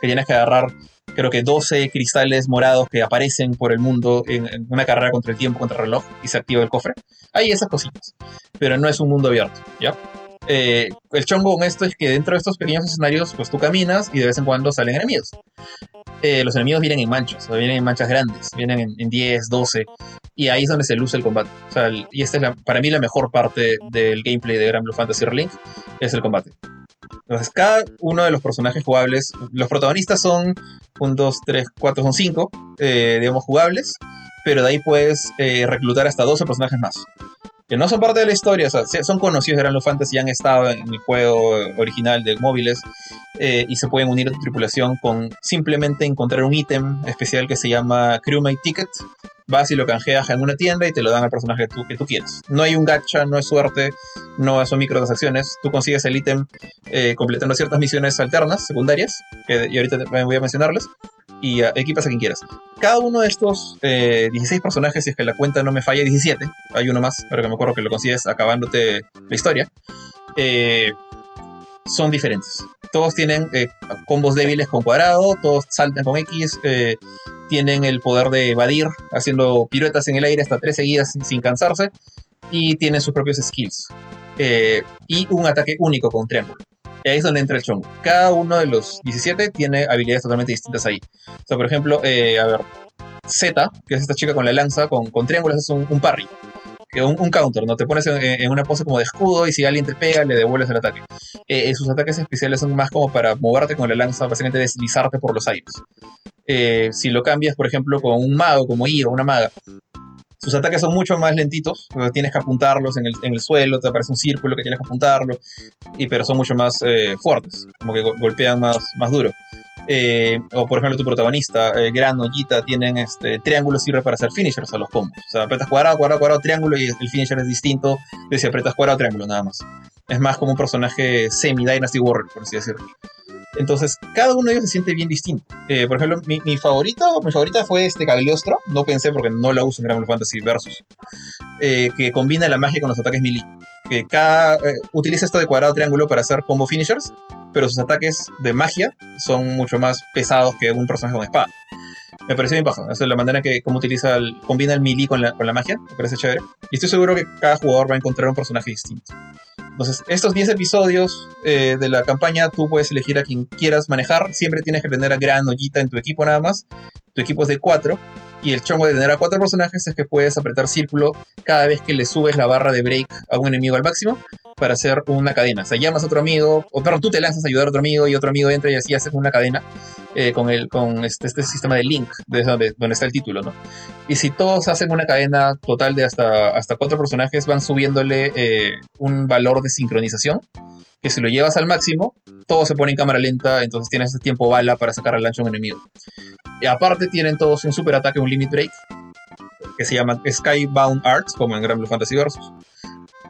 que tienes que agarrar creo que 12 cristales morados que aparecen por el mundo en, una carrera contra el tiempo, contra el reloj, y se activa el cofre. Hay esas cositas, pero no es un mundo abierto, ¿ya? Eh, el chongo con esto es que dentro de estos pequeños escenarios, pues tú caminas y de vez en cuando salen enemigos. Eh, los enemigos vienen en manchas, o vienen en manchas grandes, vienen en, 10, 12, y ahí es donde se luce el combate. y esta es para mí la mejor parte del gameplay de Grand Blue Fantasy Relink, es el combate. Entonces, cada uno de los personajes jugables, los protagonistas son 1, 2, 3, 4, son 5, eh, digamos, jugables, pero de ahí puedes eh, reclutar hasta 12 personajes más. Que no son parte de la historia, o sea, son conocidos de Grand Fantasy han estado en el juego original de móviles eh, y se pueden unir a tu tripulación con simplemente encontrar un ítem especial que se llama Crewmate Ticket, vas y lo canjeas en una tienda y te lo dan al personaje que tú, que tú quieras. No hay un gacha, no es suerte, no son microtransacciones. Tú consigues el ítem eh, completando ciertas misiones alternas, secundarias, que y ahorita voy a mencionarles, y uh, equipas a quien quieras. Cada uno de estos 16 eh, personajes, si es que la cuenta no me falla, 17, hay uno más, pero que me acuerdo que lo consigues acabándote la historia, eh, son diferentes. Todos tienen combos débiles con cuadrado, todos saltan con X, tienen el poder de evadir haciendo piruetas en el aire hasta tres seguidas sin, cansarse y tienen sus propios skills. Eh, y un ataque único con triángulo. Y ahí es donde entra el chongo. Cada uno de los 17 tiene habilidades totalmente distintas ahí. O por ejemplo, eh, a ver, Z, que es esta chica con la lanza, con, con triángulos es un, parry. Un, un, counter, ¿no? Te pones en, una pose como de escudo y si alguien te pega, le devuelves el ataque. Eh, sus ataques especiales son más como para moverte con la lanza, básicamente deslizarte por los aires. Eh, si lo cambias, por ejemplo, con un mago como I o una maga, sus ataques son mucho más lentitos, tienes que apuntarlos en el, suelo, te aparece un círculo que tienes que apuntarlo, y, pero son mucho más eh, fuertes, como que golpean más, más duro. Eh, o por ejemplo tu protagonista, Gran Ollita, tienen este triángulo sirve para hacer finishers a los combos. O sea, apretas cuadrado, cuadrado, cuadrado, triángulo y el finisher es distinto de si apretas cuadrado, triángulo, nada más. Es más como un personaje semi-Dynasty Warrior, por así decirlo. Entonces, cada uno de ellos se siente bien distinto. Eh, por ejemplo, mi, favorito, mi favorita fue este Cagliostro. No pensé porque no la uso en Grand Fantasy Versus. Eh, que combina la magia con los ataques melee. Que cada, eh, utiliza esto de cuadrado triángulo para hacer combo finishers, pero sus ataques de magia son mucho más pesados que un personaje con espada. Me pareció bien bajo. Esa es la manera que como utiliza combina el melee con la, con la magia. Me parece chévere. Y estoy seguro que cada jugador va a encontrar un personaje distinto. Entonces, estos 10 episodios eh, de la campaña, tú puedes elegir a quien quieras manejar. Siempre tienes que tener a Gran Ollita en tu equipo nada más. Tu equipo es de 4 y el chongo de tener a cuatro personajes es que puedes apretar círculo cada vez que le subes la barra de break a un enemigo al máximo para hacer una cadena. O sea, llamas a otro amigo, o perdón, tú te lanzas a ayudar a otro amigo y otro amigo entra y así haces una cadena eh, con, el, con este, este sistema de link, de donde, está el título, ¿no? Y si todos hacen una cadena total de hasta, cuatro personajes, van subiéndole eh, un valor de sincronización que si lo llevas al máximo, todo se pone en cámara lenta, entonces tienes tiempo bala para sacar al ancho a un enemigo. Y aparte tienen todos un super ataque, un limit break, que se llama Skybound Arts, como en Grand Blue Fantasy Versus.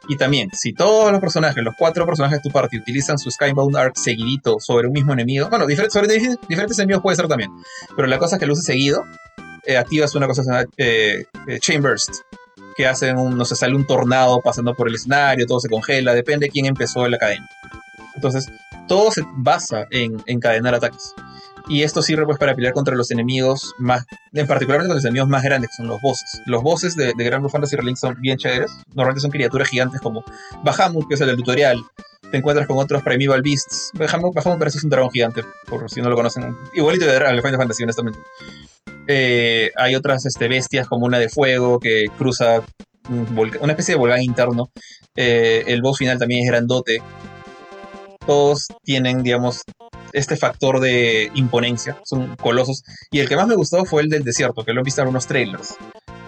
Y también, si todos los personajes, los cuatro personajes de tu party utilizan su Skybound Arc seguidito sobre un mismo enemigo, bueno, sobre diferentes enemigos puede ser también, pero la cosa es que lo seguido, eh, activas una cosa que eh, eh, que hacen un, no sé, sale un tornado pasando por el escenario, todo se congela, depende de quién empezó la cadena. Entonces, todo se basa en encadenar ataques. Y esto sirve pues para pelear contra los enemigos más, en particular contra los enemigos más grandes, que son los bosses. Los bosses de, de Grand Blue Fantasy Relink son bien chéveres. Normalmente son criaturas gigantes como Bahamut, que es el del tutorial. Te encuentras con otros Primeval Beasts. Bahamut, Bahamut parece un dragón gigante, por si no lo conocen. Igualito de Final Fantasy, honestamente. Eh, hay otras este, bestias como una de fuego que cruza una especie de volcán interno. Eh, el boss final también es grandote todos tienen, digamos, este factor de imponencia, son colosos. Y el que más me gustó fue el del desierto, que lo he visto en unos trailers,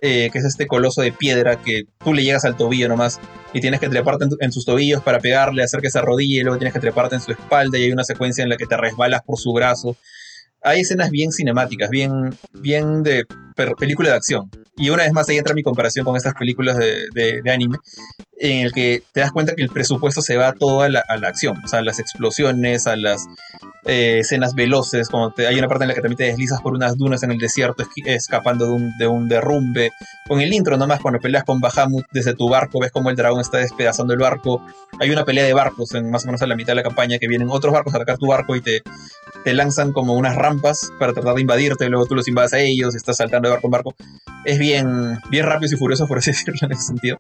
eh, que es este coloso de piedra que tú le llegas al tobillo nomás y tienes que treparte en, sus tobillos para pegarle, hacer que se arrodille, y luego tienes que treparte en su espalda y hay una secuencia en la que te resbalas por su brazo. Hay escenas bien cinemáticas, bien, bien de película de acción. Y una vez más ahí entra mi comparación con estas películas de, anime, en el que te das cuenta que el presupuesto se va todo a la, a la acción, o sea, a las explosiones, a las eh, escenas veloces, como hay una parte en la que también te deslizas por unas dunas en el desierto escapando de un, de un derrumbe. Con el intro nomás, cuando peleas con Bahamut desde tu barco, ves como el dragón está despedazando el barco. Hay una pelea de barcos en más o menos a la mitad de la campaña que vienen otros barcos a atacar tu barco y te, te lanzan como unas rampas para tratar de invadirte, luego tú los invades a ellos, estás saltando barco en barco. Es bien, bien rápido y furioso, por así decirlo, en ese sentido.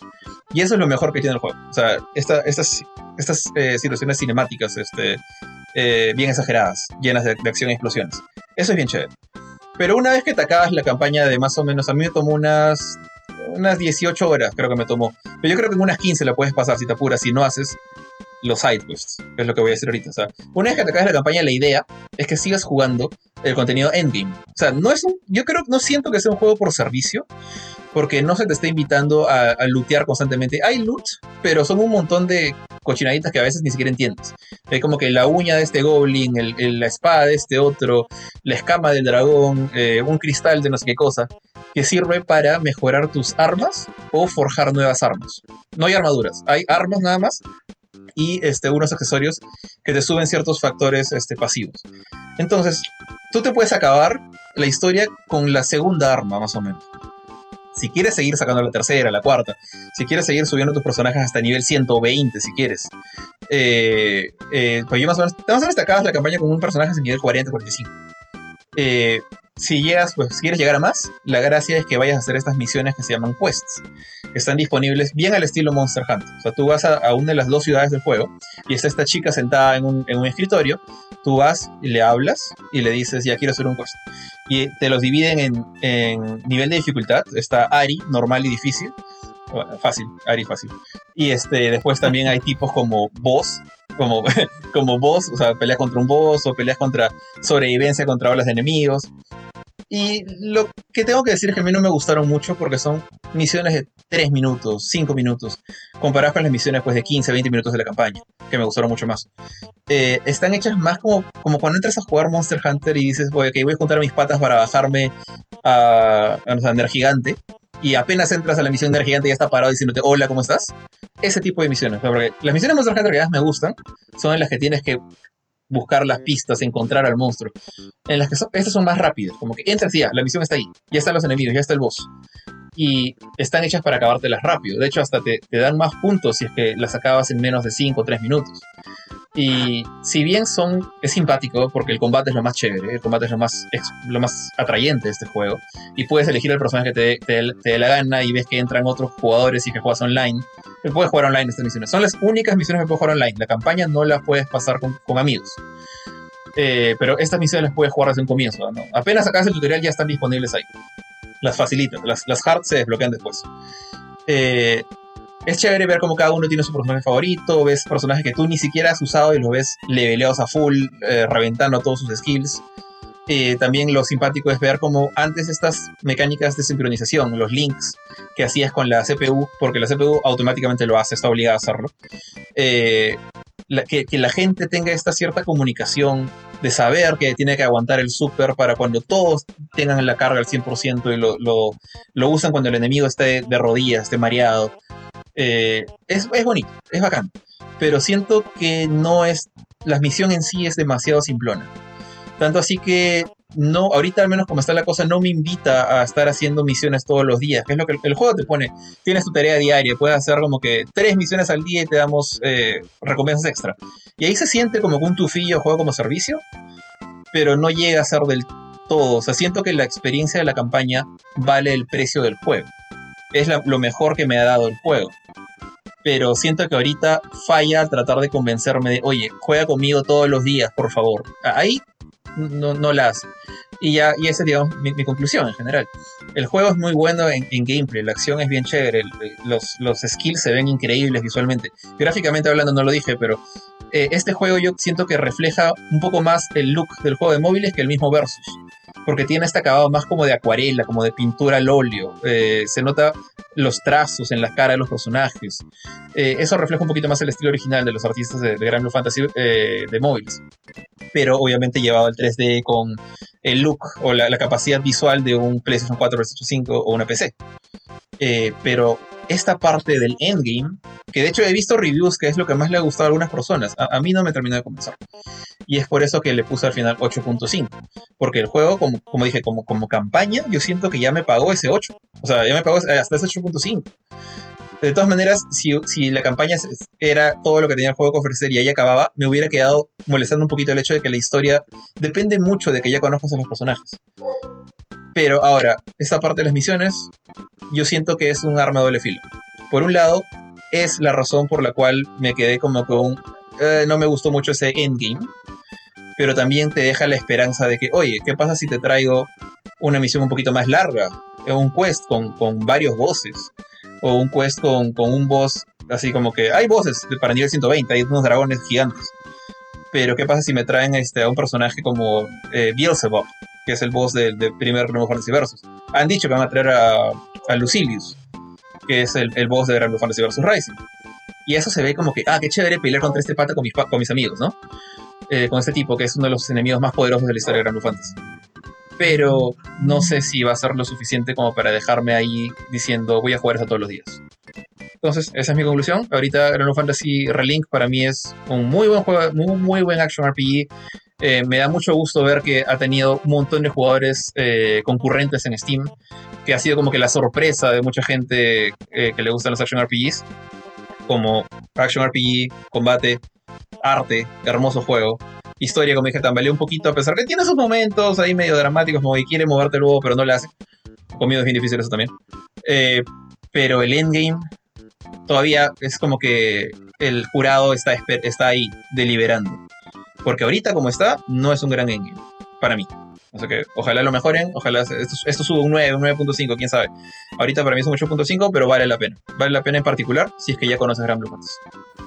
Y eso es lo mejor que tiene el juego. O sea, esta, estas, estas eh, situaciones cinemáticas, este, eh, bien exageradas, llenas de, acción y explosiones. Eso es bien chévere. Pero una vez que te acabas la campaña de más o menos, a mí me tomó unas, unas 18 horas, creo que me tomó. Pero yo creo que en unas 15 la puedes pasar si te apuras, si no haces los sidequests, que es lo que voy a decir ahorita. O sea, una vez que te acabas la campaña, la idea es que sigas jugando el contenido endgame. O sea, no es un, yo creo, no siento que sea un juego por servicio, porque no se te está invitando a, a lootear constantemente. Hay loot, pero son un montón de cochinaditas que a veces ni siquiera entiendes. Hay como que la uña de este goblin, la espada de este otro, la escama del dragón, eh, un cristal de no sé qué cosa, que sirve para mejorar tus armas o forjar nuevas armas. No hay armaduras, hay armas nada más y este, unos accesorios que te suben ciertos factores este, pasivos. Entonces, tú te puedes acabar la historia con la segunda arma, más o menos. Si quieres seguir sacando la tercera, la cuarta, si quieres seguir subiendo tus personajes hasta nivel 120, si quieres. Eh, eh, pues yo más o menos, más o menos te acabas la campaña con un personaje de nivel 40, 45. Eh, si llegas, pues si quieres llegar a más, la gracia es que vayas a hacer estas misiones que se llaman quests, que están disponibles bien al estilo Monster Hunter. O sea, tú vas a, una de las dos ciudades del juego y está esta chica sentada en un, escritorio, tú vas y le hablas y le dices, ya quiero hacer un quest. Y te los dividen en, nivel de dificultad, está Ari, normal y difícil. Fácil, Ari fácil. Y este, después también hay tipos como boss, como, como boss, o sea, peleas contra un boss o peleas contra sobrevivencia contra olas de enemigos. Y lo que tengo que decir es que a mí no me gustaron mucho porque son misiones de 3 minutos, 5 minutos, comparadas con las misiones pues, de 15, 20 minutos de la campaña, que me gustaron mucho más. Eh, están hechas más como, como cuando entras a jugar Monster Hunter y dices, voy, voy a juntar mis patas para bajarme a, a, a Gigante, y apenas entras a la misión de Gigante ya está parado diciéndote, hola, ¿cómo estás? Ese tipo de misiones. Porque las misiones de Monster Hunter que más me gustan son en las que tienes que buscar las pistas, encontrar al monstruo. En las que estas son más rápidas, como que entras y ya, la misión está ahí, ya están los enemigos, ya está el boss. Y están hechas para acabártelas rápido. De hecho, hasta te, te dan más puntos si es que las acabas en menos de 5 o 3 minutos. Y si bien son, es simpático porque el combate es lo más chévere, el combate es lo más, lo más atrayente de este juego, y puedes elegir el personaje que te, dé la gana y ves que entran otros jugadores y que juegas online, puedes jugar online estas misiones. Son las únicas misiones que puedes jugar online. La campaña no la puedes pasar con, amigos. Eh, pero estas misiones las puedes jugar desde un comienzo. Apenas acabas el tutorial ya están disponibles ahí. Las facilitan. Las, las hard se desbloquean después. Eh, es chévere ver cómo cada uno tiene su personaje favorito, ves personajes que tú ni siquiera has usado y los ves leveleados a full, eh, reventando todos sus skills. Eh, también lo simpático es ver cómo antes estas mecánicas de sincronización, los links que hacías con la CPU, porque la CPU automáticamente lo hace, está obligada a hacerlo, eh, que, la gente tenga esta cierta comunicación de saber que tiene que aguantar el super para cuando todos tengan la carga al 100% y lo, lo, usan cuando el enemigo esté de rodillas, esté mareado. Eh, es, es, bonito, es bacán. Pero siento que no es. La misión en sí es demasiado simplona. Tanto así que no, ahorita al menos como está la cosa, no me invita a estar haciendo misiones todos los días, que es lo que el, juego te pone. Tienes tu tarea diaria, puedes hacer como que tres misiones al día y te damos eh, recompensas extra. Y ahí se siente como un tufillo juego como servicio, pero no llega a ser del todo. O sea, siento que la experiencia de la campaña vale el precio del juego. Es lo mejor que me ha dado el juego pero siento que ahorita falla al tratar de convencerme de, oye, juega conmigo todos los días, por favor. Ahí no, no la hace. Y ya, y esa es, digamos, mi, conclusión en general. El juego es muy bueno en, gameplay, la acción es bien chévere, los, los, skills se ven increíbles visualmente. Gráficamente hablando no lo dije, pero eh, este juego yo siento que refleja un poco más el look del juego de móviles que el mismo Versus porque tiene este acabado más como de acuarela, como de pintura al óleo. Eh, se nota los trazos en la cara de los personajes. Eh, eso refleja un poquito más el estilo original de los artistas de, de Grand Blue Fantasy eh, de móviles. Pero obviamente llevado al 3D con el look o la, capacidad visual de un PlayStation 4, PlayStation 5 o una PC. pero esta parte del endgame, que de hecho he visto reviews que es lo que más le ha gustado a algunas personas, a, mí no me terminó de convencer. Y es por eso que le puse al final 8.5. Porque el juego, como, como dije, como, como campaña, yo siento que ya me pagó ese 8. O sea, ya me pagó hasta ese 8.5. De todas maneras, si, si, la campaña era todo lo que tenía el juego que ofrecer y ahí acababa, me hubiera quedado molestando un poquito el hecho de que la historia depende mucho de que ya conozcas a los personajes. Pero ahora, esta parte de las misiones, yo siento que es un arma de doble filo. Por un lado, es la razón por la cual me quedé como con... Eh, no me gustó mucho ese endgame. Pero también te deja la esperanza de que, oye, ¿qué pasa si te traigo una misión un poquito más larga? Un quest con, con varios bosses. O un quest con, con un boss así como que hay bosses para nivel 120, hay unos dragones gigantes. Pero ¿qué pasa si me traen este, a un personaje como eh, Beelzebub? Que es el boss del, primer Nuevo Fantasy Versus. Han dicho que van a traer a, a Lucilius, que es el, el boss de Grand Fantasy Versus Rising. Y eso se ve como que, ah, qué chévere pelear contra este pata con mis, con mis amigos, ¿no? Eh, con este tipo, que es uno de los enemigos más poderosos de la historia de Grand Fantasy. Pero no sé si va a ser lo suficiente como para dejarme ahí diciendo voy a jugar eso todos los días. Entonces, esa es mi conclusión. Ahorita Grand Fantasy Relink para mí es un muy buen juego, muy, muy buen action RPG. Eh, me da mucho gusto ver que ha tenido un montón de jugadores eh, concurrentes en Steam, que ha sido como que la sorpresa de mucha gente eh, que le gustan los action RPGs, como action RPG, combate, arte, hermoso juego. Historia, como dije, tambaleó un poquito, a pesar que tiene sus momentos ahí medio dramáticos, como que quiere moverte luego, pero no lo hace. Conmigo es bien difícil eso también. pero el endgame todavía es como que el jurado está, está ahí deliberando. Porque ahorita como está, no es un gran engine, para mí. O sea que ojalá lo mejoren, ojalá esto, esto suba un 9, un 9.5, quién sabe. Ahorita para mí es un 8.5, pero vale la pena. Vale la pena en particular si es que ya conoces Gran Blue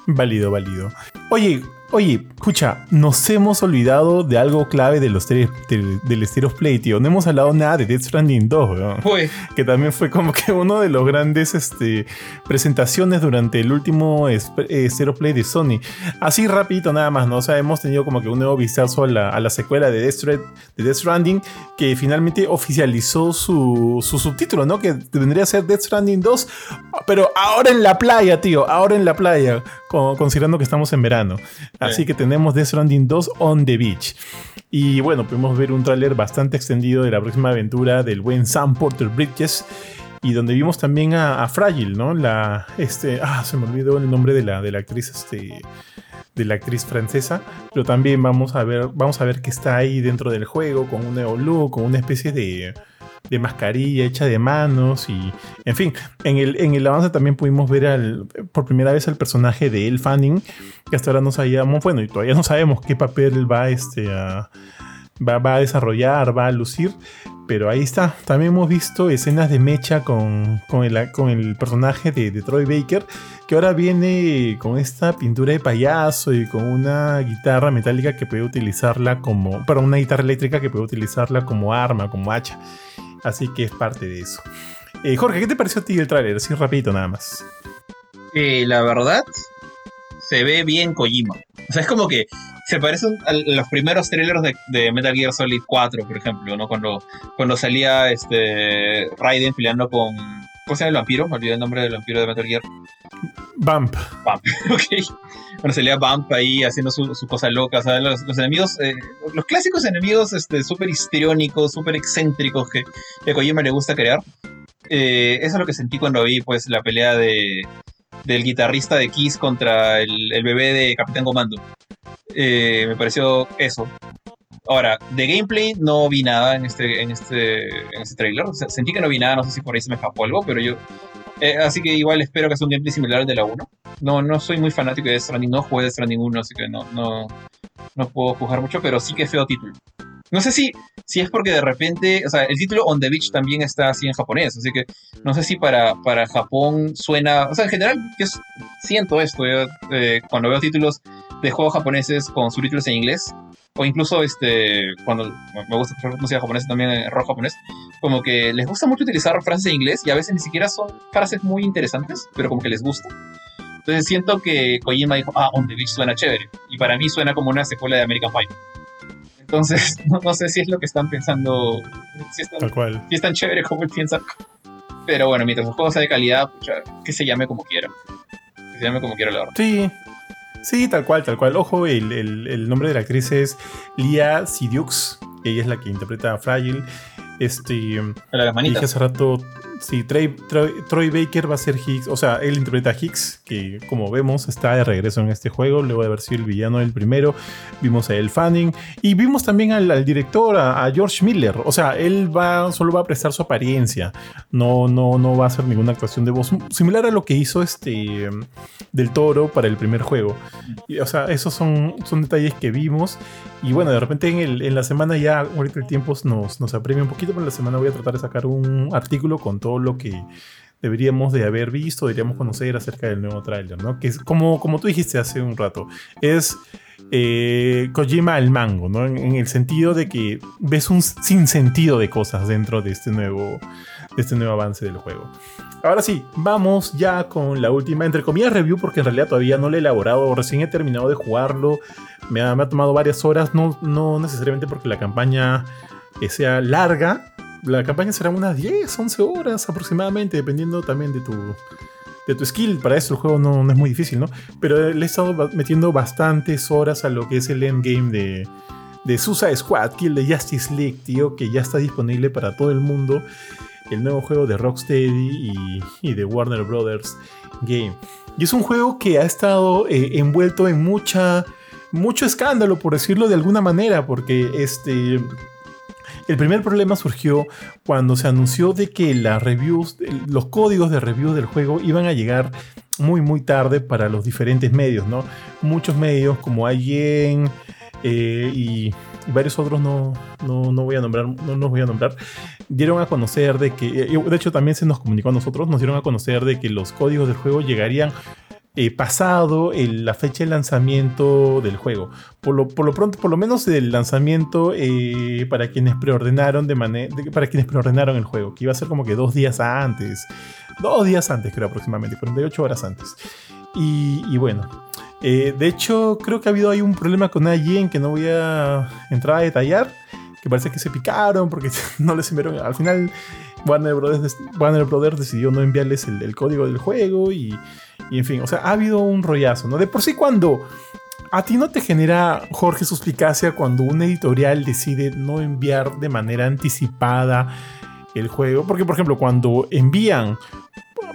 Válido, válido. Oye, Oye, escucha, nos hemos olvidado de algo clave de los del, del Play, tío. No hemos hablado nada de Death Stranding 2, weón. Que también fue como que uno de los grandes este, presentaciones durante el último eh, Play de Sony. Así rapidito nada más, ¿no? O sea, hemos tenido como que un nuevo vistazo a la, secuela de Death, de Death Stranding que finalmente oficializó su, su subtítulo, ¿no? Que vendría a ser Death Stranding 2, pero ahora en la playa, tío. Ahora en la playa, considerando que estamos en verano. Así que tenemos Death Stranding 2 on the beach. Y bueno, podemos ver un tráiler bastante extendido de la próxima aventura del buen Sam Porter Bridges. Y donde vimos también a, Fragile, ¿no? La, este, ah, se me olvidó el nombre de la, de la actriz, este, de la actriz francesa. Pero también vamos a ver, vamos a ver que está ahí dentro del juego con un nuevo look, con una especie de, de mascarilla hecha de manos y, en fin, en el, en el avance también pudimos ver al, por primera vez al personaje de El Fanning, que hasta ahora no sabíamos, bueno, y todavía no sabemos qué papel va, este, a, va, va a desarrollar, va a lucir, pero ahí está. También hemos visto escenas de mecha con, con, el, con el personaje de, Troy Baker, que ahora viene con esta pintura de payaso y con una guitarra metálica que puede utilizarla como. Pero una guitarra eléctrica que puede utilizarla como arma, como hacha. Así que es parte de eso. Eh, Jorge, ¿qué te pareció a ti el tráiler? Así rapidito nada más. Eh, la verdad, se ve bien Kojima. O sea, es como que se parecen a los primeros trailers de, Metal Gear Solid 4, por ejemplo, ¿no? Cuando, cuando salía este Raiden peleando con. ¿Cómo se llama el vampiro? Me olvidé el nombre del vampiro de Metal Gear. Bump. Bump, ok. Cuando salía Bump ahí haciendo su, su cosa loca. O los, enemigos, eh, los clásicos enemigos este, súper histriónicos, súper excéntricos que, que a Kojima le gusta crear. Eh, eso es lo que sentí cuando vi pues la pelea de, del guitarrista de Kiss contra el, bebé de Capitán Comando. Eh, me pareció eso. Ahora, de gameplay no vi nada en este, en este, en este trailer. Sentí que no vi nada, no sé si por ahí se me escapó algo, pero yo. Eh, así que igual espero que sea un gameplay similar al de la 1. No, no soy muy fanático de Stranding, no jugué Death Stranding 1, así que no, no, no puedo juzgar mucho, pero sí que feo título. No sé si, si es porque de repente, o sea, el título On the Beach también está así en japonés, así que no sé si para, para Japón suena, o sea, en general yo siento esto, yo, eh, cuando veo títulos de juegos japoneses con subtítulos en inglés, o incluso este, cuando me gusta escuchar música japonesa también en rock japonés, como que les gusta mucho utilizar frases en inglés y a veces ni siquiera son frases muy interesantes, pero como que les gusta. Entonces siento que Kojima dijo, ah, On the Beach suena chévere, y para mí suena como una secuela de American Pie. Entonces, no, no, sé si es lo que están pensando. Si es tan, Tal cual. Si es tan chévere como él piensa. Pero bueno, mientras el juego sea de calidad, pucha, que se llame como quiera. Que se llame como quiera, la verdad. Sí. Sí, tal cual, tal cual. Ojo, el, el, el nombre de la actriz es Lia Sidiux. Ella es la que interpreta a Fragile. Este. La dije hace rato. Sí, Troy, Baker va a ser Higgs. O sea, él interpreta a Higgs, que como vemos está de regreso en este juego. Luego de haber sido el villano del primero, vimos a El Fanning. Y vimos también al, director, a, a, George Miller. O sea, él va, solo va a prestar su apariencia. No, no, no va a hacer ninguna actuación de voz. Similar a lo que hizo este del toro para el primer juego. Y, o sea, esos son, son detalles que vimos. Y bueno, de repente en, el, en la semana ya, ahorita el tiempo nos, nos apremia un poquito, pero en la semana voy a tratar de sacar un artículo con todo lo que deberíamos de haber visto, deberíamos conocer acerca del nuevo tráiler, ¿no? Que es como, como tú dijiste hace un rato, es eh, Kojima al mango, ¿no? En, el sentido de que ves un sinsentido de cosas dentro de este nuevo, de este nuevo avance del juego. Ahora sí, vamos ya con la última, entre comillas, review, porque en realidad todavía no lo he elaborado, recién he terminado de jugarlo, me ha, me ha tomado varias horas, no, no necesariamente porque la campaña sea larga, la campaña será unas 10, 11 horas aproximadamente, dependiendo también de tu, de tu skill. Para eso el juego no, no, es muy difícil, ¿no? Pero le he estado metiendo bastantes horas a lo que es el endgame de, de Suicide Squad, Kill the Justice League, tío, que ya está disponible para todo el mundo. El nuevo juego de Rocksteady y, y de Warner Brothers Game. Y es un juego que ha estado eh, envuelto en mucha, mucho escándalo, por decirlo de alguna manera, porque este el primer problema surgió cuando se anunció de que las reviews, los códigos de review del juego iban a llegar muy muy tarde para los diferentes medios, ¿no? Muchos medios como IGN eh, y, varios otros no, no, no, voy a nombrar, no nos voy a nombrar, dieron a conocer de que, de hecho también se nos comunicó a nosotros, nos dieron a conocer de que los códigos del juego llegarían eh, pasado el, la fecha de lanzamiento del juego. Por lo, por lo pronto, por lo menos el lanzamiento eh, para quienes preordenaron de manera. Para quienes preordenaron el juego, que iba a ser como que dos días antes. Dos días antes, creo aproximadamente, 48 horas antes. Y, bueno. Eh, de hecho, creo que ha habido ahí un problema con IGN que no voy a entrar a detallar. Que parece que se picaron porque no les enviaron. Al final, Warner Brothers, Warner Brothers decidió no enviarles el código del juego y, y, en fin, o sea, ha habido un rollazo, ¿no? De por sí cuando a ti no te genera, Jorge, suspicacia cuando un editorial decide no enviar de manera anticipada el juego, porque por ejemplo cuando envían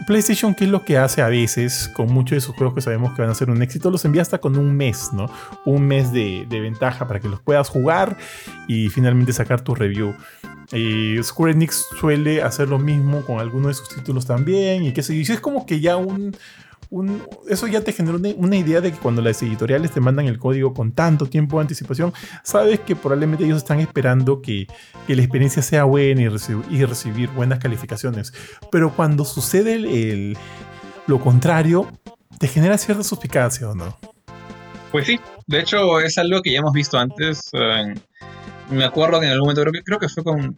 PlayStation, ¿qué es lo que hace a veces con muchos de sus juegos que sabemos que van a ser un éxito? Los envía hasta con un mes, ¿no? Un mes de, ventaja para que los puedas jugar y finalmente sacar tu review. Y Square Enix suele hacer lo mismo con algunos de sus títulos también. Y que se dice, es como que ya un, eso ya te genera una, idea de que cuando las editoriales te mandan el código con tanto tiempo de anticipación, sabes que probablemente ellos están esperando que, que la experiencia sea buena y, reci y, recibir buenas calificaciones. Pero cuando sucede el, lo contrario, te genera cierta suspicacia, ¿o no? Pues sí, de hecho es algo que ya hemos visto antes. Uh, me acuerdo que en algún momento, creo que, creo que fue con.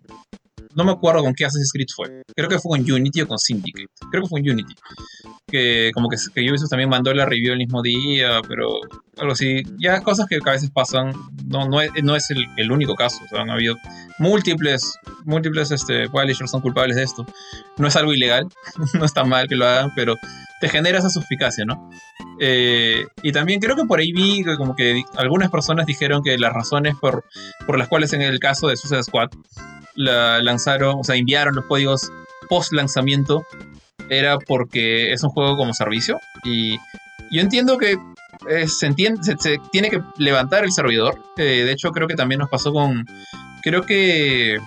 No me acuerdo con qué Assassin's Creed fue. Creo que fue con Unity o con Syndicate. Creo que fue con Unity. Que como que, que Ubisoft también mandó la review el mismo día, pero algo así. Ya cosas que a veces pasan. No, no es, no es el, único caso. O sea, han habido múltiples, múltiples este, publishers son culpables de esto. No es algo ilegal. no está mal que lo hagan, pero te genera esa suspicacia, ¿no? Eh, y también creo que por ahí vi que como que algunas personas dijeron que las razones por, por las cuales en el caso de Suicide Squad la lanzaron, o sea, enviaron los códigos post lanzamiento era porque es un juego como servicio y yo entiendo que eh, se, entiende, se, se, tiene que levantar el servidor. Eh, de hecho, creo que también nos pasó con. Creo que.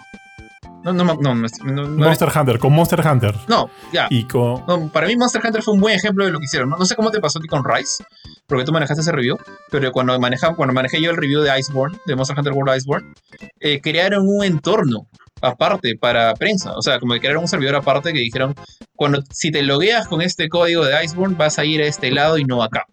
No, no, no, no, no Monster Hunter, con Monster Hunter. No, ya. Y con... Para mí Monster Hunter fue un buen ejemplo de lo que hicieron. No, no sé cómo te pasó a ti con Rise, porque tú manejaste ese review, pero cuando, maneja, cuando manejé yo el review de Iceborne, de Monster Hunter World Iceborne, eh, crearon un entorno aparte para prensa. O sea, como que crearon un servidor aparte que dijeron, cuando si te logueas con este código de Iceborne, vas a ir a este lado y no acá.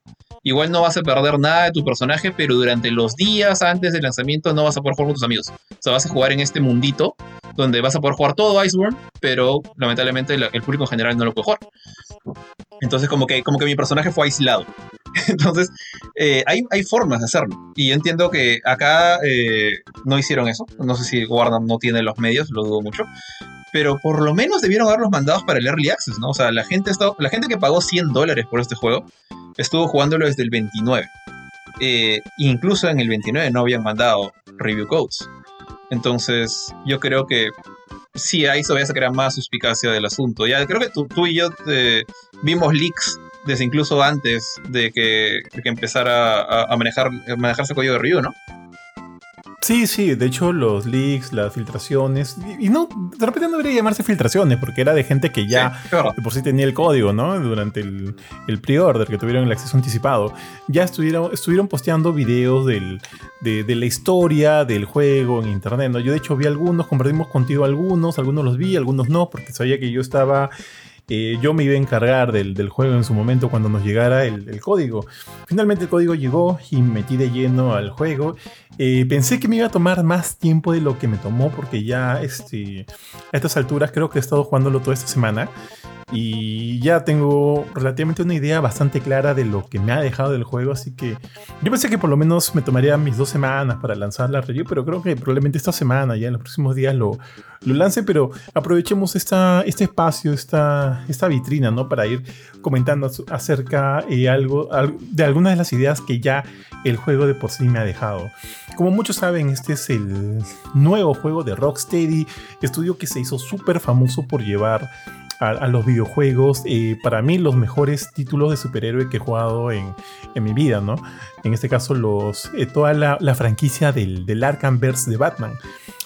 Igual no vas a perder nada de tu personaje, pero durante los días antes del lanzamiento no vas a poder jugar con tus amigos. O sea, vas a jugar en este mundito donde vas a poder jugar todo Iceborne, pero lamentablemente el público en general no lo puede jugar. Entonces, como que, como que mi personaje fue aislado. Entonces, eh, hay, hay, formas de hacerlo. Y yo entiendo que acá eh, no hicieron eso. No sé si Warner no tiene los medios, lo dudo mucho. Pero por lo menos debieron haberlos mandados para el Early Access, ¿no? O sea, la gente, la gente que pagó 100 dólares por este juego estuvo jugándolo desde el 29. Eh, incluso en el 29 no habían mandado review codes. Entonces, yo creo que sí, ahí se a crear más suspicacia del asunto. Ya creo que tú, tú y yo te, vimos leaks desde incluso antes de que, de que empezara a, manejar, a manejarse código de review, ¿no? Sí, sí, de hecho los leaks, las filtraciones, y, y, no, de repente no debería llamarse filtraciones, porque era de gente que ya sí, claro. de por sí tenía el código, ¿no? Durante el, el pre-order, que tuvieron el acceso anticipado. Ya estuvieron, estuvieron posteando videos del, de, de, la historia del juego en internet, ¿no? Yo de hecho vi algunos, compartimos contigo algunos, algunos los vi, algunos no, porque sabía que yo estaba yo me iba a encargar del, del, juego en su momento cuando nos llegara el, el, código. Finalmente el código llegó y me metí de lleno al juego. Eh, pensé que me iba a tomar más tiempo de lo que me tomó porque ya este, a estas alturas creo que he estado jugándolo toda esta semana y ya tengo relativamente una idea bastante clara de lo que me ha dejado del juego, así que yo pensé que por lo menos me tomaría mis dos semanas para lanzar la review, pero creo que probablemente esta semana, ya en los próximos días lo, lo lance, pero aprovechemos esta, este espacio, esta, esta vitrina, ¿no? Para ir comentando acerca eh, algo, de algunas de las ideas que ya el juego de por sí me ha dejado. Como muchos saben, este es el nuevo juego de Rocksteady, estudio que se hizo súper famoso por llevar a, los videojuegos, eh, para mí los mejores títulos de superhéroe que he jugado en, en mi vida, ¿no? En este caso, los, eh, toda la, franquicia del, del Arkhamverse de Batman.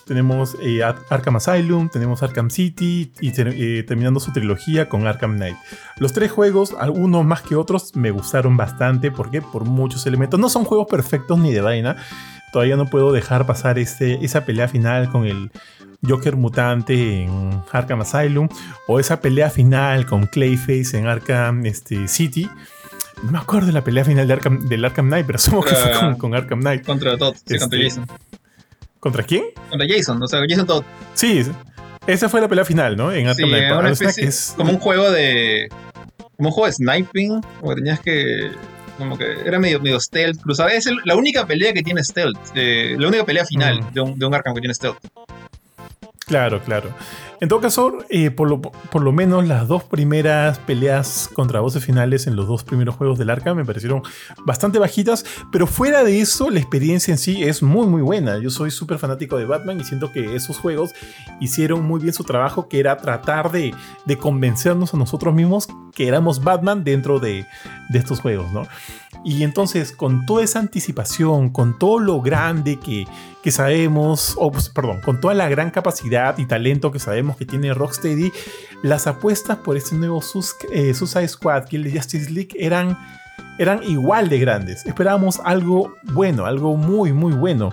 Tenemos eh, Arkham Asylum, tenemos Arkham City y eh, terminando su trilogía con Arkham Knight. Los tres juegos, algunos más que otros, me gustaron bastante porque por muchos elementos no son juegos perfectos ni de vaina. Todavía no puedo dejar pasar ese, esa pelea final con el, Joker mutante en Arkham Asylum o esa pelea final con Clayface en Arkham este, City. No me acuerdo de la pelea final de Arkham, del Arkham Knight, pero asumo contra, que fue con, con, Arkham Knight. Contra Todd, sí, este, contra Jason. ¿Contra quién? Contra Jason, o sea, Jason Todd. Sí, esa fue la pelea final, ¿no? En Arkham sí, Knight. Una especie, es... Como un juego de. Como un juego de sniping, porque tenías que como que era medio, medio stealth, cruzaba. Es el, la única pelea que tiene stealth, eh, la única pelea final mm. de, un, de un Arkham que tiene stealth. Claro, claro. En todo caso, eh, por, lo, por, lo, menos las dos primeras peleas contra voces finales en los dos primeros juegos del Arca me parecieron bastante bajitas, pero fuera de eso, la experiencia en sí es muy, muy buena. Yo soy súper fanático de Batman y siento que esos juegos hicieron muy bien su trabajo, que era tratar de, de convencernos a nosotros mismos que éramos Batman dentro de, de estos juegos, ¿no? Y entonces, con toda esa anticipación, con todo lo grande que, que sabemos, o pues, perdón, con toda la gran capacidad y talento que sabemos que tiene Rocksteady, las apuestas por este nuevo Sus eh, Suicide Squad, Kill the Justice League, eran, eran igual de grandes. Esperábamos algo bueno, algo muy, muy bueno.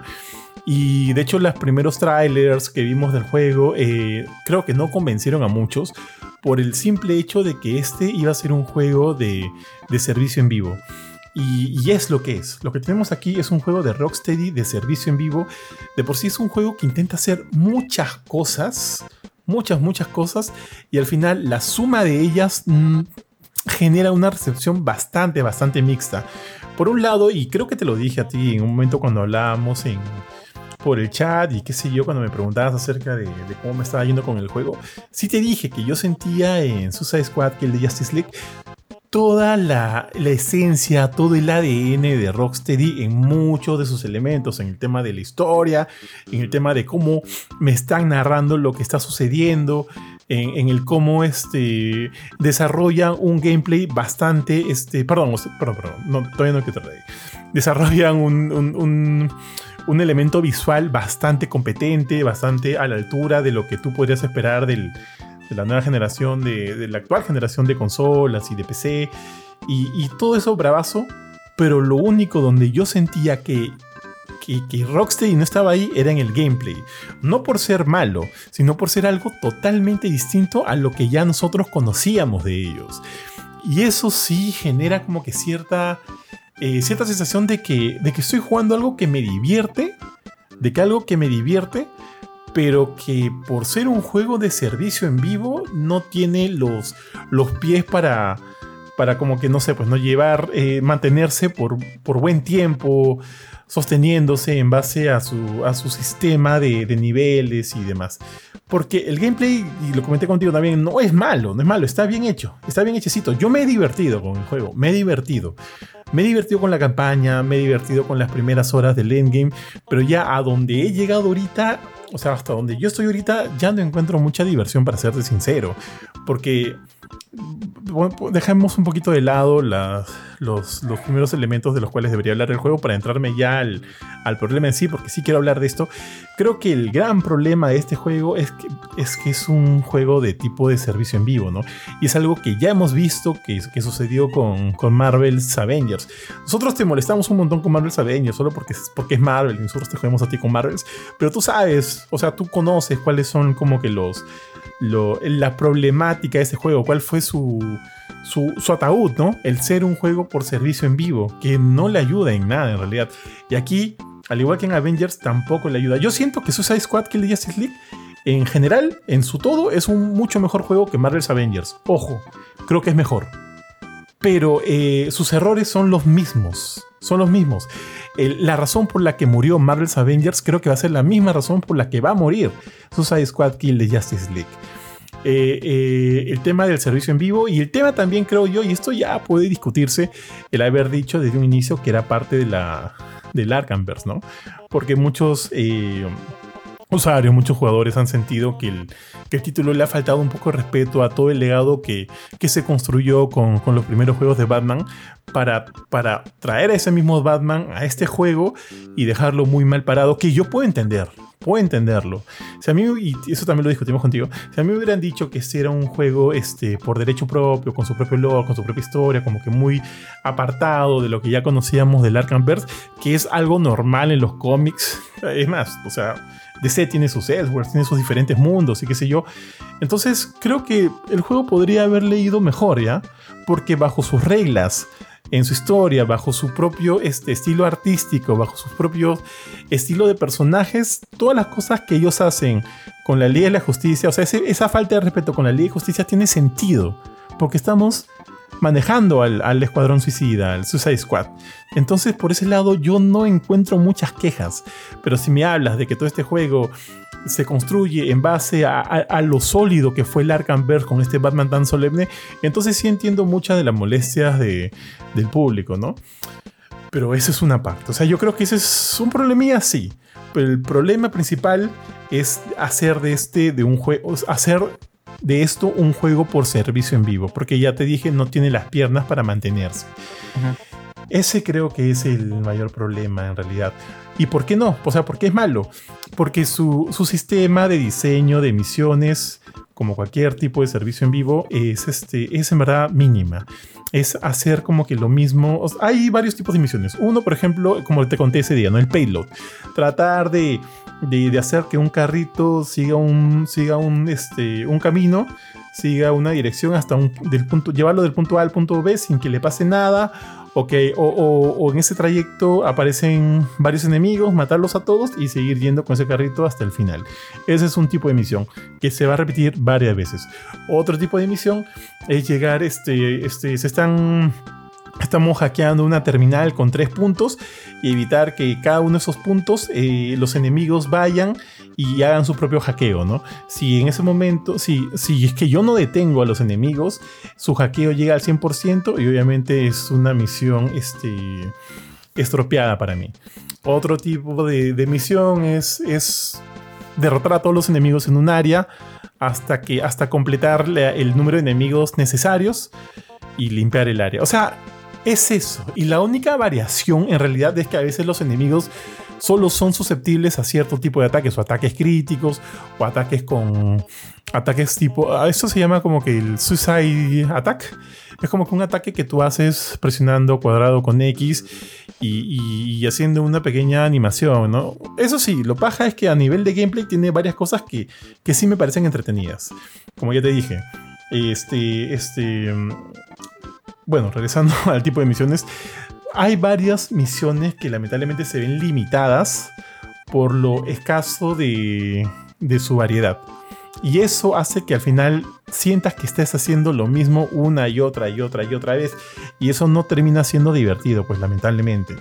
Y de hecho, los primeros trailers que vimos del juego eh, creo que no convencieron a muchos por el simple hecho de que este iba a ser un juego de, de servicio en vivo. Y, es lo que es. Lo que tenemos aquí es un juego de Rocksteady de servicio en vivo. De por sí es un juego que intenta hacer muchas cosas. Muchas, muchas cosas. Y al final la suma de ellas mm, genera una recepción bastante, bastante mixta. Por un lado, y creo que te lo dije a ti en un momento cuando hablábamos en, por el chat y qué sé yo, cuando me preguntabas acerca de, de, cómo me estaba yendo con el juego, sí te dije que yo sentía en Suicide Squad que el de Justice League toda la, esencia, todo el ADN de Rocksteady en muchos de sus elementos, en el tema de la historia, en el tema de cómo me están narrando lo que está sucediendo, en, el cómo este, desarrollan un gameplay bastante, este, perdón, perdón, perdón, no, todavía no que desarrollan un, un elemento visual bastante competente, bastante a la altura de lo que tú podrías esperar del, de la nueva generación, de, la actual generación de consolas y de PC, y, todo eso bravazo, pero lo único donde yo sentía que, que, que, Rocksteady no estaba ahí era en el gameplay. No por ser malo, sino por ser algo totalmente distinto a lo que ya nosotros conocíamos de ellos. Y eso sí genera como que cierta, eh, cierta sensación de que, de que estoy jugando algo que me divierte, de que algo que me divierte, pero que por ser un juego de servicio en vivo no tiene los, los pies para, para como que no sé, pues no llevar, eh, mantenerse por, por buen tiempo, sosteniéndose en base a su, a su sistema de, de, niveles y demás. Porque el gameplay, y lo comenté contigo también, no es malo, no es malo, está bien hecho, está bien hechecito. Yo me he divertido con el juego, me he divertido. Me he divertido con la campaña, me he divertido con las primeras horas del endgame, pero ya a donde he llegado ahorita, o sea, hasta donde yo estoy ahorita, ya no encuentro mucha diversión, para serte sincero. Porque dejemos un poquito de lado los, primeros elementos de los cuales debería hablar el juego para entrarme ya al, problema en sí, porque sí quiero hablar de esto. Creo que el gran problema de este juego es que es, un juego de tipo de servicio en vivo, ¿no? Y es algo que ya hemos visto que, sucedió con, con Marvel's Avengers. Nosotros te molestamos un montón con Marvel's Avengers solo porque, porque es Marvel y nosotros te jugamos a ti con Marvel's, pero tú sabes, o sea, tú conoces cuáles son como que los la problemática de ese juego, cuál fue su, su, ataúd, ¿no? El ser un juego por servicio en vivo, que no le ayuda en nada en realidad. Y aquí, al igual que en Avengers, tampoco le ayuda. Yo siento que Suicide Squad Kill the Justice League, en general, en su todo, es un mucho mejor juego que Marvel's Avengers. Ojo, creo que es mejor. Pero eh, sus errores son los mismos. Son los mismos. la razón por la que murió Marvel's Avengers creo que va a ser la misma razón por la que va a morir Suicide Squad Kill the Justice League. Eh, eh, el tema del servicio en vivo y el tema también creo yo, y esto ya puede discutirse, el haber dicho desde un inicio que era parte de la, del Arkhamverse, ¿no? Porque muchos usuarios, muchos jugadores han sentido que el, título le ha faltado un poco de respeto a todo el legado que, se construyó con, los primeros juegos de Batman para, para traer a ese mismo Batman a este juego y dejarlo muy mal parado, que yo puedo entender puedo entenderlo. Si a mí, y eso también lo discutimos contigo, si a mí me hubieran dicho que este era un juego este, por derecho propio, con su propio lore, con su propia historia, como que muy apartado de lo que ya conocíamos del Arkhamverse, que es algo normal en los cómics, es más, o sea, DC tiene sus Elseworlds, tiene sus diferentes mundos y qué sé yo. Entonces creo que el juego podría haber leído mejor, ¿ya? Porque bajo sus reglas, en su historia, bajo su propio este, estilo artístico, bajo su propio estilo de personajes, todas las cosas que ellos hacen con la ley de la justicia, o sea, esa falta de respeto con la ley de justicia tiene sentido, porque estamos manejando al, escuadrón suicida, al Suicide Squad. Entonces, por ese lado, yo no encuentro muchas quejas. Pero si me hablas de que todo este juego se construye en base a, lo sólido que fue el Arkhamverse con este Batman tan solemne, entonces sí entiendo muchas de las molestias del público, ¿no? Pero esa es una parte. O sea, yo creo que ese es un problemilla, sí. Pero el problema principal es hacer de este, de un juego, hacer de esto un juego por servicio en vivo, porque ya te dije, no tiene las piernas para mantenerse. Ese creo que es el mayor problema en realidad. ¿Y por qué no? O sea, ¿por qué es malo? Porque su, su sistema de diseño de misiones como cualquier tipo de servicio en vivo, es, este, es en verdad mínima. Es hacer como que lo mismo. hay varios tipos de misiones. Uno, por ejemplo, como te conté ese día, ¿no? El payload. Tratar de, de, hacer que un carrito siga un, siga un, este, un camino siga una dirección hasta un del punto, llevarlo del punto A al punto B sin que le pase nada Ok, o, en ese trayecto aparecen varios enemigos, matarlos a todos y seguir yendo con ese carrito hasta el final. Ese es un tipo de misión que se va a repetir varias veces. Otro tipo de misión es llegar, este, este, se están Estamos hackeando una terminal con tres puntos y evitar que cada uno de esos puntos eh, los enemigos vayan y hagan su propio hackeo, ¿no? Si en ese momento, si, si es que yo no detengo a los enemigos, su hackeo llega al 100% y obviamente es una misión este, estropeada para mí. Otro tipo de, misión es, es derrotar a todos los enemigos en un área hasta, que, hasta completar el número de enemigos necesarios y limpiar el área. O sea, es eso. Y la única variación en realidad es que a veces los enemigos solo son susceptibles a cierto tipo de ataques, o ataques críticos, o ataques con. ataques tipo. Ah, eso se llama como que el Suicide Attack. Es como que un ataque que tú haces presionando cuadrado con X y, haciendo una pequeña animación, ¿no? Eso sí, lo paja es que a nivel de gameplay tiene varias cosas que, que sí me parecen entretenidas. Como ya te dije, este, este, bueno, regresando al tipo de misiones, hay varias misiones que lamentablemente se ven limitadas por lo escaso de, su variedad. Y eso hace que al final sientas que estés haciendo lo mismo una y otra y otra y otra vez. Y eso no termina siendo divertido, pues lamentablemente.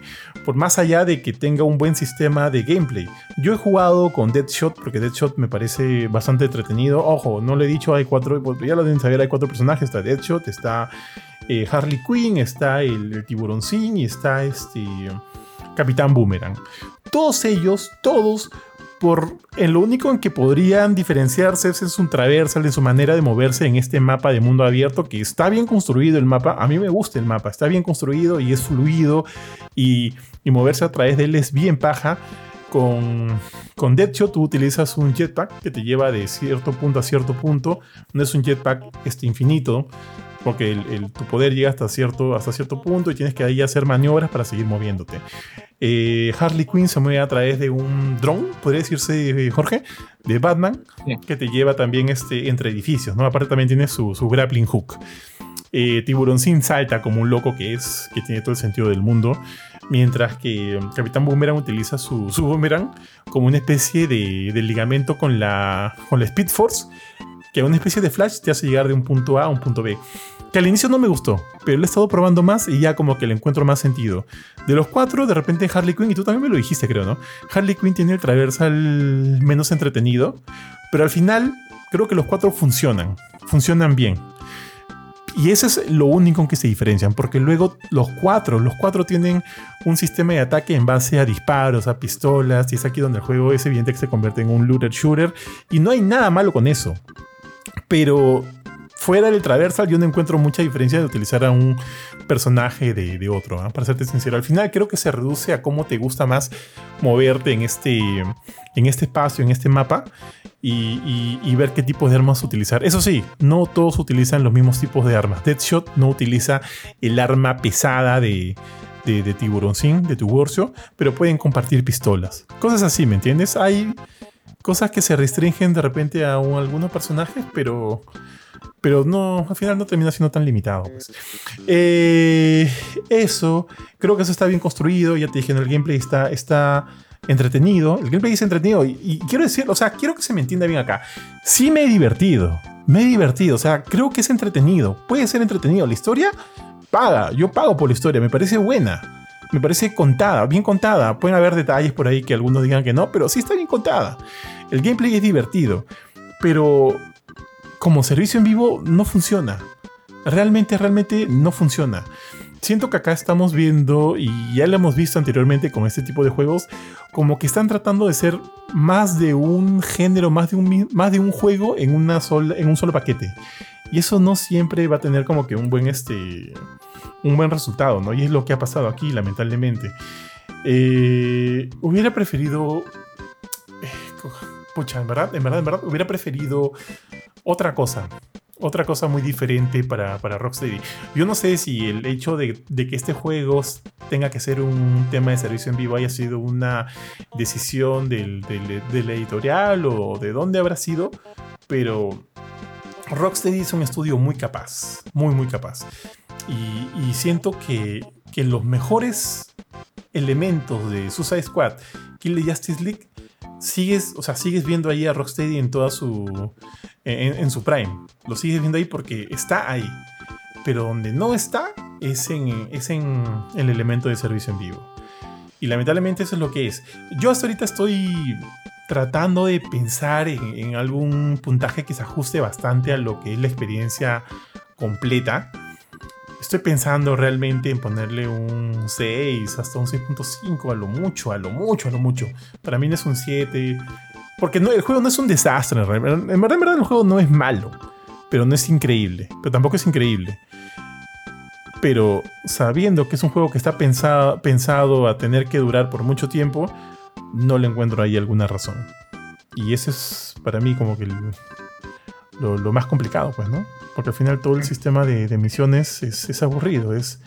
Por más allá de que tenga un buen sistema de gameplay. Yo he jugado con Deadshot porque Deadshot me parece bastante entretenido. Ojo, no le he dicho, hay cuatro, ya lo deben saber, hay cuatro personajes. Está Deadshot, está eh, Harley Quinn, está el, el tiburoncín y está este Capitán Boomerang. Todos ellos, todos, por en lo único en que podrían diferenciarse es un traversal de su manera de moverse en este mapa de mundo abierto que está bien construido el mapa. A mí me gusta el mapa, está bien construido y es fluido y, y moverse a través de él es bien paja. Con, con Deadshot tú utilizas un jetpack que te lleva de cierto punto a cierto punto. No es un jetpack este, infinito, porque tu poder llega hasta cierto, hasta cierto punto y tienes que ahí hacer maniobras para seguir moviéndote. Eh, Harley Quinn se mueve a través de un drone, podría decirse, eh, Jorge, de Batman, que te lleva también este, entre edificios, ¿no? Aparte también tiene su, grappling hook. Eh, Tiburón sin salta como un loco que es, que tiene todo el sentido del mundo, mientras que Capitán Boomerang utiliza su, su boomerang como una especie de, de ligamento con la, con la Speed Force que una especie de flash te hace llegar de un punto A a un punto B. Que al inicio no me gustó, pero lo he estado probando más y ya como que le encuentro más sentido. De los cuatro, de repente Harley Quinn, y tú también me lo dijiste, creo, ¿no? Harley Quinn tiene el traversal menos entretenido, pero al final creo que los cuatro funcionan, funcionan bien. Y eso es lo único en que se diferencian, porque luego los cuatro, los cuatro tienen un sistema de ataque en base a disparos, a pistolas, y es aquí donde el juego es evidente que se convierte en un looter shooter, y no hay nada malo con eso. Pero fuera del traversal yo no encuentro mucha diferencia de utilizar a un personaje de, otro, ¿ah? para serte sincero. Al final creo que se reduce a cómo te gusta más moverte en este, en este espacio, en este mapa, y, ver qué tipos de armas utilizar. Eso sí, no todos utilizan los mismos tipos de armas. Deadshot no utiliza el arma pesada de, de, de tiburoncín, de Tiburcio, pero pueden compartir pistolas. Cosas así, ¿me entiendes? Hay cosas que se restringen de repente a algunos personajes, pero, pero no, al final no termina siendo tan limitado. Pues. Eh, eso, creo que eso está bien construido, ya te dije, el gameplay está, está entretenido, el gameplay es entretenido y, quiero decir, o sea, quiero que se me entienda bien acá, sí me he divertido, me he divertido, o sea, creo que es entretenido, puede ser entretenido, la historia paga, yo pago por la historia, me parece buena me parece contada, bien contada. Pueden haber detalles por ahí que algunos digan que no, pero sí está bien contada. El gameplay es divertido, pero como servicio en vivo no funciona. Realmente, realmente no funciona. siento que acá estamos viendo, y ya lo hemos visto anteriormente con este tipo de juegos, como que están tratando de ser más de un género, más de un, más de un juego en, una en un solo paquete. Y eso no siempre va a tener como que un buen, este, un buen resultado, ¿no? Y es lo que ha pasado aquí, lamentablemente. Eh, hubiera preferido... Eh, pucha, en verdad, en verdad, en verdad, hubiera preferido otra cosa otra cosa muy diferente para, para Rocksteady. Yo no sé si el hecho de, que este juego tenga que ser un tema de servicio en vivo haya sido una decisión del, editorial o de dónde habrá sido, pero Rocksteady es un estudio muy capaz, muy, muy capaz. Y, siento que, que los mejores elementos de Suicide Squad, Kill the Justice League, sigues, o sea, sigues viendo ahí a Rocksteady en toda su en, su prime. Lo sigues viendo ahí porque está ahí. Pero donde no está es en, es en el elemento de servicio en vivo. Y lamentablemente eso es lo que es. Yo hasta ahorita estoy tratando de pensar en, algún puntaje que se ajuste bastante a lo que es la experiencia completa. Estoy pensando realmente en ponerle un 6 hasta un 6.5 a lo mucho, a lo mucho, a lo mucho. Para mí no es un 7. Porque no, el juego no es un desastre. En verdad, en verdad, el juego no es malo. Pero no es increíble. Pero tampoco es increíble. Pero sabiendo que es un juego que está pensado, pensado a tener que durar por mucho tiempo, no le encuentro ahí alguna razón. Y ese es para mí como que lo, más complicado, pues, ¿no? Porque al final todo el sistema de, misiones es, aburrido. Es,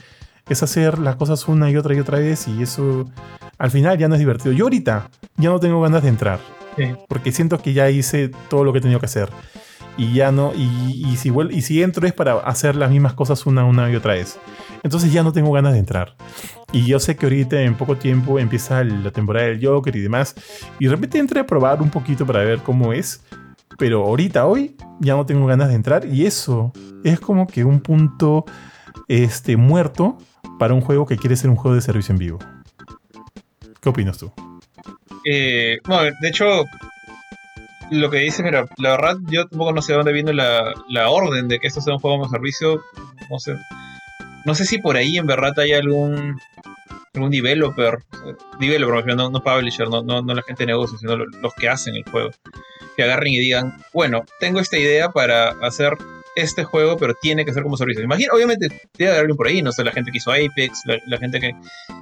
es hacer las cosas una y otra y otra vez y eso al final ya no es divertido. Yo ahorita ya no tengo ganas de entrar. Porque siento que ya hice todo lo que he tenido que hacer. Y ya no, y, si, y si entro es para hacer las mismas cosas una, una y otra vez. Entonces ya no tengo ganas de entrar. Y yo sé que ahorita en poco tiempo empieza la temporada del Joker y demás. Y de repente entré a probar un poquito para ver cómo es. Pero ahorita, hoy, ya no tengo ganas de entrar. Y eso es como que un punto este, muerto para un juego que quiere ser un juego de servicio en vivo. ¿Qué opinas tú? Eh, bueno, de hecho, lo que dice, mira, la verdad, yo tampoco no sé de dónde viene la, la orden de que esto sea un juego de servicio. No sé. No sé si por ahí en verdad hay algún algún developer, developer, no, no publisher, no, no, no la gente de negocio, sino los que hacen el juego, que agarren y digan, bueno, tengo esta idea para hacer este juego, pero tiene que ser como servicio. Imagina, obviamente, que haber alguien por ahí, no sé, la gente que hizo Apex, la, gente que,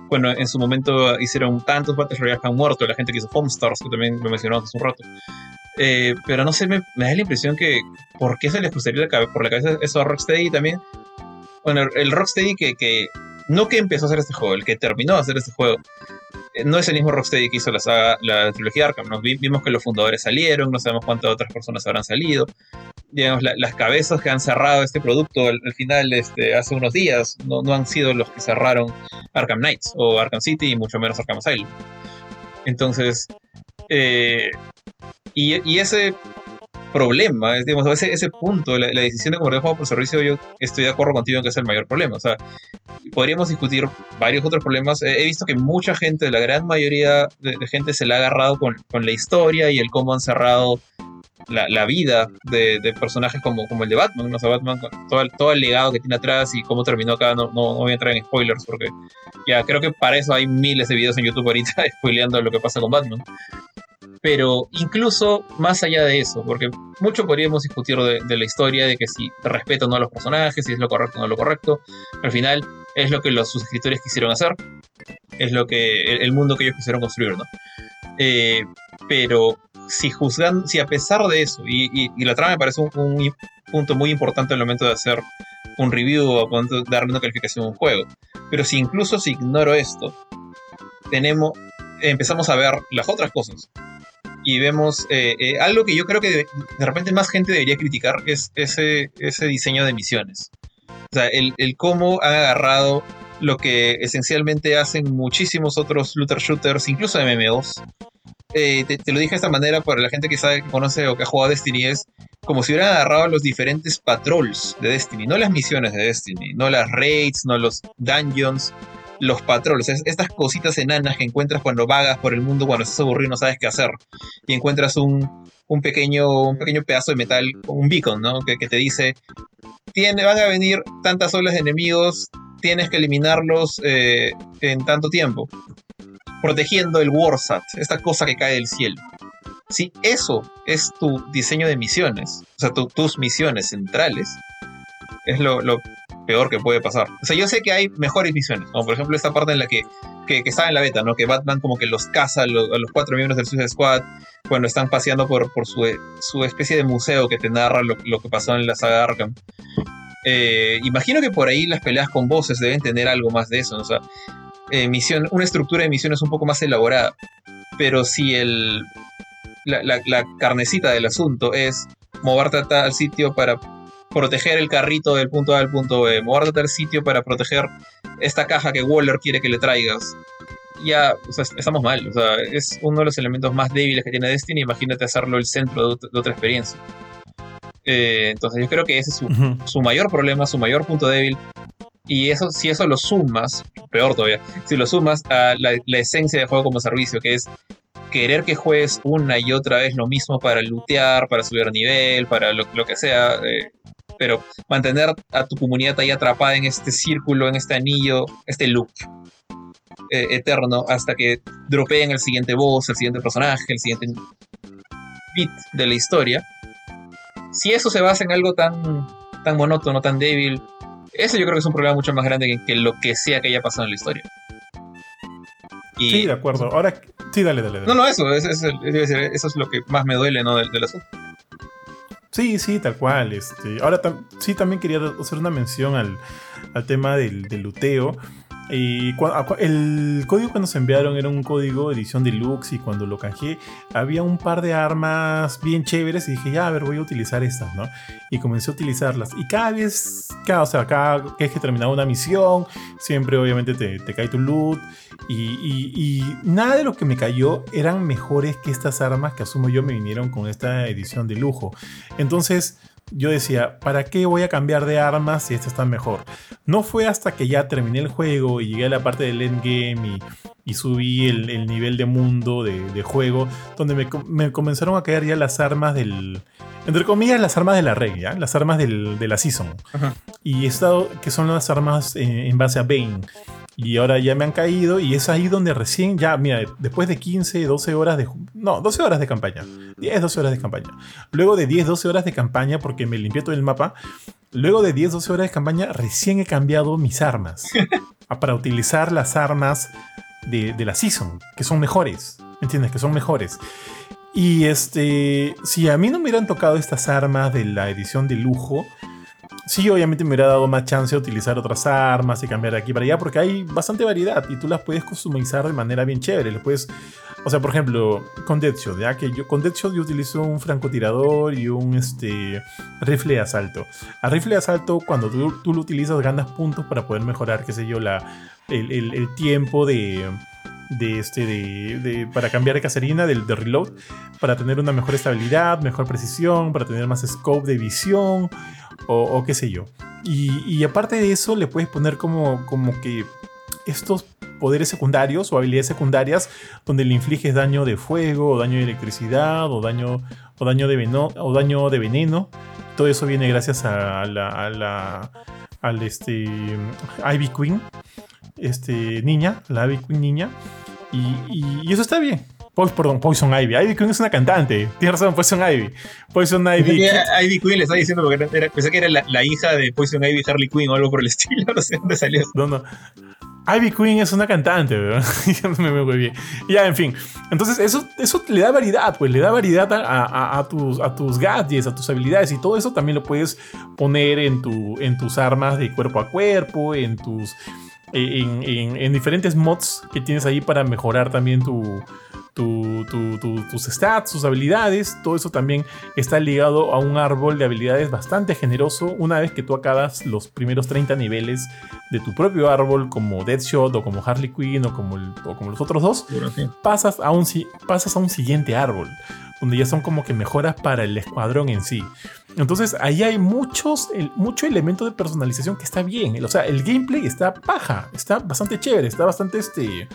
bueno, en su momento hicieron tantos Battle Royale que han muerto, la gente que hizo Homestars, que también me mencionamos hace un rato. Eh, pero no sé, me, da la impresión que, ¿por qué se les gustaría por la cabeza eso a Rocksteady también? Bueno, el Rocksteady que, no que empezó a hacer este juego, el que terminó de hacer este juego, eh, no es el mismo Rocksteady que hizo la, saga, la trilogía Arkham. Nos vimos que los fundadores salieron, no sabemos cuántas otras personas habrán salido. Digamos, las cabezas que han cerrado este producto al, final, este, hace unos días, no, no, han sido los que cerraron Arkham Knights o Arkham City y mucho menos Arkham Asylum. Entonces, eh, y, ese problema, es, digamos, ese, ese punto, la, decisión de comprar juego por servicio, yo estoy de acuerdo contigo en que es el mayor problema. O sea, podríamos discutir varios otros problemas. He visto que mucha gente, la gran mayoría de, gente, se le ha agarrado con, con, la historia y el cómo han cerrado la, la vida de, de, personajes como, como el de Batman. ¿no? O sea, Batman, todo el, todo el legado que tiene atrás y cómo terminó acá, no, no, voy a entrar en spoilers porque ya creo que para eso hay miles de videos en YouTube ahorita spoileando lo que pasa con Batman pero incluso más allá de eso, porque mucho podríamos discutir de, la historia, de que si respeto o no a los personajes, si es lo correcto o no lo correcto, al final es lo que los, sus escritores quisieron hacer, es lo que el, mundo que ellos quisieron construir, ¿no? Eh, pero si juzgan, si a pesar de eso, y, la trama me parece un, punto muy importante en el momento de hacer un review o darle una calificación a un juego, pero si incluso si ignoro esto, tenemos, empezamos a ver las otras cosas y vemos eh, eh, algo que yo creo que de, repente más gente debería criticar es ese, ese diseño de misiones. O sea, el, el, cómo han agarrado lo que esencialmente hacen muchísimos otros looter shooters, incluso MMOs. Eh, te, lo dije de esta manera para la gente que sabe, que conoce o que ha jugado Destiny, es como si hubieran agarrado los diferentes patrols de Destiny, no las misiones de Destiny, no las raids, no los dungeons, los patrones, estas cositas enanas que encuentras cuando vagas por el mundo, cuando estás aburrido y no sabes qué hacer, y encuentras un, pequeño, un pequeño pedazo de metal, un beacon, ¿no? Que, te dice, tiene, van a venir tantas olas de enemigos, tienes que eliminarlos eh, en tanto tiempo, protegiendo el Warsat, esta cosa que cae del cielo. Si eso es tu diseño de misiones, o sea, tus misiones centrales, es lo, peor que puede pasar. O sea, yo sé que hay mejores misiones, como por ejemplo esta parte en la que, que, estaba en la beta, ¿no? Que Batman como que los caza a los, cuatro miembros del Suicide Squad cuando están paseando por, por su, su especie de museo que te narra lo, lo que pasó en la saga Arkham. Eh, imagino que por ahí las peleas con voces deben tener algo más de eso, o sea, eh, misión, una estructura de misiones un poco más elaborada. Pero si el, la, la, carnecita del asunto es moverte a tal sitio para proteger el carrito del punto A al punto B, moverte a tal sitio para proteger esta caja que Waller quiere que le traigas, ya estamos mal. O sea, es uno de los elementos más débiles que tiene Destiny. Imagínate hacerlo el centro de otra experiencia. Eh, entonces yo creo que ese es su, mayor problema, su mayor punto débil. Y eso, si eso lo sumas, peor todavía, si lo sumas a la, esencia de juego como servicio, que es querer que juegues una y otra vez lo mismo para lootear, para subir nivel, para lo, que sea, eh, pero mantener a tu comunidad ahí atrapada en este círculo, en este anillo, este loop eh, eterno, hasta que dropeen el siguiente boss, el siguiente personaje, el siguiente bit de la historia si eso se basa en algo tan, tan monótono, tan débil, eso yo creo que es un problema mucho más grande que, lo que sea que haya pasado en la historia. sí, de acuerdo. Ahora, sí, dale, dale. No, no, eso, eso, es lo que más me duele ¿no? del, asunto. Sí, sí, tal cual. Este, ahora sí también quería hacer una mención al, tema del, del luteo. Y el código que nos enviaron era un código edición deluxe y cuando lo canjeé había un par de armas bien chéveres y dije, ya, a ver, voy a utilizar estas, ¿no? Y comencé a utilizarlas. Y cada vez, cada, o sea, cada que terminaba una misión, siempre obviamente te, cae tu loot. Y, y, nada de lo que me cayó eran mejores que estas armas que asumo yo me vinieron con esta edición de lujo. Entonces yo decía, ¿para qué voy a cambiar de armas si esta está mejor? No fue hasta que ya terminé el juego y llegué a la parte del endgame y, y subí el, nivel de mundo de, juego, donde me, comenzaron a caer ya las armas del. Entre comillas, las armas de la red, ¿ya? Las armas del, de la season. Y he estado, que son las armas eh, en base a Bane. Y ahora ya me han caído y es ahí donde recién, ya, mira, después de 15, 12 horas de... No, 12 horas de campaña. 10, 12 horas de campaña. Luego de 10, 12 horas de campaña, porque me limpié todo el mapa, luego de 10, 12 horas de campaña, recién he cambiado mis armas. para utilizar las armas de, de la season, que son mejores. ¿Entiendes? Que son mejores. Y este, si a mí no me hubieran tocado estas armas de la edición de lujo, sí, obviamente me hubiera dado más chance de utilizar otras armas y cambiar de aquí para allá, porque hay bastante variedad y tú las puedes customizar de manera bien chévere. puedes, o sea, por ejemplo, con Deadshot, ya que yo con Deadshot yo utilizo un francotirador y un este, rifle de asalto. A rifle de asalto, cuando tú, lo utilizas, ganas puntos para poder mejorar, qué sé yo, la, el, tiempo de de este de, para cambiar de caserina del de reload para tener una mejor estabilidad mejor precisión para tener más scope de visión o, qué sé yo. Y, aparte de eso, le puedes poner como, como que estos poderes secundarios o habilidades secundarias donde le infliges daño de fuego, o daño de electricidad, o daño, o daño, de, veneno, o daño de veneno. Todo eso viene gracias a la, al este Ivy Queen, este niña, la Ivy Queen niña. y, eso está bien perdón, Poison Ivy. Ivy Queen es una cantante. Tienes razón, Poison Ivy. Poison Ivy. Ivy Queen le estaba diciendo porque pensé que era la, hija de Poison Ivy, Harley Quinn o algo por el estilo. No sé dónde salió. No, no. Ivy Queen es una cantante, ¿verdad? me bien. Ya, en fin. Entonces, eso, eso le da variedad, pues le da variedad a, tus, a tus gadgets, a tus habilidades y todo eso también lo puedes poner en, tu, en tus armas de cuerpo a cuerpo, en tus. En, en diferentes mods que tienes ahí para mejorar también tu, tus stats, tus habilidades, todo eso también está ligado a un árbol de habilidades bastante generoso. Una vez que tú acabas los primeros 30 niveles de tu propio árbol, como Deadshot o como Harley Quinn o como, como los otros dos, pasas a, un, pasas a un siguiente árbol. Donde ya son como que mejoras para el escuadrón en sí. Entonces ahí hay muchos, el, mucho elemento de personalización que está bien. O sea, el gameplay está paja, está bastante chévere, está bastante este,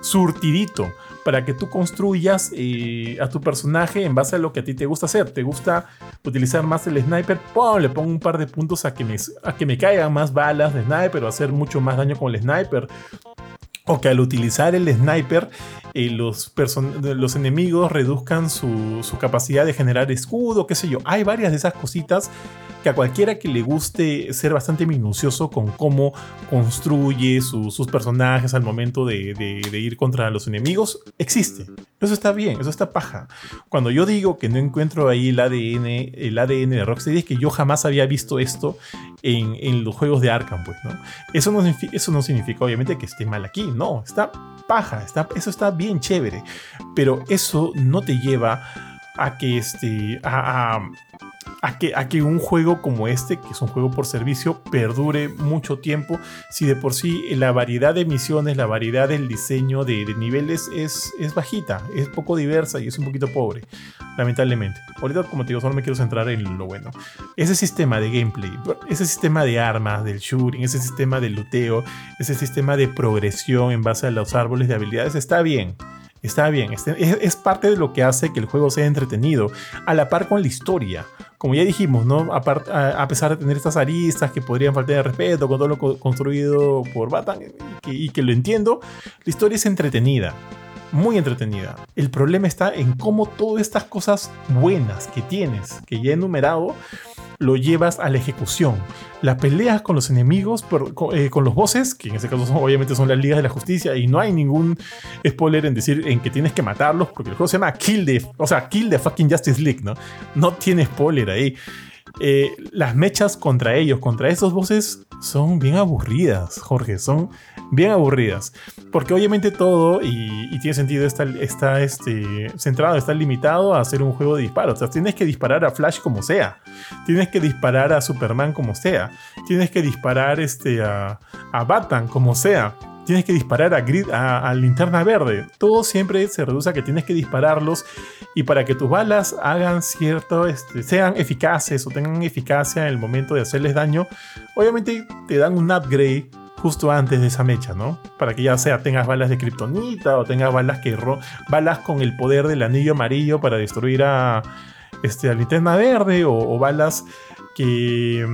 surtidito para que tú construyas eh, a tu personaje en base a lo que a ti te gusta hacer. ¿Te gusta utilizar más el sniper? Le pongo un par de puntos a que, me, a que me caigan más balas de sniper o hacer mucho más daño con el sniper o que al utilizar el sniper eh, los, los enemigos reduzcan su, su, capacidad de generar escudo, qué sé yo. Hay varias de esas cositas que a cualquiera que le guste ser bastante minucioso con cómo construye sus personajes al momento de, de, ir contra los enemigos, existe. Eso está bien, eso está paja. Cuando yo digo que no encuentro ahí el ADN, el ADN de Rocksteady, es que yo jamás había visto esto en, en los juegos de Arkham, pues, ¿no? Eso no, eso no significa obviamente que esté mal aquí, no, está paja, está, eso está bien chévere, pero eso no te lleva a que este, a, a que, a que un juego como este, que es un juego por servicio, perdure mucho tiempo, si de por sí la variedad de misiones, la variedad del diseño de, niveles es, es bajita, es poco diversa y es un poquito pobre, lamentablemente. Ahorita, como te digo, solo me quiero centrar en lo bueno. Ese sistema de gameplay, ese sistema de armas, del shooting, ese sistema de luteo, ese sistema de progresión en base a los árboles de habilidades, está bien. Está bien, es, parte de lo que hace que el juego sea entretenido, a la par con la historia. Como ya dijimos, ¿no? A, pesar de tener estas aristas que podrían faltar de respeto con todo lo construido por Batman y que lo entiendo, la historia es entretenida muy entretenida. El problema está en cómo todas estas cosas buenas que tienes, que ya he enumerado, lo llevas a la ejecución. Las peleas con los enemigos, eh, con, los bosses, que en este caso obviamente son las ligas de la justicia, y no hay ningún spoiler en decir en que tienes que matarlos, porque el juego se llama Kill the, o sea, Kill the fucking Justice League, ¿no? No tiene spoiler ahí. Eh, las mechas contra ellos, contra esos bosses, son bien aburridas, Jorge, son bien aburridas. Porque obviamente todo, y, tiene sentido, está, está este, centrado, está limitado a hacer un juego de disparos. Tienes que disparar a Flash como sea. Tienes que disparar a Superman como sea. Tienes que disparar este, a, a Batman como sea tienes que disparar a, grid, a, linterna verde. Todo siempre se reduce a que tienes que dispararlos y para que tus balas hagan cierto, este, sean eficaces o tengan eficacia en el momento de hacerles daño, obviamente te dan un upgrade justo antes de esa mecha, ¿no? Para que ya sea tengas balas de kriptonita o tengas balas que balas con el poder del anillo amarillo para destruir a este a linterna verde o balas que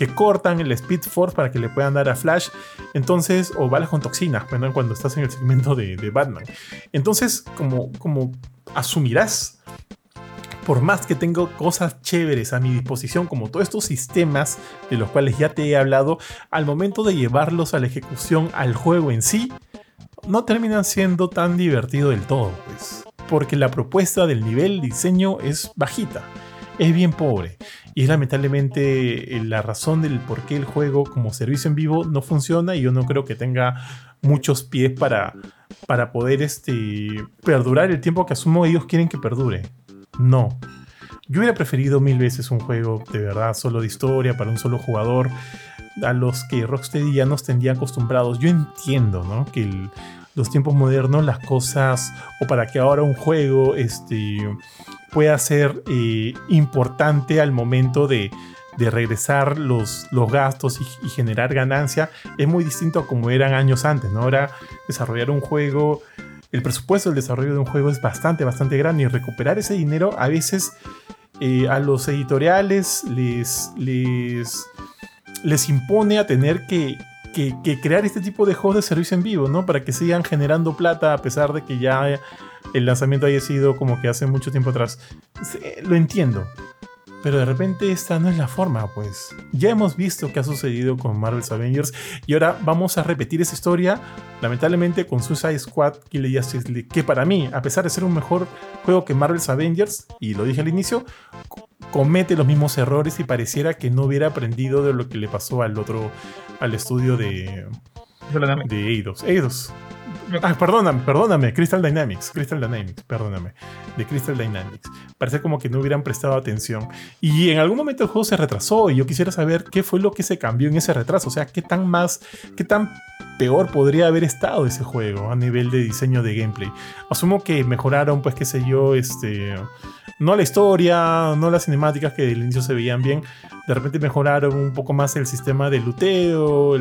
que cortan el Speed Force para que le puedan dar a Flash. Entonces, o balas con toxinas, cuando estás en el segmento de, Batman. Entonces, como, como asumirás, por más que tengo cosas chéveres a mi disposición, como todos estos sistemas de los cuales ya te he hablado, al momento de llevarlos a la ejecución al juego en sí, no terminan siendo tan divertido del todo, pues. Porque la propuesta del nivel diseño es bajita, es bien pobre. Y es lamentablemente eh, la razón del por qué el juego como servicio en vivo no funciona y yo no creo que tenga muchos pies para, para poder este, perdurar el tiempo que asumo ellos quieren que perdure. No. Yo hubiera preferido mil veces un juego de verdad solo de historia para un solo jugador a los que Rocksteady ya nos tendría acostumbrados. Yo entiendo, ¿no? Que los tiempos modernos, las cosas, o para que ahora un juego este, pueda ser eh, importante al momento de, regresar los, gastos y, generar ganancia, es muy distinto a como eran años antes, ¿no? Ahora desarrollar un juego, el presupuesto del desarrollo de un juego es bastante, bastante grande y recuperar ese dinero a veces eh, a los editoriales les, les, les impone a tener que, que, crear este tipo de juegos de servicio en vivo, ¿no? Para que sigan generando plata a pesar de que ya el lanzamiento haya sido como que hace mucho tiempo atrás. Lo entiendo. Pero de repente esta no es la forma, pues. Ya hemos visto qué ha sucedido con Marvel's Avengers y ahora vamos a repetir esa historia, lamentablemente con Suicide Squad Kill Justice League, que para mí, a pesar de ser un mejor juego que Marvel's Avengers, y lo dije al inicio, comete los mismos errores y pareciera que no hubiera aprendido de lo que le pasó al otro, al estudio de, de Eidos. Eidos. Ah, perdóname, perdóname, Crystal Dynamics, Crystal Dynamics, perdóname, de Crystal Dynamics. Parece como que no hubieran prestado atención. Y en algún momento el juego se retrasó y yo quisiera saber qué fue lo que se cambió en ese retraso, o sea, qué tan más, qué tan peor podría haber estado ese juego a nivel de diseño de gameplay. Asumo que mejoraron, pues qué sé yo, este... No la historia, no las cinemáticas que del inicio se veían bien. De repente mejoraron un poco más el sistema de luteo,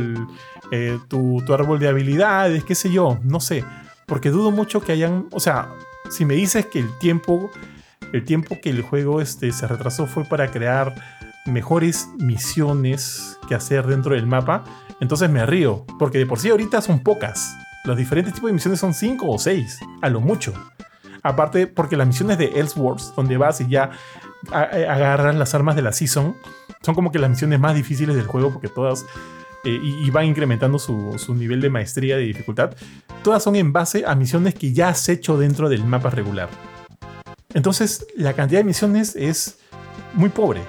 eh, tu, árbol de habilidades, qué sé yo, no sé. Porque dudo mucho que hayan... O sea, si me dices que el tiempo el tiempo que el juego este, se retrasó fue para crear mejores misiones que hacer dentro del mapa, entonces me río, porque de por sí ahorita son pocas. Los diferentes tipos de misiones son 5 o 6, a lo mucho. Aparte, porque las misiones de Elseworlds, donde vas y ya agarras las armas de la season, son como que las misiones más difíciles del juego, porque todas eh, y, van incrementando su, su, nivel de maestría de dificultad. Todas son en base a misiones que ya has hecho dentro del mapa regular. Entonces, la cantidad de misiones es muy pobre.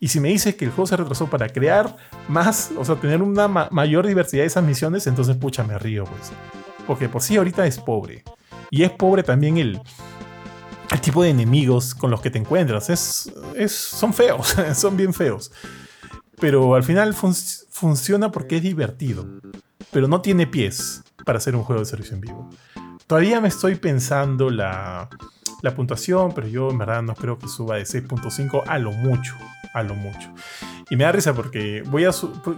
Y si me dices que el juego se retrasó para crear más, o sea, tener una mayor diversidad de esas misiones, entonces pucha, me río, pues. Porque por sí ahorita es pobre. Y es pobre también el, el tipo de enemigos con los que te encuentras. Es, es, son feos, son bien feos. Pero al final funciona porque es divertido. Pero no tiene pies para hacer un juego de servicio en vivo. Todavía me estoy pensando la, la puntuación, pero yo en verdad no creo que suba de 6.5 a lo mucho, a lo mucho. Y me da risa porque voy a...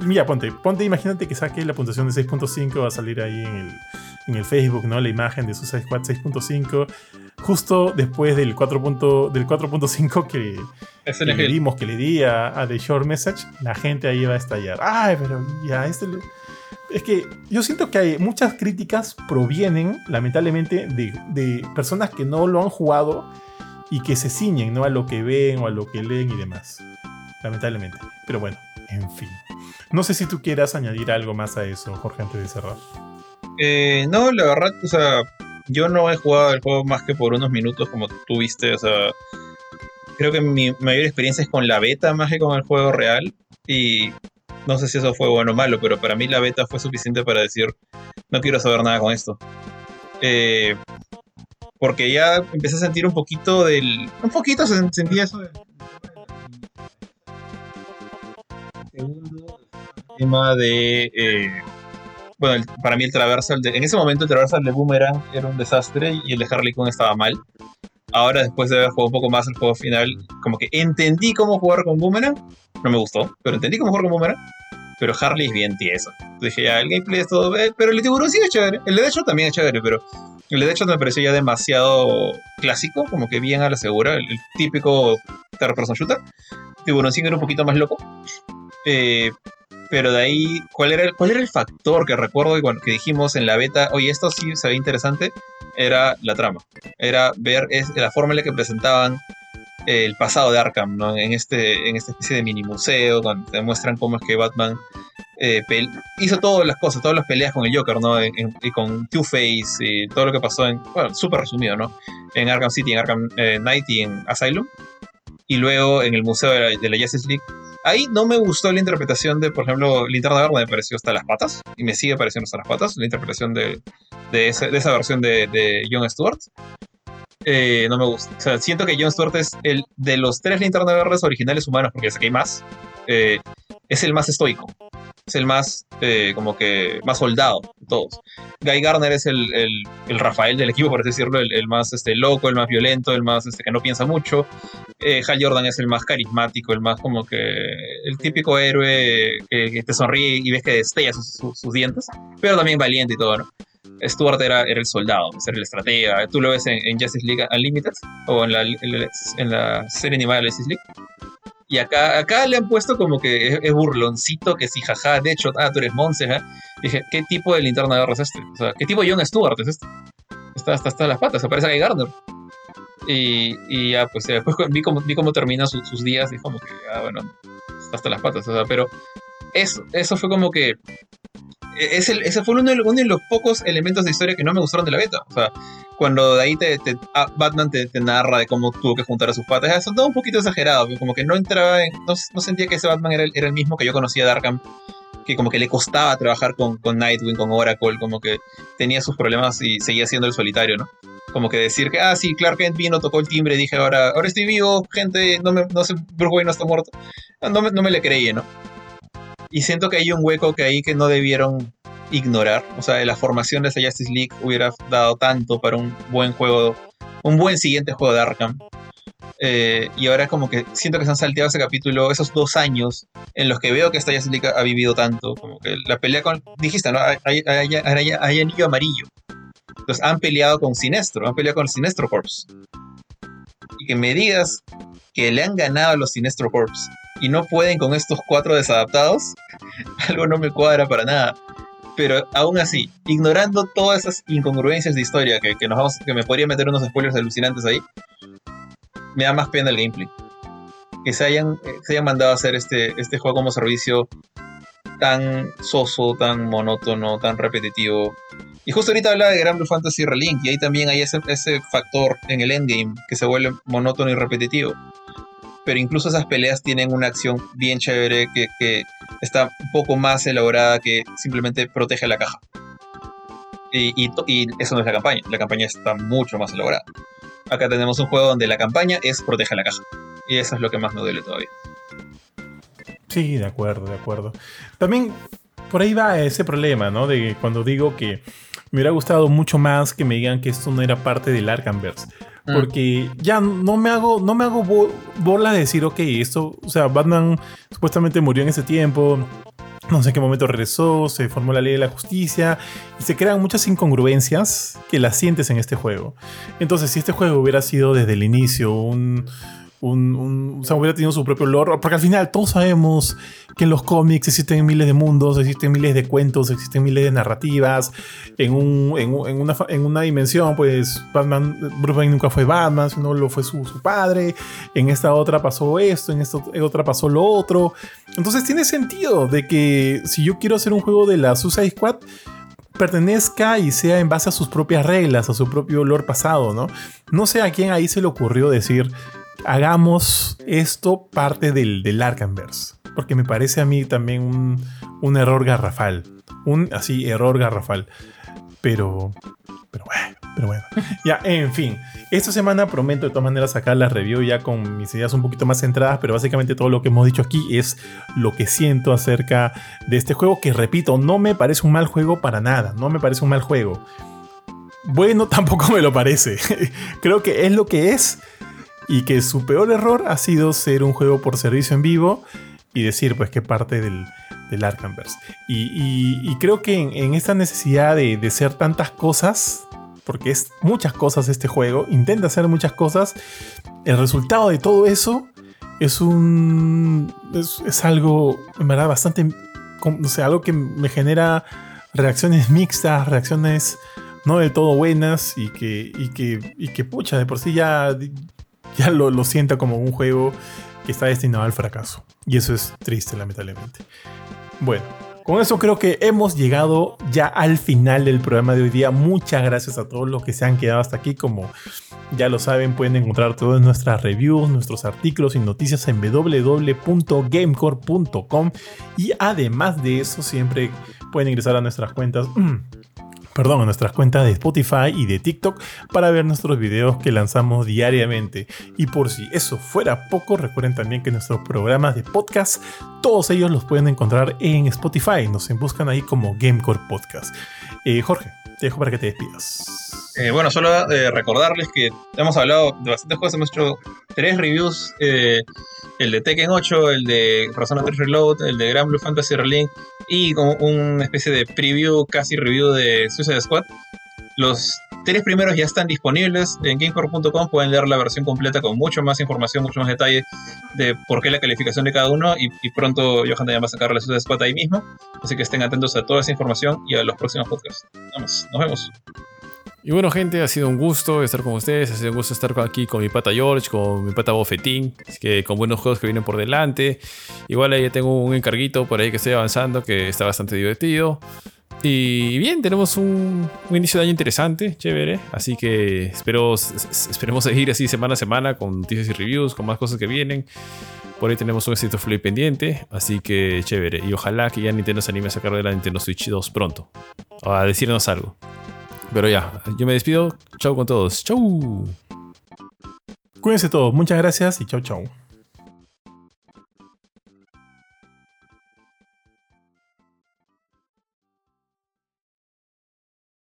Mira, ponte, ponte, imagínate que saque la puntuación de 6.5, va a salir ahí en el, en el Facebook, ¿no? La imagen de Suicide Squad 6.5, justo después del 4.5 del 4.5 que, que le dimos, que le di a, The Short Message, la gente ahí va a estallar. Ay, pero ya, este... Es que yo siento que hay muchas críticas provienen, lamentablemente, de, personas que no lo han jugado y que se ciñen ¿no? a lo que ven o a lo que leen y demás. Lamentablemente. Pero bueno, en fin. No sé si tú quieras añadir algo más a eso, Jorge, antes de cerrar. Eh, no, la verdad, o sea, yo no he jugado el juego más que por unos minutos, como tú viste, o sea, creo que mi mayor experiencia es con la beta más que con el juego real. Y no sé si eso fue bueno o malo, pero para mí la beta fue suficiente para decir, no quiero saber nada con esto. Eh, porque ya empecé a sentir un poquito del... Un poquito se sentía eso del... Segundo, el tema de... Eh, bueno, para mí el traversal, de, en ese momento el traversal de Boomerang era un desastre y el de Harley Quinn estaba mal. Ahora, después de haber jugado un poco más el juego final, como que entendí cómo jugar con Boomerang. No me gustó, pero entendí cómo jugar con Boomerang. Pero Harley es bien tieso. Dije, ya, el gameplay es todo. Eh, pero el de tiburón sí es chévere. El de hecho también es chévere, pero el de hecho me pareció ya demasiado clásico, como que bien a la segura. El, típico third person shooter. Tiburón sí era un poquito más loco. Eh, pero de ahí, ¿cuál era, el, ¿cuál era el factor que recuerdo que, bueno, que dijimos en la beta? Oye, esto sí se ve interesante. Era la trama. Era ver es, la forma en la que presentaban el pasado de Arkham, ¿no? En, este, en esta especie de mini museo, donde te muestran cómo es que Batman eh, hizo todas las cosas, todas las peleas con el Joker, ¿no? y con Two-Face y todo lo que pasó en, bueno, súper resumido, ¿no? En Arkham City, en Arkham eh, Knight y en Asylum. Y luego en el Museo de la, Justice League. Ahí no me gustó la interpretación de, por ejemplo, Linterna Verde me pareció hasta las patas, y me sigue pareciendo hasta las patas, la interpretación de, esa versión de, de Jon Stewart. Eh, no me gusta. O sea, siento que Jon Stewart es el de los tres linternas verdes originales humanos, porque sé que hay más, eh, es el más estoico. Es el más, eh, como que, más soldado de todos. Guy Garner es el, el, Rafael del equipo, por así decirlo, el, más este, loco, el más violento, el más este, que no piensa mucho. Hal Jordan es el más carismático, el más como que, el típico héroe que, te sonríe y ves que destella sus dientes, pero también valiente y todo, ¿no? Stuart era, era el soldado, era el estratega. Tú lo ves en, Justice League Unlimited o en la, en la, serie animada de Justice League. Y acá, acá le han puesto como que es, burloncito, que sí, jaja, de hecho, ah, tú eres Monse, ¿eh? Dije, ¿qué tipo de linterna de es este? ¿qué tipo de John Stewart es este? Está hasta, las patas, aparece ahí Gardner. Y, y ya, pues después vi cómo, vi cómo termina sus días y como que, ah, bueno, hasta las patas. O sea, pero eso, eso fue como que es ese fue uno de, los, pocos elementos de historia que no me gustaron de la beta. O sea, cuando de ahí te, ah, Batman te, narra de cómo tuvo que juntar a sus patas, eso todo un poquito exagerado, como que no entraba en, no, sentía que ese Batman era el, era el, mismo que yo conocía de Arkham, que como que le costaba trabajar con, con Nightwing, con Oracle, como que tenía sus problemas y seguía siendo el solitario, ¿no? Como que decir que, ah, sí, Clark Kent vino, tocó el timbre, dije, ahora, ahora estoy vivo, gente, no, me, no sé, Bruce Wayne no está muerto. No me, no me le creí, ¿no? Y siento que hay un hueco que ahí que no debieron ignorar. O sea, la formación de esa Justice League hubiera dado tanto para un buen juego, un buen siguiente juego de Arkham. Eh, y ahora como que siento que se han salteado ese capítulo, esos dos años en los que veo que esta Justice League ha vivido tanto. Como que la pelea con, dijiste, ¿no? Hay, hay, hay, anillo amarillo. Entonces han peleado con Sinestro, han peleado con Sinestro Corps. Y que me digas que le han ganado a los Sinestro Corps y no pueden con estos cuatro desadaptados, algo no me cuadra para nada. Pero aún así, ignorando todas esas incongruencias de historia que, nos vamos, que me podría meter unos spoilers alucinantes ahí, me da más pena el gameplay. Que se hayan, se hayan mandado a hacer este, este juego como servicio tan soso, tan monótono, tan repetitivo. Y justo ahorita hablaba de Grand Blue Fantasy Relink, y ahí también hay ese, ese factor en el endgame que se vuelve monótono y repetitivo pero incluso esas peleas tienen una acción bien chévere que, está un poco más elaborada que simplemente protege la caja. Y, eso no es la campaña, la campaña está mucho más elaborada. Acá tenemos un juego donde la campaña es protege la caja. Y eso es lo que más me duele todavía. Sí, de acuerdo, de acuerdo. También por ahí va ese problema, ¿no? De cuando digo que me hubiera gustado mucho más que me digan que esto no era parte del Arkhamverse. Mm. Porque ya no me hago, no me hago bola de decir, ok, esto, o sea, Batman supuestamente murió en ese tiempo, no sé en qué momento regresó, se formó la ley de la justicia y se crean muchas incongruencias que las sientes en este juego. Entonces, si este juego hubiera sido desde el inicio un, un, o sea, hubiera tenido su propio lore. Porque al final todos sabemos que en los cómics existen miles de mundos, existen miles de cuentos, existen miles de narrativas. En, un, en, una, en una, dimensión, pues Batman, Bruce nunca fue Batman, sino lo fue su, su, padre. En esta otra pasó esto, en esta otra pasó lo otro. Entonces tiene sentido de que si yo quiero hacer un juego de la Suicide Squad, pertenezca y sea en base a sus propias reglas, a su propio lore pasado, ¿no? No sé a quién ahí se le ocurrió decir, hagamos esto parte del, del Arkhamverse. Porque me parece a mí también un, un error garrafal. Un así, error garrafal. Pero, pero bueno, pero bueno. Ya, en fin. Esta semana prometo de todas maneras sacar la review ya con mis ideas un poquito más centradas, pero básicamente todo lo que hemos dicho aquí es lo que siento acerca de este juego, que repito, no me parece un mal juego para nada, no me parece un mal juego. Bueno, tampoco me lo parece. Creo que es lo que es y que su peor error ha sido ser un juego por servicio en vivo y decir pues que parte del, del Arkhamverse. Y, creo que en, esta necesidad de, ser tantas cosas, porque es muchas cosas este juego, intenta hacer muchas cosas, el resultado de todo eso es un... es, algo, en verdad, bastante... No sé, algo que me genera reacciones mixtas, reacciones no del todo buenas y que, y que, y que pucha, de por sí ya ya lo, lo sienta como un juego que está destinado al fracaso. Y eso es triste, lamentablemente. Bueno, con eso creo que hemos llegado ya al final del programa de hoy día. Muchas gracias a todos los que se han quedado hasta aquí. Como ya lo saben, pueden encontrar todas nuestras reviews, nuestros artículos y noticias en www.gamecore.com. Y además de eso, siempre pueden ingresar a nuestras cuentas perdón, a nuestras cuentas de Spotify y de TikTok para ver nuestros videos que lanzamos diariamente. Y por si eso fuera poco, recuerden también que nuestros programas de podcast, todos ellos los pueden encontrar en Spotify. Nos buscan ahí como Gamecore Podcast. Eh, Jorge, te dejo para que te despidas. Eh, bueno, solo eh, recordarles que hemos hablado de bastantes cosas. Hemos hecho tres reviews: el de Tekken 8, el de Persona 3 Reload, el de Grand Blue Fantasy Relink y como una especie de preview, casi review de Suicide Squad. Los tres primeros ya están disponibles en gamecore.com. Pueden leer la versión completa con mucho más información, mucho más detalle de por qué la calificación de cada uno. Y, pronto Johan también va a sacar la Suicide Squad ahí mismo. Así que estén atentos a toda esa información y a los próximos podcasts. Vamos, nos vemos. Y bueno, gente, ha sido un gusto estar con ustedes. Ha sido un gusto estar aquí con mi pata George, con mi pata Bofetín. Así que con buenos juegos que vienen por delante. Igual ahí tengo un encarguito por ahí que estoy avanzando que está bastante divertido. Y bien, tenemos un, inicio de año interesante, chévere. Así que espero, esperemos seguir así semana a semana con noticias y reviews, con más cosas que vienen. Por ahí tenemos un éxito Flip pendiente, así que chévere. Y ojalá que ya Nintendo se anime a sacar de la Nintendo Switch 2 pronto. A decirnos algo. Pero ya, yo me despido. Chau con todos. Chau. Cuídense todos. Muchas gracias y chau, chau.